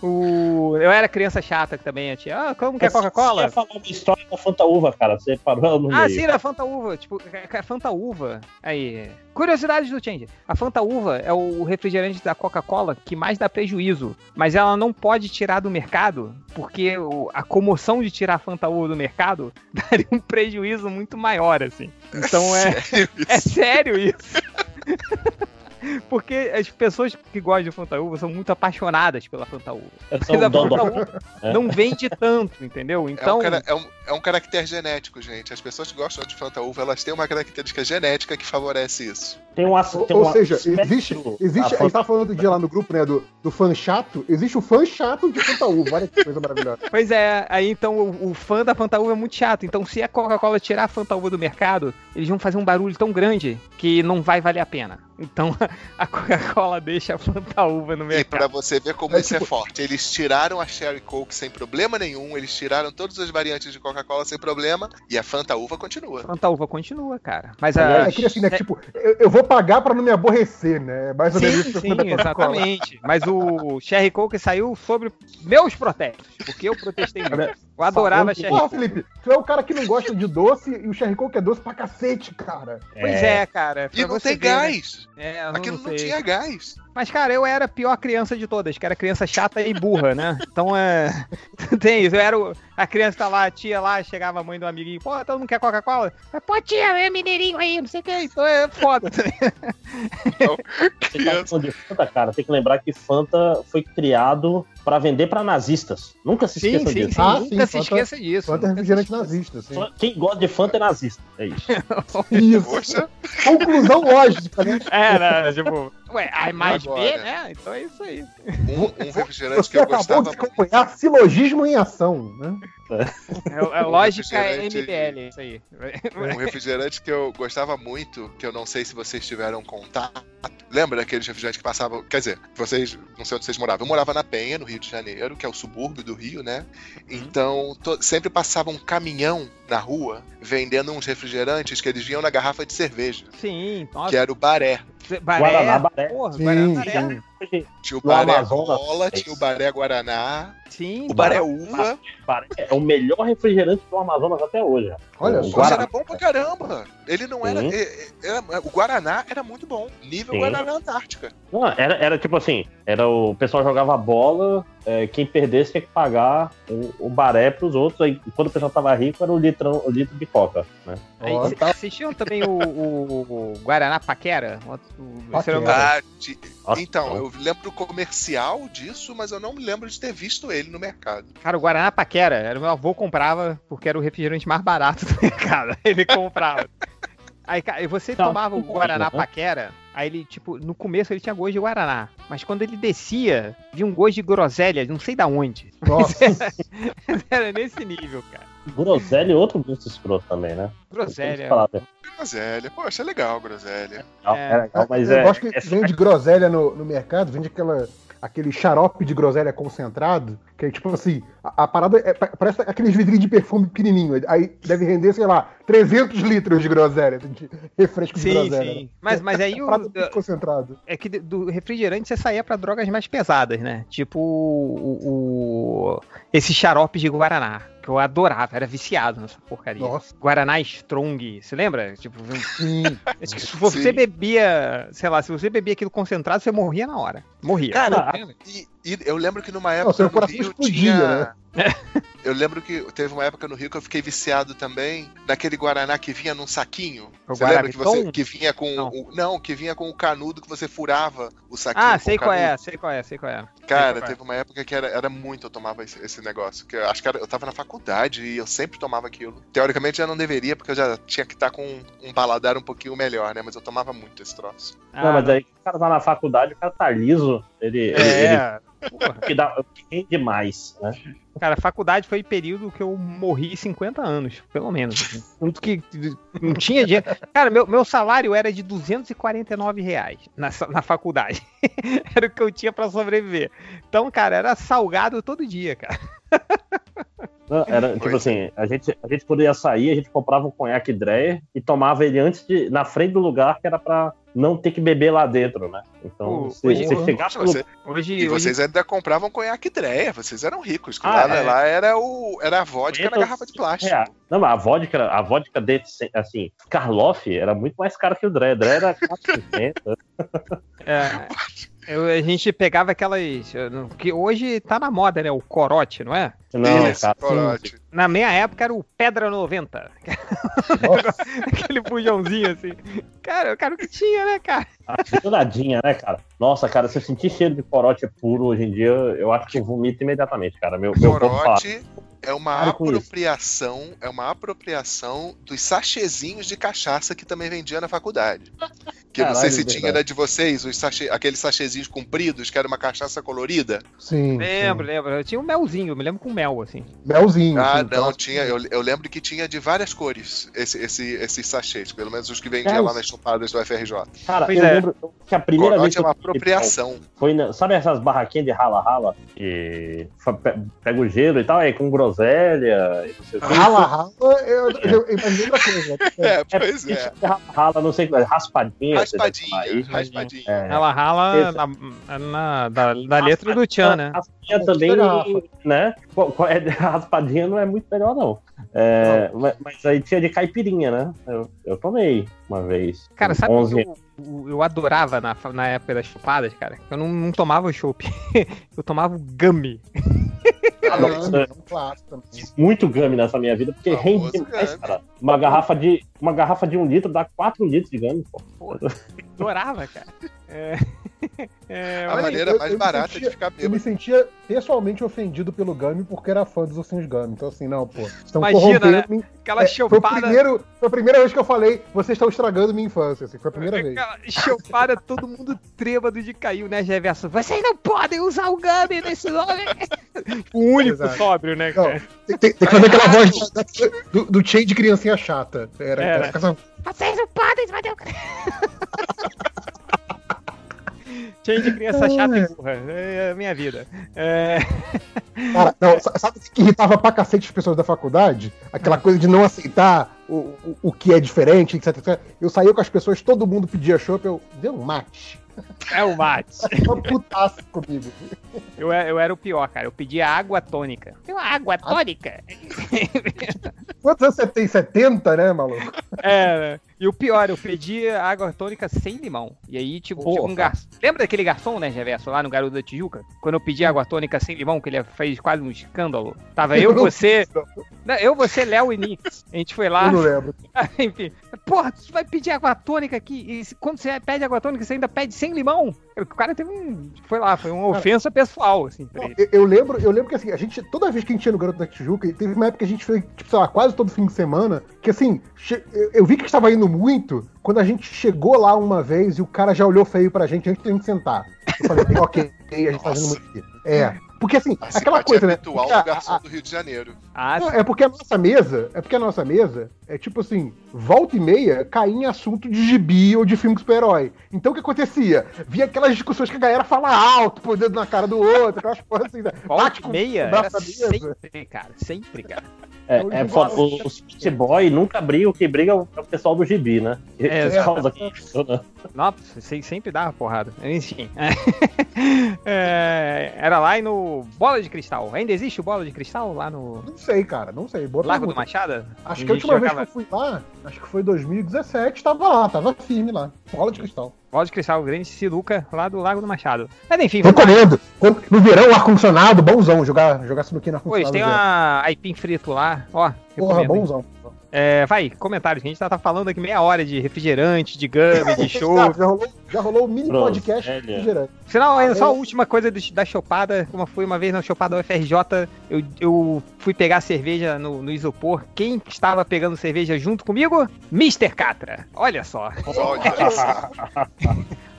o- Eu era criança chata também, a tia. Ah, como que é Mas Você Coca-Cola? ia falar uma história da Fanta Uva, cara. Você parou no Ah, meio. sim, da Fanta Uva. Tipo, a a Fanta Uva. Aí. Curiosidades do Change. A Fanta Uva é o refrigerante da Coca-Cola que mais dá prejuízo. Mas ela não pode tirar do mercado, porque a comoção de tirar a Fanta Uva do mercado (laughs) daria um prejuízo muito maior, assim. Então é. Sério É isso? sério isso? (laughs) Porque as pessoas que gostam de Fanta Uva são muito apaixonadas pela Fanta Uva. São Mas a. Fanta Uva É. não vende tanto, entendeu? É, Então, um, cara- é, um, é um caractere genético, gente. As pessoas que gostam de Fanta Uva, elas têm uma característica genética que favorece isso. Tem um, tem ou uma seja, existe. existe a gente tava falando dia lá no grupo, né, do, do fã chato. Existe o fã chato de Fanta Uva. Olha que coisa maravilhosa. (laughs) pois é, aí então o, o fã da Fanta Uva é muito chato. Então, se a Coca-Cola tirar a Fanta Uva do mercado, eles vão fazer um barulho tão grande que não vai valer a pena. Então, (laughs) a Coca-Cola deixa a Fanta Uva no E pra mercado. você ver como É isso é tipo- forte, eles tiraram a Sherry Coke sem problema nenhum, eles tiraram todas as variantes de Coca-Cola sem problema, e a Fanta Uva continua. Fanta Uva continua, cara. Mas a. É aquele assim, né? que, Tipo, eu, eu vou pagar pra não me aborrecer, né? É Mais ou menos Sim, sim, da Coca-Cola. exatamente. Mas o Sherry Coke saiu sobre meus protestos, porque eu protestei muito. Eu adorava Cherry Coke. Felipe, tu é o cara que não gosta de doce e o Cherry Coke é doce pra cacete, cara. Pois é, cara. E não tem ver, gás. Né? É, Aquilo não, não tinha gás. Mas, cara, eu era a pior criança de todas, que era criança chata e burra, né? Então é. (laughs) Tem isso. Eu era o... a criança tá lá, a tia lá, chegava a mãe do amiguinho, pô, todo mundo quer Coca-Cola? Pô, tia, é mineirinho aí, não sei o que. Então é foda também. Então, (laughs) criança. de Fanta, cara, tem que lembrar que Fanta foi criado para vender para nazistas. Nunca se esqueça sim, disso. Sim, ah, nunca sim, se Fanta, esqueça disso. Fanta é refrigerante nazista. Sim. Quem gosta de Fanta é nazista. É isso. isso. Conclusão lógica, né? É, né? Tipo, ué, A mais Agora, B, né? Então é isso aí. Um, um refrigerante Você que eu gostava. De acompanhar silogismo em ação, né? É, é lógica MBL, isso aí. Um refrigerante que eu gostava muito, que eu não sei se vocês tiveram contato. Lembra daqueles refrigerantes que passavam. Quer dizer, vocês. Não sei onde vocês moravam. Eu morava na Penha, no Rio de Janeiro, que é o subúrbio do Rio, né? Uhum. Então, to, sempre passava um caminhão na rua vendendo uns refrigerantes que eles vinham na garrafa de cerveja. Sim, nossa. Que era o baré. Baré, Guaraná, Baré. Porra, sim, Guaraná, sim. Tinha o Baré Cola, tinha o Baré Guaraná. Sim. O Baré Uva. Baré é o melhor refrigerante do Amazonas até hoje. Olha, o Guaraná era bom pra caramba. Ele não era, era, O Guaraná era muito bom. Nível Sim. Guaraná Antártica. Não, era, era tipo assim: era o pessoal jogava bola, é, quem perdesse tinha que pagar o, o baré pros outros. Aí, quando o pessoal tava rico, era o, litrão, o litro de coca. Né? Aí, oh, assistiam também o, o, o Guaraná Paquera? O, Paquera. Ah, de, então, eu lembro o comercial disso, mas eu não me lembro de ter visto ele no mercado. Cara, o Guaraná Paquera, era o meu avô comprava porque era o refrigerante mais barato do (laughs) mercado. Ele comprava. Aí, cara, você tá, tomava o Guaraná? Paquera, aí ele, tipo, no começo ele tinha gosto de Guaraná. Mas quando ele descia, vinha um gosto de groselha, não sei da onde. (laughs) Nossa. Era, era nesse nível, cara. Groselha é outro gosto escroto também, né? Groselha. Groselha, poxa, é legal, groselha. É, é legal, mas eu é. Eu gosto que é, vende groselha no, no mercado, vende aquela aquele xarope de groselha concentrado, que é tipo assim, a, a parada é, parece aqueles vidrinhos de perfume pequenininho, aí deve render, sei lá, 300 litros de groselha, de refresco de sim, groselha. Sim, né? mas, mas aí (laughs) o... concentrado. É que do refrigerante você saía para drogas mais pesadas, né? Tipo o, o, esse xarope de Guaraná que eu adorava, era viciado nessa porcaria. Nossa. Guaraná Strong, você lembra? Tipo, sim. (laughs) se você sim. bebia, sei lá, se você bebia aquilo concentrado, você morria na hora. Morria. Cara, e, e, eu lembro que numa época Não, no Rio explodia, tinha... Né? (laughs) Eu lembro que teve uma época no Rio que eu fiquei viciado também naquele Guaraná que vinha num saquinho. O você lembra que, você, que vinha com não. O, não, que vinha com o canudo que você furava o saquinho. Ah, sei qual é, sei qual é, sei qual é. Cara, qual teve é. uma época que era, era muito eu tomava esse, esse negócio. Que eu acho que era, eu tava na faculdade e eu sempre tomava aquilo. Teoricamente já não deveria, porque eu já tinha que estar com um, um paladar um pouquinho melhor, né? Mas eu tomava muito esse troço. Ah, não, mas aí o cara tá na faculdade, o cara tá liso. Ele. É. Ele que, dá, que rende mais, né? Cara, a faculdade foi o período que eu morri 50 anos, pelo menos. Tanto que não tinha dinheiro. Cara, meu, meu salário era de 249 reais na, na faculdade. (laughs) era o que eu tinha para sobreviver. Então, cara, era salgado todo dia, cara. (laughs) Não, era tipo assim, a gente, a gente poderia sair, a gente comprava um conhaque Dreyer e tomava ele antes de. na frente do lugar que era pra não ter que beber lá dentro, né? Então, se, hoje, você chegasse você, hoje, E vocês hoje... ainda compravam conhaque Dreyer, vocês eram ricos. Ah, lá, é. lá era, o, era a vodka na garrafa de plástico. É. Não, mas a vodka, a vodka dele, assim, Karloff era muito mais cara que o Dreyer. Dreyer era 450. é. (laughs) Eu, a gente pegava aquelas. Que hoje tá na moda, né? O corote, não é? Não, Isso, cara, corote. Na minha época era o Pedra 90. (laughs) Aquele bujãozinho assim. Cara, cara, o que tinha, né, cara? Misturadinha, né, cara? Nossa, cara, se eu sentir cheiro de corote puro hoje em dia, eu acho que eu vomito imediatamente, cara. Meu, meu corote é uma apropriação, é uma apropriação dos sachezinhos de cachaça que também vendia na faculdade. Que Caralho, não sei se tinha né, de vocês, os sachê, aqueles sachezinhos compridos, que era uma cachaça colorida. Sim. Lembro, sim. lembro. Eu tinha um melzinho, me lembro com mel, assim. Melzinho. Ah, sim, não, tinha. Eu, eu, lembro que tinha de várias cores esse, esse, esses sachês, pelo menos os que vendiam é, lá nas chupadas do FRJ. Cara, pois eu é. lembro que a primeira vez. é uma apropriação. Foi, na, sabe essas barraquinhas de rala-rala? Que pega o gelo e tal, aí com groselha. Rala-rala, eu, eu, eu imagino outra coisa. É, pois é. Rala, não sei, raspadinha raspadinha, raspadinha. É. Ela rala na, na, da, da letra do Tchan, né? Raspadinha também, né? É, (laughs) raspadinha não é muito melhor, não. É, mas, mas, aí tinha de caipirinha, né? Eu, eu tomei uma vez. Cara, sabe 11... que eu, eu adorava na, na época das chupadas, cara? Eu não, não tomava o chopp. (laughs) eu tomava o gummy. Ah, muito gummy nessa minha vida, porque rende demais, cara. Uma garrafa, de, uma garrafa de um litro dá 4 litros de gummy, pô. pô adorava, cara. É... (laughs) É, a maneira eu, mais eu barata sentia, de ficar bêbado. Eu me sentia pessoalmente ofendido pelo Gummy porque era fã dos Ursinhos Gummy. Então, assim, não, pô. Estão Imagina, né? Aquela é, chopada. Foi, primeiro, foi a primeira vez que eu falei, vocês estão estragando minha infância. Assim, foi a primeira vez. Aquela chopada, todo mundo trêbado de caiu, né, Geverson? Vocês não podem usar o Gummy nesse nome. o único Exato. sóbrio, né, cara? Não, tem, tem, que fazer aquela voz do, do Chain de criancinha chata. Era, era. era Vocês não podem, mas eu... Cheio de criança chata e burra. É a minha vida. É... (laughs) Cara, não, sabe o que irritava pra cacete as pessoas da faculdade? Aquela coisa de não aceitar o, o, o que é diferente, etc, etc. Eu saía com as pessoas, todo mundo pedia chopp, eu deu um mate. É o mate. (laughs) Uma putaça comigo. Eu, eu era o pior, cara. Eu pedia água tônica. Tem uma água tônica? Quantos anos você tem? 70, né, maluco? É, e o pior, eu pedi água tônica sem limão. E aí, tipo, tipo um garçom. Lembra daquele garçom, né, Reverso, lá no Garoto da Tijuca? Quando eu pedi água tônica sem limão, que ele fez quase um escândalo. Tava eu, (laughs) você. eu, você, Léo e Nix. A gente foi lá. Eu não lembro. (laughs) Enfim. Porra, tu vai pedir água tônica aqui. E quando você pede água tônica, você ainda pede sem limão. O cara teve um. Foi lá, foi uma ofensa pessoal, assim. Eu, eu, lembro, eu lembro que assim, a gente. Toda vez que a gente ia no Garoto da Tijuca, teve uma época que a gente foi, tipo, sei lá, quase todo fim de semana, que assim, eu, eu vi que estava indo muito quando a gente chegou lá uma vez e o cara já olhou feio pra gente antes de a gente sentar. Eu falei, (laughs) ok, a gente tá fazendo muito aqui. É. Porque assim, a aquela coisa, né? Habitual do garçom a, a, do Rio de Janeiro. Ah, não, é porque a nossa mesa, é porque a nossa mesa é tipo assim, volta e meia cair em assunto de gibi ou de filme de super-herói. Então o que acontecia? Via aquelas discussões que a galera fala alto, pôr dedo na cara do outro, aquelas coisas assim. Né? Volta e meia? Era sempre, cara. Sempre, cara. É, é, o, o City Boy nunca briga, o que briga é o pessoal do gibi, né? É, é. Nossa, sempre dava porrada. Enfim. (laughs) É, era lá e no Bola de Cristal. Ainda existe o Bola de Cristal lá no. Não sei, cara, não sei. Boa Lago do Machado? Acho que a última vez que eu fui lá, acho que foi 2017, tava lá, tava firme lá. Bola de Cristal. Bola de Cristal, grande sinuca lá do Lago do Machado. Mas enfim, Recomendo. No verão, ar-condicionado, bonzão. Jogar, jogar sinuquinha no ar-condicionado. Pois, tem uma aipim frito lá, ó. Porra, bonzão. É, vai, comentários. A gente tá, tá, falando aqui meia hora de refrigerante, de gummy, de (laughs) show. já, rolou, já rolou um mini Pronto, podcast de refrigerante. Final, é, só a última coisa da chopada. Como foi uma vez na chopada UFRJ, eu, eu fui pegar cerveja no, no, isopor. Quem estava pegando cerveja junto comigo? Mr. Catra. Olha só. (laughs) (laughs) Olha só.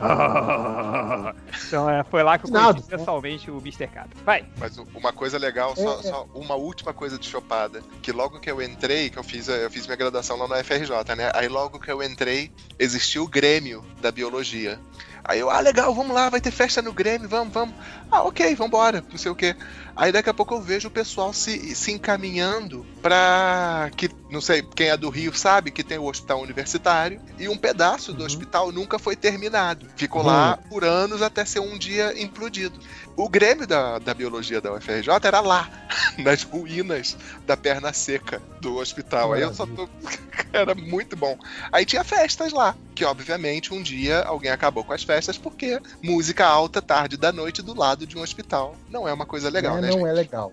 (laughs) então é, foi lá que eu conheci pessoalmente o Mr. Catra. Vai. Mas uma coisa legal, só, é, é. só uma última coisa de chopada. Que logo que eu entrei, que eu fiz eu fiz minha graduação lá no FRJ, né? Aí logo que eu entrei, existiu o Grêmio da Biologia. Aí eu, ah, legal, vamos lá, vai ter festa no Grêmio, vamos, vamos. Ah, ok, vambora, não sei o quê. Aí daqui a pouco eu vejo o pessoal se, se encaminhando pra. que Não sei, quem é do Rio sabe que tem o hospital universitário e um pedaço do uhum. hospital nunca foi terminado. Ficou uhum. lá por anos até ser um dia implodido. O Grêmio da, da Biologia da UFRJ era lá, (laughs) nas ruínas da perna seca do hospital. Aí eu só tô. (laughs) era muito bom. Aí tinha festas lá, que obviamente um dia alguém acabou com as festas porque música alta tarde da noite do lado de um hospital não é uma coisa legal, é, né? Não gente? é legal.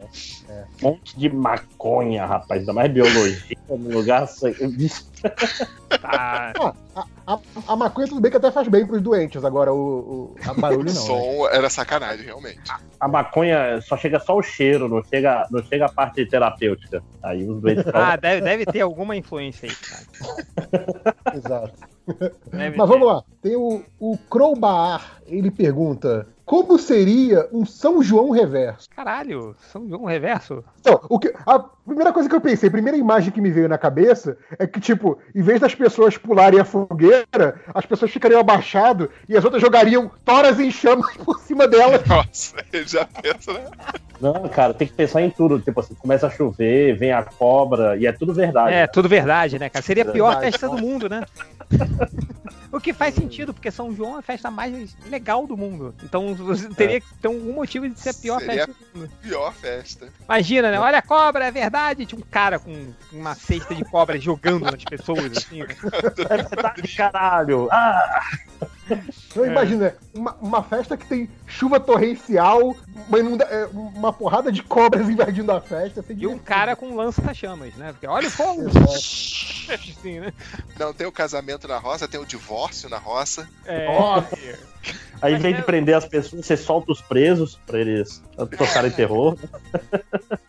É. Um monte de maconha, rapaz, ainda mais biologia no lugar. Tá. Ah, a, a, a, maconha tudo bem que até faz bem pros doentes, agora o, o a barulho não. O (laughs) som né? era sacanagem, realmente. A, a, maconha só chega só o cheiro, não chega, não chega a parte terapêutica. Aí os doentes. (laughs) ah, deve, deve ter alguma influência aí, cara. (laughs) Exato. Deve Mas ter. vamos lá. Tem o, o Crowbar, ele pergunta: como seria um São João reverso? Caralho, São João reverso? Então, o que, a primeira coisa que eu pensei, a primeira imagem que me veio na cabeça é que, tipo, em vez das pessoas pularem a fogueira, as pessoas ficariam abaixadas e as outras jogariam toras em chamas (laughs) por cima delas. Nossa, já pensa, né? Não, cara, tem que pensar em tudo. Tipo assim, começa a chover, vem a cobra, e é tudo verdade. É, tudo verdade, né, cara? Seria a pior festa do mundo, né? (laughs) O que faz sentido, porque São João é a festa mais legal do mundo. Então você teria é. que ter algum motivo de ser a pior Seria festa do mundo. Pior festa. Imagina, né? Olha a cobra, é verdade. Tinha um cara com uma cesta de cobra jogando nas pessoas, assim. Né? É caralho. Ah! (laughs) Então imagina, uma, uma, festa que tem chuva torrencial, uma, inunda, é, uma porrada de cobras (laughs) invadindo a festa. Assim, e um cara com lança-chamas, né? Porque olha o fogo! (laughs) assim, né? Não, tem o casamento na roça, tem o divórcio na roça. É. Aí, em vez de prender as pessoas, você solta os presos pra eles tocarem terror.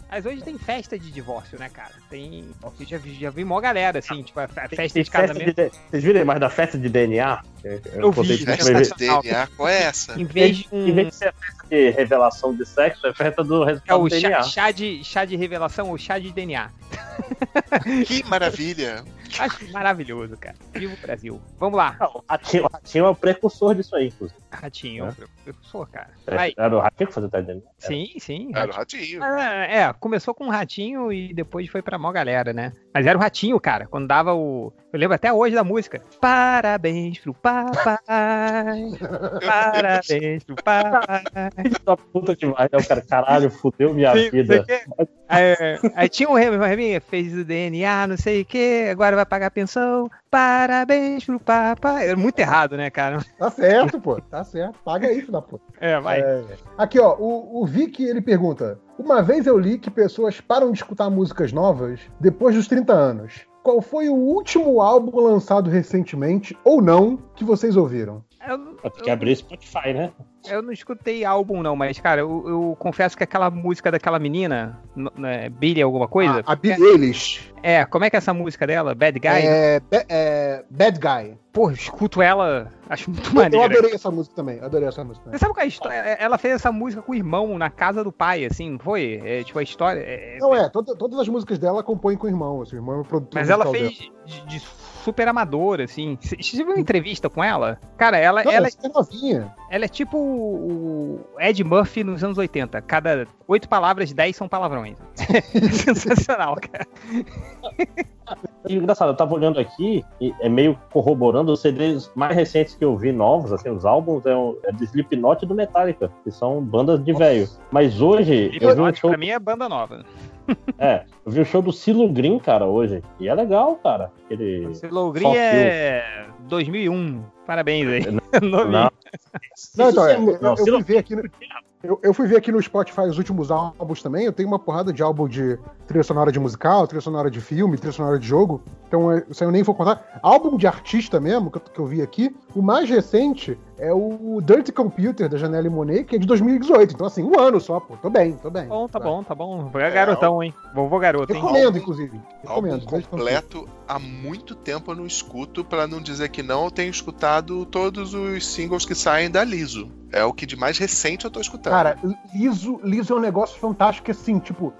Mas hoje tem festa de divórcio, né, cara? Tem. Eu já vi, já vi mó galera, assim, tipo, a festa tem, de casamento. de, vocês viram mais da festa de DNA? Eu, eu vi. Festa de DNA, qual é essa? Em vez de, um... em vez de ser a festa de revelação de sexo, é festa do resultado é o do DNA. Chá, de, chá de revelação ou chá de DNA. Que maravilha! (laughs) Acho maravilhoso, cara. Viva o Brasil. Vamos lá. Não, o, ratinho, o Ratinho é o precursor disso aí, inclusive. Ratinho é o precursor, cara. Vai. Era o Ratinho que fazia o DNA? Sim, sim. Era o Ratinho. É, é, começou com o Ratinho e depois foi pra mó galera, né? Mas era o Ratinho, cara, quando dava o... Eu lembro até hoje da música. Parabéns pro papai. (laughs) Parabéns pro papai. Da (laughs) puta demais, né? O cara, caralho, fudeu minha sim, vida. Aí, aí, tinha um Remy, fez o DNA, não sei o que, agora vai pagar pensão. Parabéns pro papai. É muito errado, né, cara? Tá certo, pô. Tá certo. Paga isso da puta. (laughs) É, vai. É. Aqui, ó, o, o Vic, ele pergunta: Uma vez eu li que pessoas param de escutar músicas novas depois dos 30 anos. Qual foi o último álbum lançado recentemente, ou não, que vocês ouviram? Eu, Tem que abrir Spotify, né? Eu não escutei álbum, não, mas, cara, eu, eu confesso que aquela música daquela menina, né, Billy alguma coisa. Ah, a Billie Eilish. É, como é que é essa música dela? Bad Guy? É, é Bad Guy. Pô, escuto ela, acho muito maneiro. Eu adorei essa música também, adorei essa música. Também. Você sabe qual é a história? É, ela fez essa música com o irmão na casa do pai, assim, não foi? É, tipo, a história... É... Não, é, toda, todas as músicas dela compõem com o irmão, assim, o irmão é o produtor Mas ela fez de, de, super amadora, assim. Você viu uma entrevista com ela? Cara, ela, não, ela é novinha. Ela é tipo o Ed Murphy nos anos 80. Cada oito palavras, dez são palavrões. (laughs) Sensacional, cara. E, engraçado, eu tava olhando aqui e é meio corroborando os CDs mais recentes que eu vi, novos, assim, os álbuns é, o, é do Slipknot e do Metallica, que são bandas de velho. Mas hoje. Slipknot, eu vi um show... pra mim é banda nova. É, eu vi o show do Silo Green, cara, hoje. E é legal, cara. Aquele. Silo Green é 2001. Parabéns aí. Não, (laughs) não. não então, é, eu, eu, fui ver aqui no, eu, eu, fui ver aqui no Spotify os últimos álbuns também. Eu tenho uma porrada de álbum de trilha sonora de musical, trilha sonora de filme, trilha sonora de jogo. Então, isso aí eu nem vou contar. Álbum de artista mesmo, que eu, que eu vi aqui. O mais recente é o Dirty Computer da Janelle Monet, que é de 2018. Então, assim, um ano só, pô. Tô bem, tô bem. Bom, tá, tá. bom, tá bom. É garotão, hein? Vovô garoto, hein? Recomendo, inclusive. Recomendo. Álbum completo, há muito tempo eu não escuto. Pra não dizer que não, eu tenho escutado todos os singles que saem da Liso. É o que de mais recente eu tô escutando. Cara, Liso, Liso é um negócio fantástico, assim, tipo,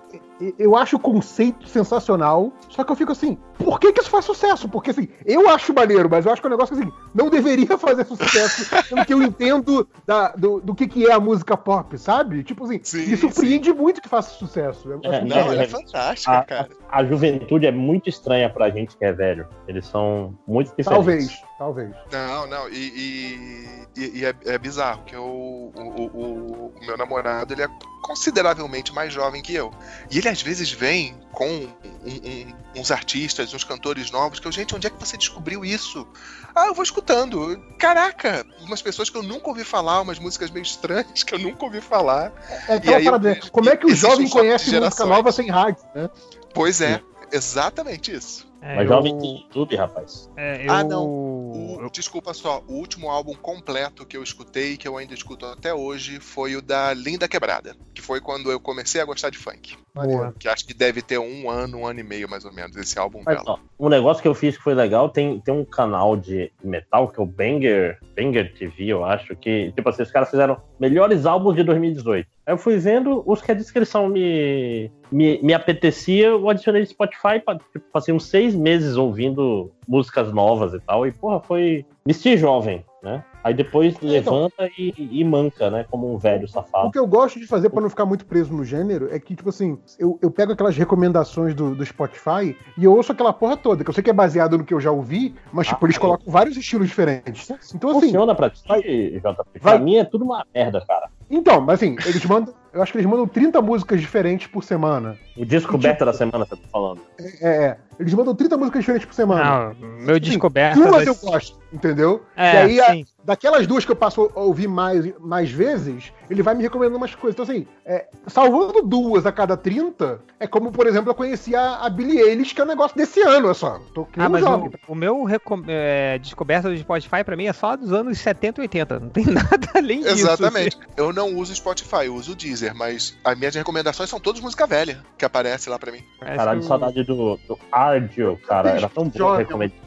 eu acho o conceito sensacional, só que eu fico assim, por que, que isso faz sucesso? Porque assim, eu acho maneiro, mas eu acho que é um negócio que assim, não deveria (laughs) fazer sucesso, pelo que eu entendo da, do, do que, que é a música pop, sabe? Tipo assim, sim, me surpreende sim. muito que faça sucesso. É, não, ela é, é fantástica, a, cara. A, a, juventude é muito estranha pra gente que é velho. Eles são muito diferentes. Talvez, talvez. Não, não, e, e, e é, é, bizarro, que eu, o, o, o meu namorado, ele é consideravelmente mais jovem que eu. E ele às vezes vem com um, um, uns artistas, uns cantores novos, que eu, gente, onde é que você descobriu isso? Ah, eu vou escutando. Caraca, umas pessoas que eu nunca ouvi falar, umas músicas meio estranhas que eu nunca ouvi falar. É aquela parada, eu, como é que o jovem conhece música nova sem rádio, né? Pois é, exatamente isso. É, Mas jovem tem YouTube, rapaz. É, eu... Ah, não. O, desculpa só, o último álbum completo que eu escutei, que eu ainda escuto até hoje, foi o da Linda Quebrada. Que foi quando eu comecei a gostar de funk. Boa. Que acho que deve ter um ano, um ano e meio, mais ou menos, esse álbum Mas, dela. Ó, um negócio que eu fiz que foi legal, tem, tem um canal de metal, que é o Banger, Banger TV, eu acho, que, tipo assim, os caras fizeram melhores álbuns de 2018. Eu fui vendo os que a descrição me, me, me apetecia, eu adicionei no Spotify, tipo, passei uns seis meses ouvindo músicas novas e tal, e porra, foi. Me jovem, né? Aí depois é, levanta então, e, e, manca, né? Como um velho safado. O que eu gosto de fazer para não ficar muito preso no gênero é que, tipo assim, eu, eu pego aquelas recomendações do, do Spotify e eu ouço aquela porra toda, que eu sei que é baseado no que eu já ouvi, mas, tipo, ah, eles é. colocam vários estilos diferentes. Então, assim. Funciona pra ti, vai, JP. Pra vai... mim é tudo uma merda, cara. Então, mas assim, eles mandam. Eu acho que eles mandam 30 músicas diferentes por semana. O descoberta tipo, da semana, você tá falando. É, é, é. Eles mandam 30 músicas diferentes por semana. Não, meu assim, descoberta. Duas eu gosto, entendeu? É, e aí, a, daquelas duas que eu passo a ouvir mais, mais vezes, ele vai me recomendando umas coisas. Então, assim, é, salvando duas a cada 30, é como, por exemplo, eu conheci a, a Billie Eilish, que é um negócio desse ano, é só. Tô ah, mas o, o, meu é, descoberta do Spotify, pra mim, é só dos anos 70 e 80. Não tem (laughs) nada além disso. Exatamente. Assim. Eu não uso Spotify, eu uso o Deezer, mas as minhas recomendações são todas música velha que aparece lá pra mim. Caralho, saudade do, do Ardio, cara. Era tão bom recomendar.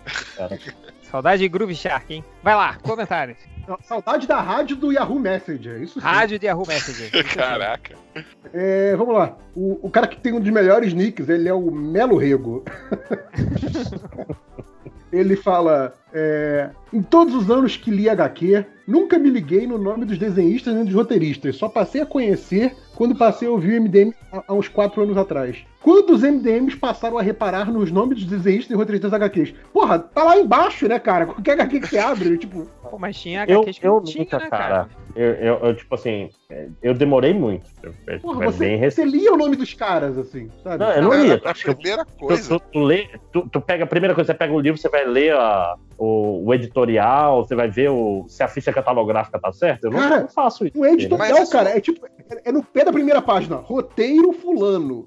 Saudade de Groove Shark, hein? Vai lá, comentários. Saudade da rádio do Yahoo Messenger, isso sim. Rádio do Yahoo Messenger. (laughs) Caraca. É, vamos lá. O, o, cara que tem um dos melhores nicks, ele é o Melo Rego. (laughs) ele fala: é, Em todos os anos que li HQ, nunca me liguei no nome dos desenhistas nem dos roteiristas. Só passei a conhecer quando passei a ouvir o MDM há uns 4 anos atrás. Quantos MDMs passaram a reparar nos nomes dos desenhistas e roteiristas HQs? Porra, tá lá embaixo, né, cara? Qualquer HQ que você abre, (laughs) tipo. Pô, mas tinha HQs que eu, não tinha, né, cara? Eu, eu, eu, tipo assim, eu demorei muito. Porra, você, você, lia o nome dos caras, assim, sabe? Não, eu não lia. A primeira coisa. Tu, tu, tu, lê, tu, tu, pega a primeira coisa, você pega o livro, você vai ler a, o, o, editorial, você vai ver o, se a ficha catalográfica tá certa. Eu não, cara, não faço isso. O editorial, cara, é tipo, é, é, no pé da primeira página. Roteiro fulano,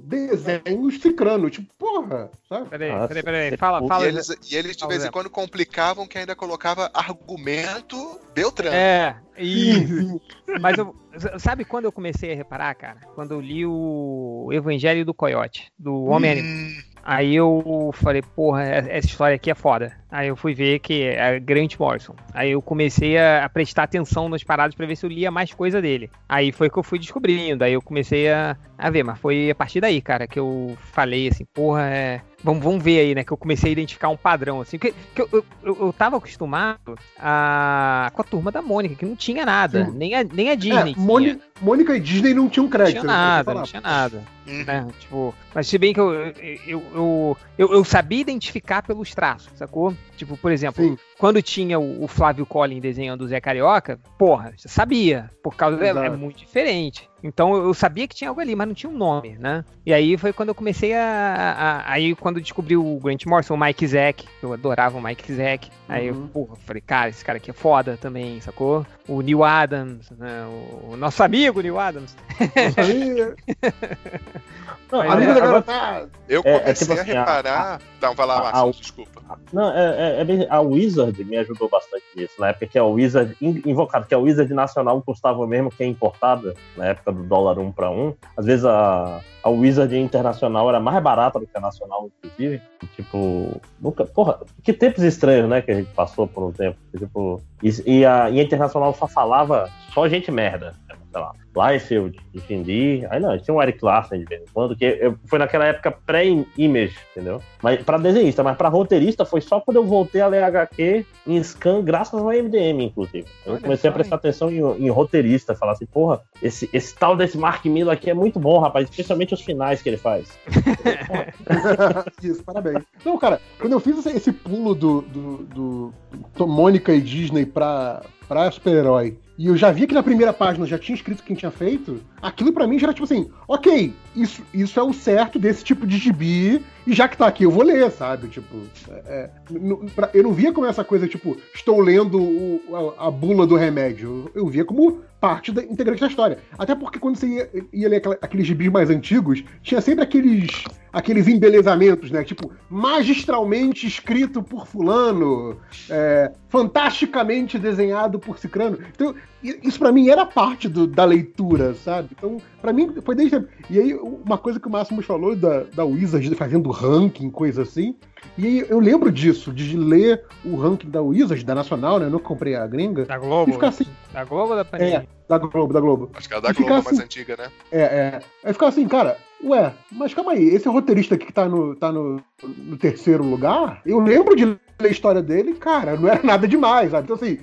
desenhos cicrano. Tipo, porra, sabe? Peraí, ah, peraí, peraí. Fala, fala. E eles, e eles de vez em quando complicavam que ainda colocava argumento Beltrano. É, isso. Mas eu, sabe quando eu comecei a reparar, cara? Quando eu li o Evangelho do Coyote, do Homem hum. Aí eu falei, porra, essa história aqui é foda. Aí eu fui ver que é Grant Morrison. Aí eu comecei a, prestar atenção nas paradas para ver se eu lia mais coisa dele. Aí foi que eu fui descobrindo. Aí eu comecei a, a ver, mas foi a partir daí, cara, que eu falei assim, porra, é, Vamos, vamos ver aí, né? Que eu comecei a identificar um padrão, assim. Que, que eu, eu, eu, tava acostumado a, com a turma da Mônica, que não tinha nada. Nem a, nem a Disney. É, Mônica, Mônica e Disney não tinham crédito. Não tinha nada, não tinha nada. Né? Tipo, mas se bem que eu, eu, eu, eu, eu, sabia identificar pelos traços, sacou? Tipo, por exemplo, Sim. Quando tinha o, o Flávio Collin desenhando o Zé Carioca, porra, você sabia, por causa dela, é muito diferente. Então eu sabia que tinha algo ali, mas não tinha um nome, né? E aí foi quando eu comecei a. a aí quando eu descobri o Grant Morrison, o Mike Zack, eu adorava o Mike Zack. Aí uhum. eu, porra, falei, cara, esse cara aqui é foda também, sacou? O Neil Adams, né? o, o nosso amigo Neil Adams. Nosso amigo. (laughs) Não, a amigo da tá... Eu comecei é, é tipo a assim, reparar. A, não, vai lá, Márcio, desculpa. Não, é, é, é, a Wizard me ajudou bastante nisso. Na época que a Wizard, invocado, que a Wizard nacional custava o mesmo que a importada, na época do dólar um para um. Às vezes a, a Wizard internacional era mais barata do que a nacional, inclusive. Tipo, nunca. Porra, que tempos estranhos, né? Que a gente passou por um tempo. Tipo, e, e, a, e a internacional só falava só gente merda. Sei lá. Liefeld, entendi. Aí não, tinha um Eric Larsen de vez em quando, que eu, foi naquela época pré-image, entendeu? Mas pra desenhista, mas pra roteirista foi só quando eu voltei a ler HQ em scan, graças ao MDM, inclusive. Eu Olha comecei a prestar atenção em, em, roteirista, falar assim, porra, esse, esse tal desse Mark Miller aqui é muito bom, rapaz, especialmente os finais que ele faz. (laughs) Isso, parabéns. Não, cara, quando eu fiz esse pulo do, do, do Mônica e Disney pra, pra super-herói e eu já vi que na primeira página já tinha escrito quem tinha feito, aquilo para mim já era tipo assim, ok, isso, isso é o certo desse tipo de gibi, e já que tá aqui, eu vou ler, sabe? Tipo, é, é eu não via como essa coisa, tipo, estou lendo o, a, a, bula do remédio. Eu, eu via como parte da, integrante da história. Até porque quando você ia, ia ler aquela, aqueles gibis mais antigos, tinha sempre aqueles aqueles embelezamentos, né? Tipo, magistralmente escrito por fulano, é, fantasticamente desenhado por cicrano. Então, isso para mim era parte do, da leitura, sabe? Então, para mim foi desde E aí, uma coisa que o Máximo falou da, da Wizard fazendo ranking, coisa assim, E eu lembro disso, de ler o ranking da Wizards, da Nacional, né? Eu não comprei a gringa. Da Globo. E ficar assim, Da Globo ou da Panini? é, da Globo, da Globo. Acho que é a da E ficar Globo mais assim- antiga, né? É, é. Aí ficar assim, cara, ué, mas calma aí, esse roteirista aqui que tá no, tá no, no terceiro lugar, eu lembro de ler a história dele, cara, não era nada demais, sabe? Então, assim,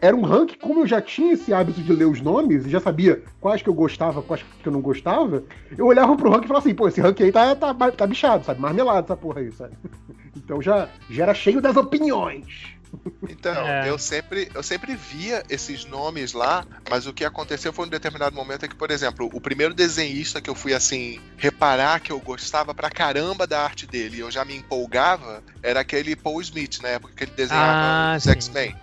era um ranking, como eu já tinha esse hábito de ler os nomes e já sabia quais que eu gostava, quais que eu não gostava, eu olhava pro ranking e falava assim, pô, esse ranking aí tá, tá, tá bichado, sabe? Marmelado essa porra aí, sabe? (laughs) Então já, já era cheio das opiniões. Então, É. eu, sempre, eu sempre via esses nomes lá, mas o que aconteceu foi um determinado momento é que, por exemplo, o primeiro desenhista que eu fui assim, reparar que eu gostava pra caramba da arte dele e eu já me empolgava, era aquele Paul Smith, na época que ele desenhava Ah, os. X-Men.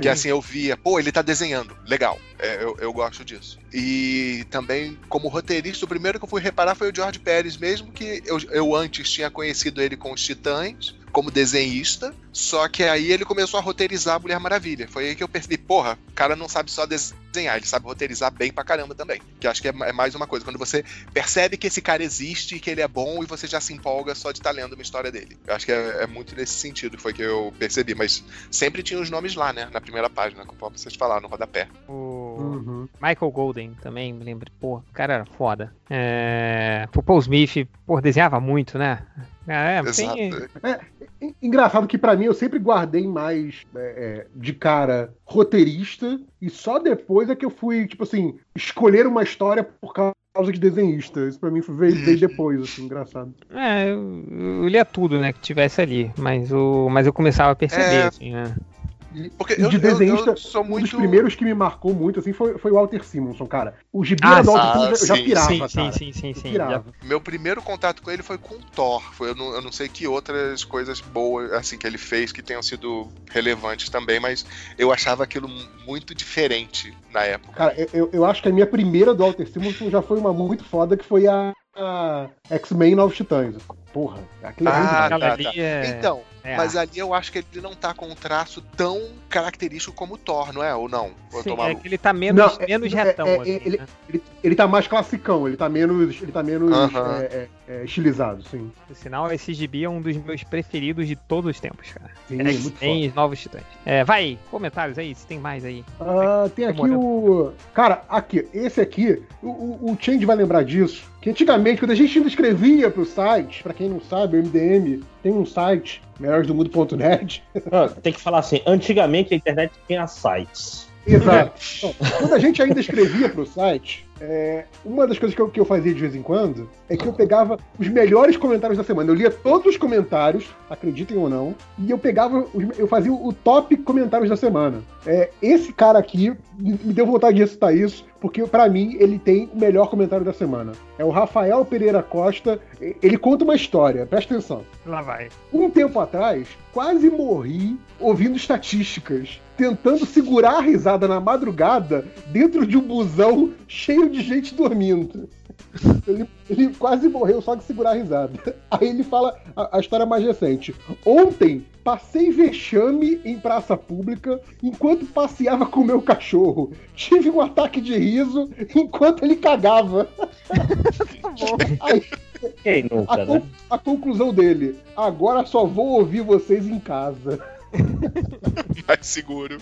Que assim eu via, pô, ele tá desenhando, legal. É, eu, eu gosto disso. E também, como roteirista, o primeiro que eu fui reparar foi o George Pérez, mesmo que eu, eu antes tinha conhecido ele com os Titãs, como desenhista, só que aí ele começou a roteirizar a Mulher Maravilha. Foi aí que eu percebi, porra, o cara não sabe só desenhar, ele sabe roteirizar bem pra caramba também. Que eu acho que é, é mais uma coisa, quando você percebe que esse cara existe e que ele é bom e você já se empolga só de estar lendo uma história dele. Eu acho que é, é muito nesse sentido que foi que eu percebi, mas sempre tinha os nomes lá, né, na primeira página, conforme vocês falaram, no rodapé. O Uhum. Michael Golden também, me lembro. Pô, o cara era foda. É... O Paul Smith, pô, desenhava muito, né? É, Exato. tem... En- Engraçado que pra mim eu sempre guardei mais é, é, de cara roteirista e só depois é que eu fui, tipo assim, escolher uma história por causa de desenhista. Isso pra mim foi, veio, veio depois, assim, engraçado. É, eu, eu lia tudo, né, que tivesse ali. Mas, o... mas eu começava a perceber, É. assim, né? Porque E eu, de eu- eu desenhista, sou Um muito. dos primeiros que me marcou muito, assim, foi, foi o Walter Simonson, cara. O gibi Ah, do. Walter Simonson, eu já sim, pirava, sim, cara. sim, sim, sim, sim. pirava. Já- Meu primeiro contato com ele foi com Thor. Foi, eu, não, eu não sei que outras coisas boas assim que ele fez que tenham sido relevantes também, mas eu achava aquilo muito diferente na época. Cara, eu- eu, acho que a minha primeira do Walter Simonson já foi uma muito foda, que foi a, a X-Men Novos Titãs. Porra, aquilo é Ah, muito Aquela tá, tá. é- Então, é mas ali eu acho que ele não tá com um traço tão característico como o Thor, não é? Ou não? Ou Sim, é que ele tá menos, Não, é- menos é- retão, é- assim, ele- né? Ele, ele tá mais classicão, ele tá menos, ele tá menos Aham. é, é, é, estilizado, sim. Por sinal, esse gibi é um dos meus preferidos de todos os tempos, cara. Sim, É, muito foda. tem os novos titãs. É, vai aí, comentários aí, se tem mais aí. Ah, tem aqui o. Cara, aqui, esse aqui, o, o, o Change vai lembrar disso. Que antigamente, quando a gente ainda escrevia pro site, pra quem não sabe, o MDM tem um site, melhoresdomundo.net. (laughs) Ah, Tem que falar assim, antigamente a internet tinha sites. Exato. Então, quando a gente ainda escrevia pro site, é, uma das coisas que eu, que eu fazia de vez em quando é que eu pegava os melhores comentários da semana. Eu lia todos os comentários, acreditem ou não, e eu pegava, os- eu fazia o top comentários da semana. É, esse cara aqui me deu vontade de citar isso, porque pra mim ele tem o melhor comentário da semana. É o Rafael Pereira Costa. Ele conta uma história, presta atenção. Lá vai. Um tempo atrás, quase morri ouvindo estatísticas, tentando segurar a risada na madrugada dentro de um busão cheio de gente dormindo. Ele, ele quase morreu só de segurar a risada. Aí ele fala a, a história mais recente. Ontem passei vexame em praça pública enquanto passeava com meu cachorro. Tive um ataque de riso enquanto ele cagava. Aí, Quem a, nunca, con- né? a conclusão dele. Agora só vou ouvir vocês em casa. (laughs) Mais seguro.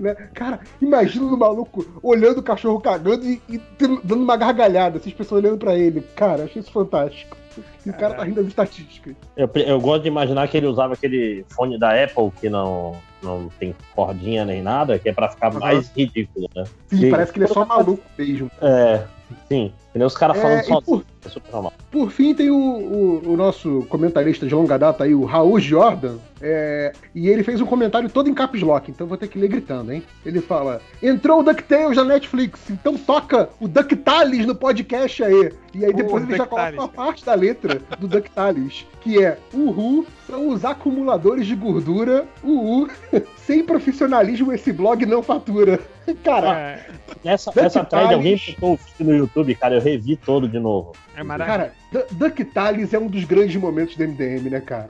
né? Cara, imagina o maluco olhando o cachorro cagando e, e tendo- dando uma gargalhada, essas pessoas olhando pra ele. Cara, achei isso fantástico. E o cara tá rindo das estatísticas. Eu, eu gosto de imaginar que ele usava aquele fone da Apple que não, não tem cordinha nem nada, que é pra ficar Uhum. mais ridículo, né? Sim, Sim. parece que ele é só maluco mesmo. É, sim. Entendeu? Os caras É, falando só. por, É super normal. por fim, tem o, o- o nosso comentarista de longa data aí, o Raul Jordan. é, e ele fez um comentário todo em caps lock, então vou ter que ler gritando, hein? Ele fala: Entrou o DuckTales na Netflix, então toca o DuckTales no podcast aí. E aí depois ele já coloca uma parte da letra do DuckTales, que é: Uhul, são os acumuladores de gordura, uhul, (laughs) sem profissionalismo esse blog não fatura. (laughs) Cara, É, Nessa, nessa thread, Tales. alguém vídeo no YouTube, cara, eu revi todo de novo. é maravilhoso. cara, Du- DuckTales é um dos grandes momentos do MDM, né, cara?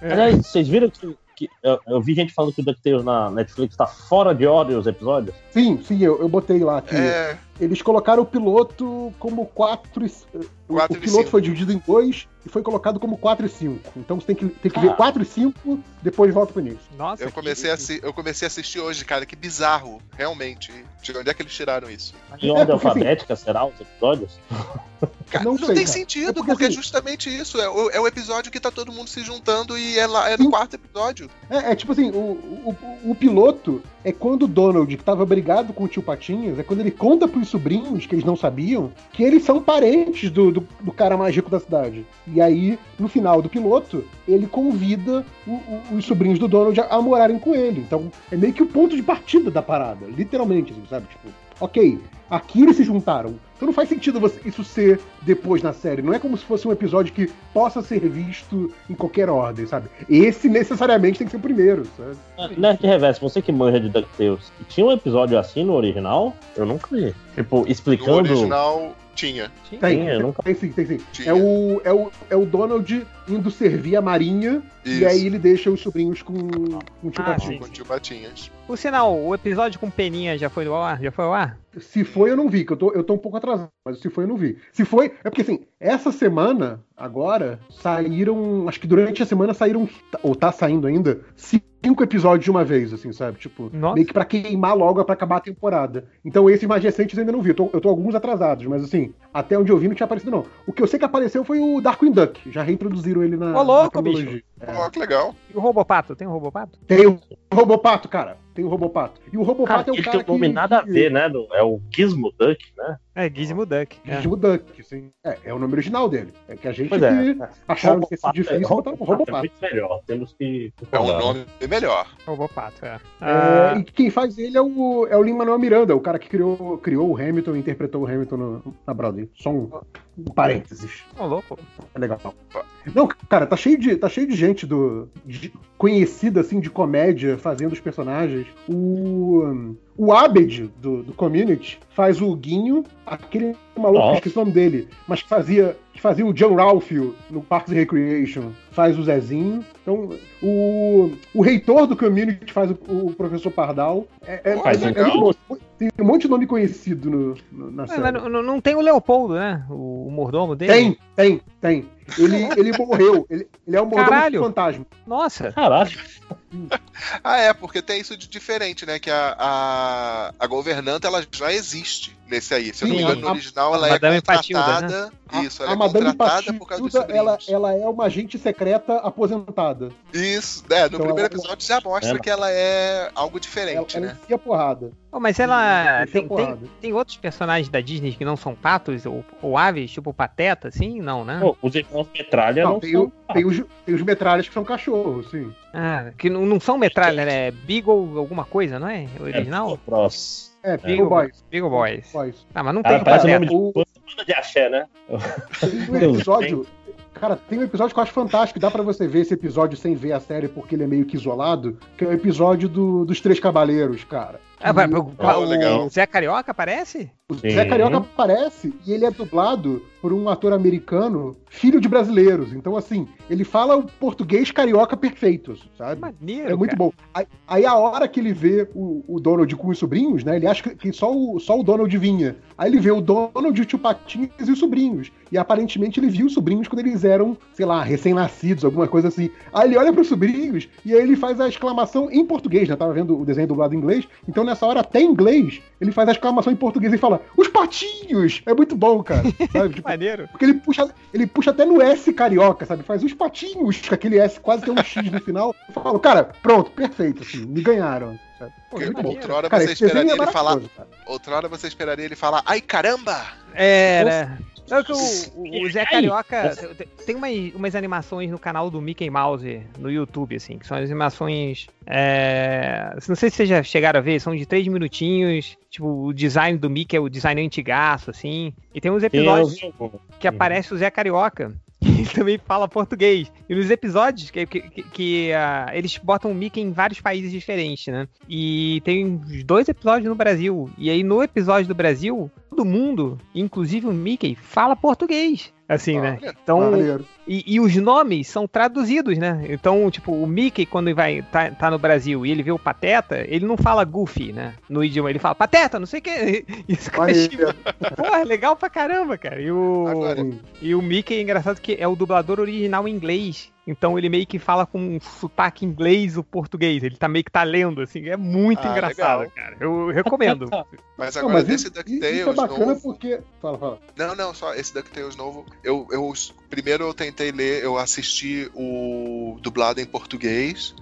Aliás, vocês viram que, que eu, eu vi gente falando que o DuckTales na Netflix tá fora de ordem os episódios? Sim, sim, eu, eu botei lá que. É, eles colocaram o piloto como 4 o, o piloto foi dividido em dois e foi colocado como 4 e 5. Então você tem que, tem que ver 4 e 5, depois volta pro início. Nossa, eu comecei, que... a, eu comecei a assistir hoje, cara. Que bizarro, realmente. De onde é que eles tiraram isso? De ordem é, alfabética, assim, será, os episódios? (laughs) Cara, não, não sei, tem cara. sentido, é porque, porque é assim, é justamente isso. É o, é o, episódio que tá todo mundo se juntando e é, lá, é no quarto episódio. É, é tipo assim, o, o, o, piloto é quando o Donald, que tava brigado com o tio Patinhas, é quando ele conta pros sobrinhos, que eles não sabiam, que eles são parentes do, do, do cara mais rico da cidade. E aí, no final do piloto, ele convida o, o, os sobrinhos do Donald a, a, morarem com ele. Então, é meio que o ponto de partida da parada, literalmente, assim, sabe? Tipo, ok, aqui eles se juntaram. Então não faz sentido isso ser depois na série. Não é como se fosse um episódio que possa ser visto em qualquer ordem, sabe? Esse necessariamente tem que ser o primeiro, sabe? Ah, Nerd Reverso, você que manja de DuckTales, tinha um episódio assim no original? Eu nunca vi. Tipo, explicando. No original, tinha. Tem, tem, nunca... tem sim, tem sim. Tinha. É o, é, o, é o Donald indo servir a marinha Isso. e aí ele deixa os sobrinhos com, com tio ah, Com tio Patinhas. Por sinal, o episódio com Peninha já foi ao ar? Já foi ao ar? Se foi, eu não vi, que eu tô, eu tô um pouco atrasado, mas se foi, eu não vi. Se foi, é porque assim, essa semana, agora, saíram, acho que durante a semana saíram, ou tá saindo ainda, cinco episódios de uma vez, assim, sabe? Tipo, Nossa. meio que pra queimar logo pra acabar a temporada. Então esses mais recentes eu ainda não vi. Eu tô, eu tô alguns atrasados, mas assim, até onde eu vi não tinha aparecido, não. O que eu sei que apareceu foi o Darkwing Duck. Já reintroduziram ele na. Ô, louco, na bicho. É. que legal. E o Robopato? Tem o um Robopato? Tem o Robopato, cara. Tem o Robopato. E o Robopato cara, é o cara que... Ele tem nome nada a ver, né? É o Gizmo Duck, né? É, Gizmo Duck. É. Gizmo Duck, sim. É, é o nome original dele. É que a gente é, é. acharam que esse difícil é, botar o Robopato. É muito melhor. Temos que... É um nome melhor. Robopato, é. é. E quem faz ele é o, é o Lin-Manuel Miranda, o cara que criou, criou o Hamilton e interpretou o Hamilton no, na Broadway. Só um, um parênteses. Ô, louco. É legal. Não, cara, tá cheio de, tá cheio de gente do, de, conhecida, assim, de comédia fazendo os personagens. O, o Abed, do, do Community, faz o Guinho, aquele maluco, oh. esqueci o nome dele, mas que fazia, que fazia o John Ralphio no Parks and Recreation, faz o Zezinho. Então, o, o reitor do Community faz o, o professor Pardal. É, é, é, é, tem um monte de nome conhecido no, no, na série. Não, não, tem o Leopoldo, né? O, o mordomo dele? Tem, tem, tem. Ele, ele morreu. Ele, ele é um mordomo fantasma. Nossa. Caralho. ah, é, porque tem isso de diferente, né? Que a, a, a governanta ela já existe nesse aí. Se eu não me engano, no original ela é Madame contratada. né? Isso, ela a, é Madame contratada por causa dos ela, ela é uma agente secreta aposentada. Isso, é, no então primeiro ela, episódio já mostra ela, que ela é algo diferente, ela, né? Ela porrada. Oh, mas ela. Tem, tem, tem, outros personagens da Disney que não são patos ou, ou aves, tipo Pateta, assim? Não, né? Oh, os irmãos Metralha não, não tem, são. O, tem, os, tem os metralhas que são cachorros, sim. Ah, que não, não são metralha, né? Beagle alguma coisa, não é? O original? É, é Beagle Boys. Beagle Boys. Boys. Ah, mas não tem Pateta. Nome de, o... de axé, né? Tem um episódio Cara, tem um episódio que eu acho fantástico, dá para você ver esse episódio sem ver a série porque ele é meio que isolado, que é o episódio do, dos Três Cavaleiros, cara. Ah, o, o, o Zé Carioca aparece? O Sim. Zé Carioca aparece e ele é dublado por um ator americano, filho de brasileiros. Então, assim, ele fala o português carioca perfeito, sabe? Maneiro, é muito cara. bom. Aí, aí, a hora que ele vê o, o, Donald com os sobrinhos, né? Ele acha que só o, só o Donald vinha. Aí ele vê o Donald, o tio Patinhas e os sobrinhos. E aparentemente ele viu os sobrinhos quando eles eram, sei lá, recém-nascidos, alguma coisa assim. Aí ele olha para os sobrinhos e aí ele faz a exclamação em português, né? Tava vendo o desenho dublado em inglês. Então nessa hora, até em inglês, ele faz a exclamação em português e fala: Os patinhos! É muito bom, cara. (laughs) Sabe? Tipo, Maneiro. Porque ele puxa, ele puxa até no S carioca, sabe? Faz os patinhos, com aquele S quase tem um X no final. Eu falo, cara, pronto, perfeito, assim, me ganharam. Pô, outrora cara, você esperaria é ele falar. Outrora você esperaria ele falar, ai caramba! É, né? É que o, o, Zé Carioca tem uma, umas animações no canal do Mickey Mouse no YouTube, assim, que são animações. É, não sei se vocês já chegaram a ver, são de três minutinhos. Tipo, o design do Mickey é o design antigaço, assim. E tem uns episódios que aparece o Zé Carioca (laughs) ele também fala português. E nos episódios que, que, que uh, eles botam o Mickey em vários países diferentes, né? E tem dois episódios no Brasil. E aí no episódio do Brasil, todo mundo, inclusive o Mickey, fala português. Assim, né? Então, Maneiro. e, e os nomes são traduzidos, né? Então, tipo, o Mickey, quando vai tá, tá no Brasil e ele vê o Pateta, ele não fala Goofy, né? No idioma, ele fala Pateta, não sei o que. (laughs) Isso que eu. Porra, é legal pra caramba, cara. E o, Agora, e o Mickey é engraçado que é o dublador original em inglês. Então ele meio que fala com um sotaque inglês o português. Ele tá meio que tá lendo, assim. É muito Ah, engraçado, legal. cara. Eu recomendo. (laughs) Mas Não, agora mas desse isso, isso DuckTales é bacana novo. porque. Fala, fala. Não, não, só esse DuckTales novo. Eu, eu primeiro eu tentei ler, eu assisti o dublado em português.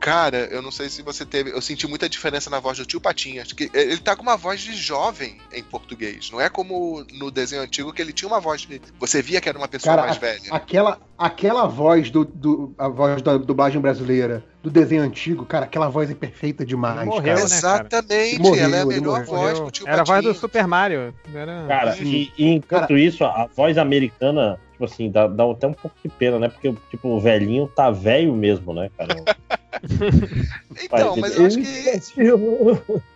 Cara, eu não sei se você teve. Eu senti muita diferença na voz do tio Patinhas. Que ele tá com uma voz de jovem em português. Não é como no desenho antigo que ele tinha uma voz de. Você via que era uma pessoa Cara, mais a- velha. Aquela, aquela voz do, do. A voz da dublagem brasileira, do desenho antigo, cara, aquela voz é perfeita demais. Ele morreu, cara. né? Exatamente, Morreu, ela é a melhor morreu. voz do tio Era a voz do. Super Mario. Era... Cara, e, e enquanto isso, a, a voz americana, tipo assim, dá, dá até um pouco de pena, né? Porque, tipo, o velhinho tá velho mesmo, né, cara? (laughs) Então, mas eu acho que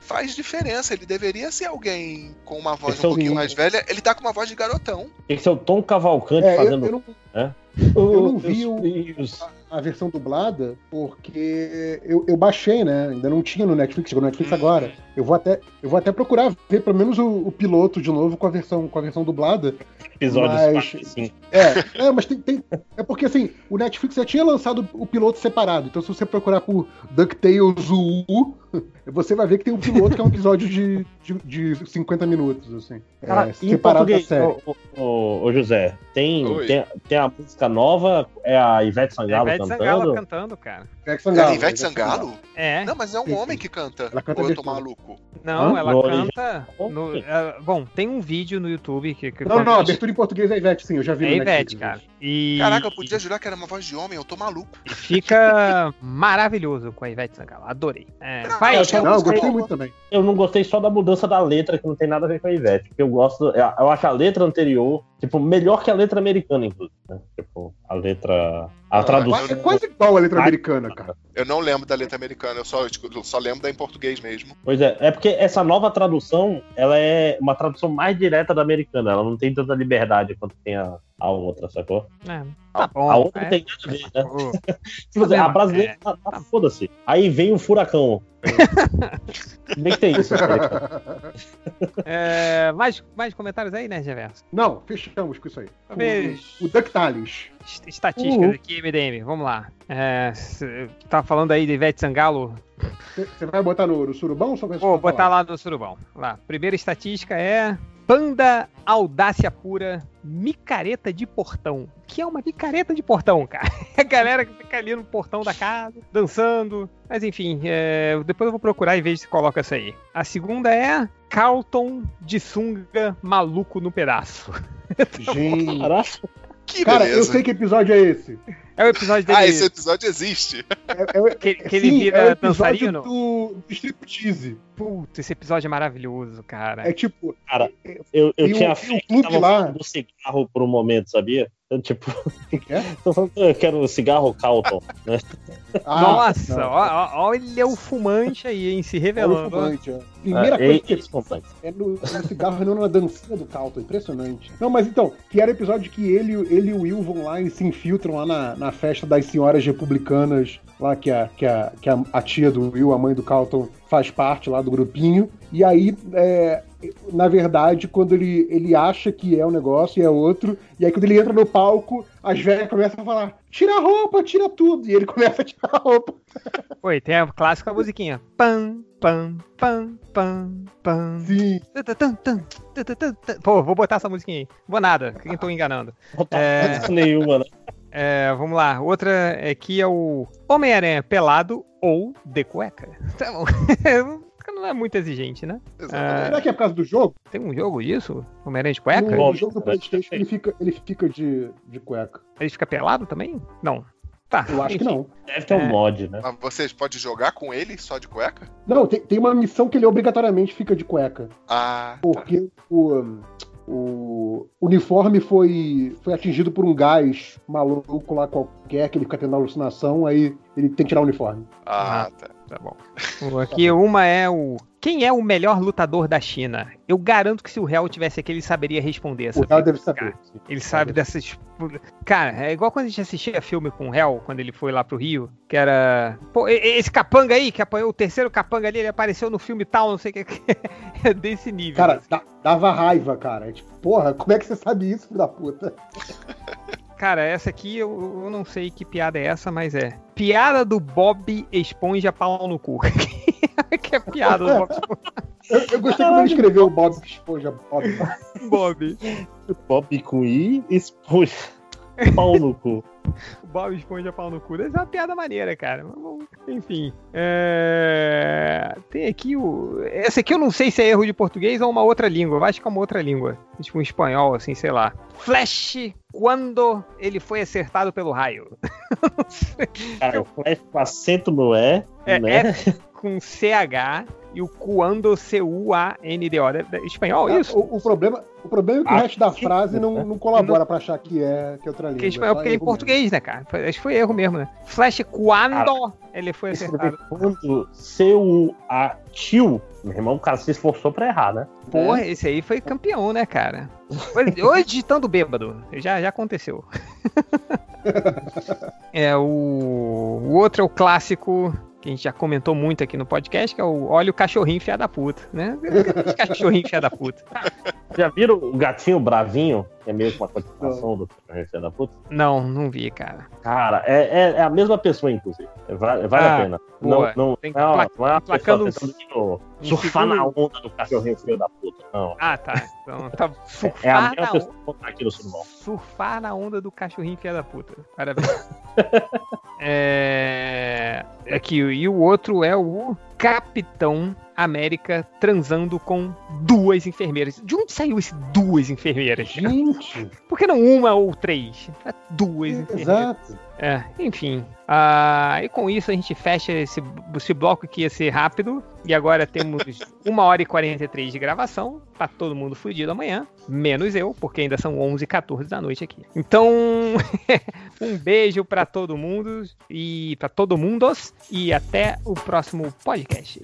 faz diferença. Ele deveria ser alguém com uma voz Esse é um pouquinho mínimo. mais velha. Ele tá com uma voz de garotão. Que ser o Tom Cavalcante É, eu, fazendo. eu não, né? eu não vi o- filhos. a versão dublada porque eu, eu baixei, né? Ainda não tinha no Netflix, chegou no Netflix Hum. agora. Eu vou até, eu vou até procurar ver pelo menos o, o piloto de novo com a versão, com a versão dublada. Episódios Mas- 4 e 5. É, é, mas tem, tem- É porque assim, o Netflix já tinha lançado o piloto separado. Então, se você procurar por DuckTales UU, (laughs) você vai ver que tem um piloto que é um episódio de, de, de 50 minutos, assim. Cara, é, em separado da série. ô, ô, ô, José, tem, Oi. tem, tem a música nova, é a Ivete Sangalo Ivete cantando. Sangalo cantando, cara. Ivete É Sangalo. Ivete Sangalo? É. Não, mas é um Sim, homem sim. que canta. Ela canta Ou eu tô abertura. Não, Hã? ela canta. no- é, bom, tem um vídeo no YouTube que. que Não, não, abertura em português é Ivete, sim, eu já vi É no Ivete, Netflix. cara. E Caraca, eu podia jurar que era uma voz de homem, eu tô maluco. (laughs) fica maravilhoso com a Ivete Sangalo. Adorei. É, Não, vai, eu Não, eu gostei boa. muito também. Eu não gostei só da mudança da letra, que não tem nada a ver com a Ivete. Porque eu gosto. Eu acho a letra anterior, tipo, melhor que a letra americana, inclusive. né? Tipo, a letra. A Ah, tradução. É quase igual a letra americana, cara. Eu não lembro da letra americana, eu só, eu só lembro da em português mesmo. Pois é, é porque essa nova tradução, ela é uma tradução mais direta da americana. Ela não tem tanta liberdade quanto tem a, a outra, sacou? É, tá bom. a outra é. não tem nada a ver, né? Ô, (laughs) Tipo assim, a brasileira é, tá, tá foda-se. Aí vem o furacão. (laughs) Bem que tem isso. é, mais, mais comentários aí, né, Geverso? Não, fechamos com isso aí. Talvez. O, o DuckTales. Estatísticas Uhum. aqui, MDM, vamos lá. É, tá falando aí de Ivete Sangalo. Você vai botar no, no surubão ou só vai Vou botar falar? lá no surubão. Lá. Primeira estatística é Panda Audácia Pura Micareta de Portão. O que é uma micareta de portão, cara? (laughs) É a galera que fica ali no portão da casa, dançando. Mas enfim, é, depois eu vou procurar e ver se coloca essa aí. A segunda é Carlton de sunga maluco no pedaço. (laughs) Gente. Que Cara, beleza. eu sei que episódio é esse. É o episódio dele Ah, esse episódio existe. É, é- (laughs) que, que ele sim, vira é o episódio dançarino. do, do striptease. Puta, esse episódio é maravilhoso, cara. É tipo, Cara, Eu, eu tinha um- um fé que clube tava lá. do cigarro por um momento, sabia? Tipo, é? (laughs) eu quero o cigarro Calton. Né? (laughs) Ah, Nossa, ó- ó- olha o fumante aí, hein, se o revelando. fumante, ó. Primeira Ah, coisa e- que eles compõem. é no, no cigarro e não na dancinha do Calton. Impressionante. Não, mas então, que era o episódio que ele, ele e o Will vão lá e se infiltram lá na, na festa das senhoras republicanas, lá que, a, que, a, que a, a tia do Will, a mãe do Calton, faz parte lá do grupinho. E aí, é, na verdade, quando ele, ele acha que é um negócio e é outro, e aí quando ele entra no palco, as velhas começam a falar: tira a roupa, tira tudo. E ele (laughs) começa a tirar a roupa. Oi, tem a clássica musiquinha. Pam, pam, pam, pam, pam. Sim. Tan, tan, tan, tan, tan, tan, tan. Pô, vou botar essa musiquinha aí. Vou nada, quem tô enganando. Não É. é... (laughs) nenhuma, né? É, vamos lá, outra aqui é o Homem-Aranha pelado ou de cueca. (laughs) Tá bom. Não é muito exigente, né? Exatamente. Será que é por causa do jogo? Tem um jogo disso? Homem-Aranha de cueca? No, no jogo do parece Playstation ele fica, ele fica de, de cueca. Ele fica pelado também? Não. Tá. Eu acho que não. Deve ter um É. mod, né? Mas vocês podem jogar com ele só de cueca? Não, tem, tem uma missão que ele obrigatoriamente fica de cueca. Ah, tá. Porque o, um, o uniforme foi, foi atingido por um gás maluco lá qualquer, que ele fica tendo alucinação, aí ele tem que tirar o uniforme. Ah, tá. Tá bom. Aqui uma é o. Quem é o melhor lutador da China? Eu garanto que se o réu tivesse aqui, ele saberia responder essa O réu deve saber. sim. Ele sabe dessas. Cara, é igual quando a gente assistia filme com o réu, quando ele foi lá pro Rio, que era. Pô, esse capanga aí, que apanhou o terceiro capanga ali, ele apareceu no filme tal, não sei o que. É desse nível. Cara, assim. dava raiva, cara. É Tipo, porra, como é que você sabe isso, filho da puta? (laughs) Cara, essa aqui eu, eu não sei que piada é essa, mas é. Piada do Bob Esponja pau no cu. (laughs) que é piada do Bob Esponja. Eu, eu gostei quando ele escreveu o Bob Esponja Bob. Bob. Pop com I, esponja. Pau no cu. O Bob Esponja pau no cu. Essa é uma piada maneira, cara. Enfim. É, Tem aqui o. Essa aqui eu não sei se é erro de português ou uma outra língua. Eu acho que é uma outra língua. Tipo um espanhol, assim, sei lá. Flash quando ele foi acertado pelo raio. Cara, o flash com acento no E, É, né? Com CH e o quando C-U-A-N-D-O. É Espanhol, isso? O, o problema, o problema é que o Ah, resto da frase não, não colabora pra achar que é, que é outra língua. Porque, espanhol, só porque é em português, né, cara? Foi- Acho que foi erro mesmo, né? Flash quando ele foi acertado. Quando C-U-A tio, meu irmão, o cara se esforçou pra errar, né? Porra, esse aí foi campeão, né, cara? Hoje, hoje digitando bêbado. Já, já aconteceu. (laughs) é, o, o outro é o clássico que a gente já comentou muito aqui no podcast, que é o Olha o cachorrinho fia da puta, né? cachorrinho fia da puta. Já viram o gatinho bravinho? Que é meio que uma continuação do Cachorro da Puta? Não, não vi, cara. Cara, é, é, é a mesma pessoa, inclusive. Vale, vale Ah, a pena. boa. Não, não, Tem que não, pla- não é uma placando pessoa um- tentando um surfar na segundo- onda do cachorrinho filho da puta. Não. Ah, tá. Então, tá (laughs) É a surfar, mesma na, pessoa que tá aqui no surubão. surfar na onda do cachorrinho fia da puta. Parabéns. (laughs) é... Aqui, e o outro é o Capitão América transando com duas enfermeiras. De onde saiu esse duas enfermeiras? Gente, (laughs) Por que não uma ou três? É Duas enfermeiras. exato. É, enfim. Ah, e com isso a gente fecha esse, esse bloco que ia ser rápido. E agora temos (laughs) uma hora e 43 de gravação. Tá todo mundo fudido amanhã. Menos eu, porque ainda são 11 e 14 da noite aqui. Então, (laughs) um beijo pra todo mundo e para todo mundos. E até o próximo podcast.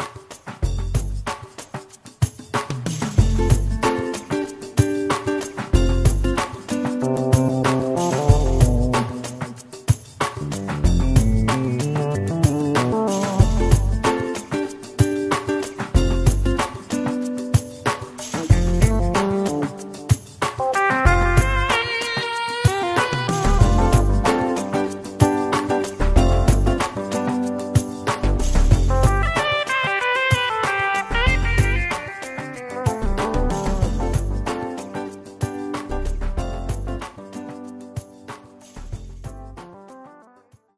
Thank you.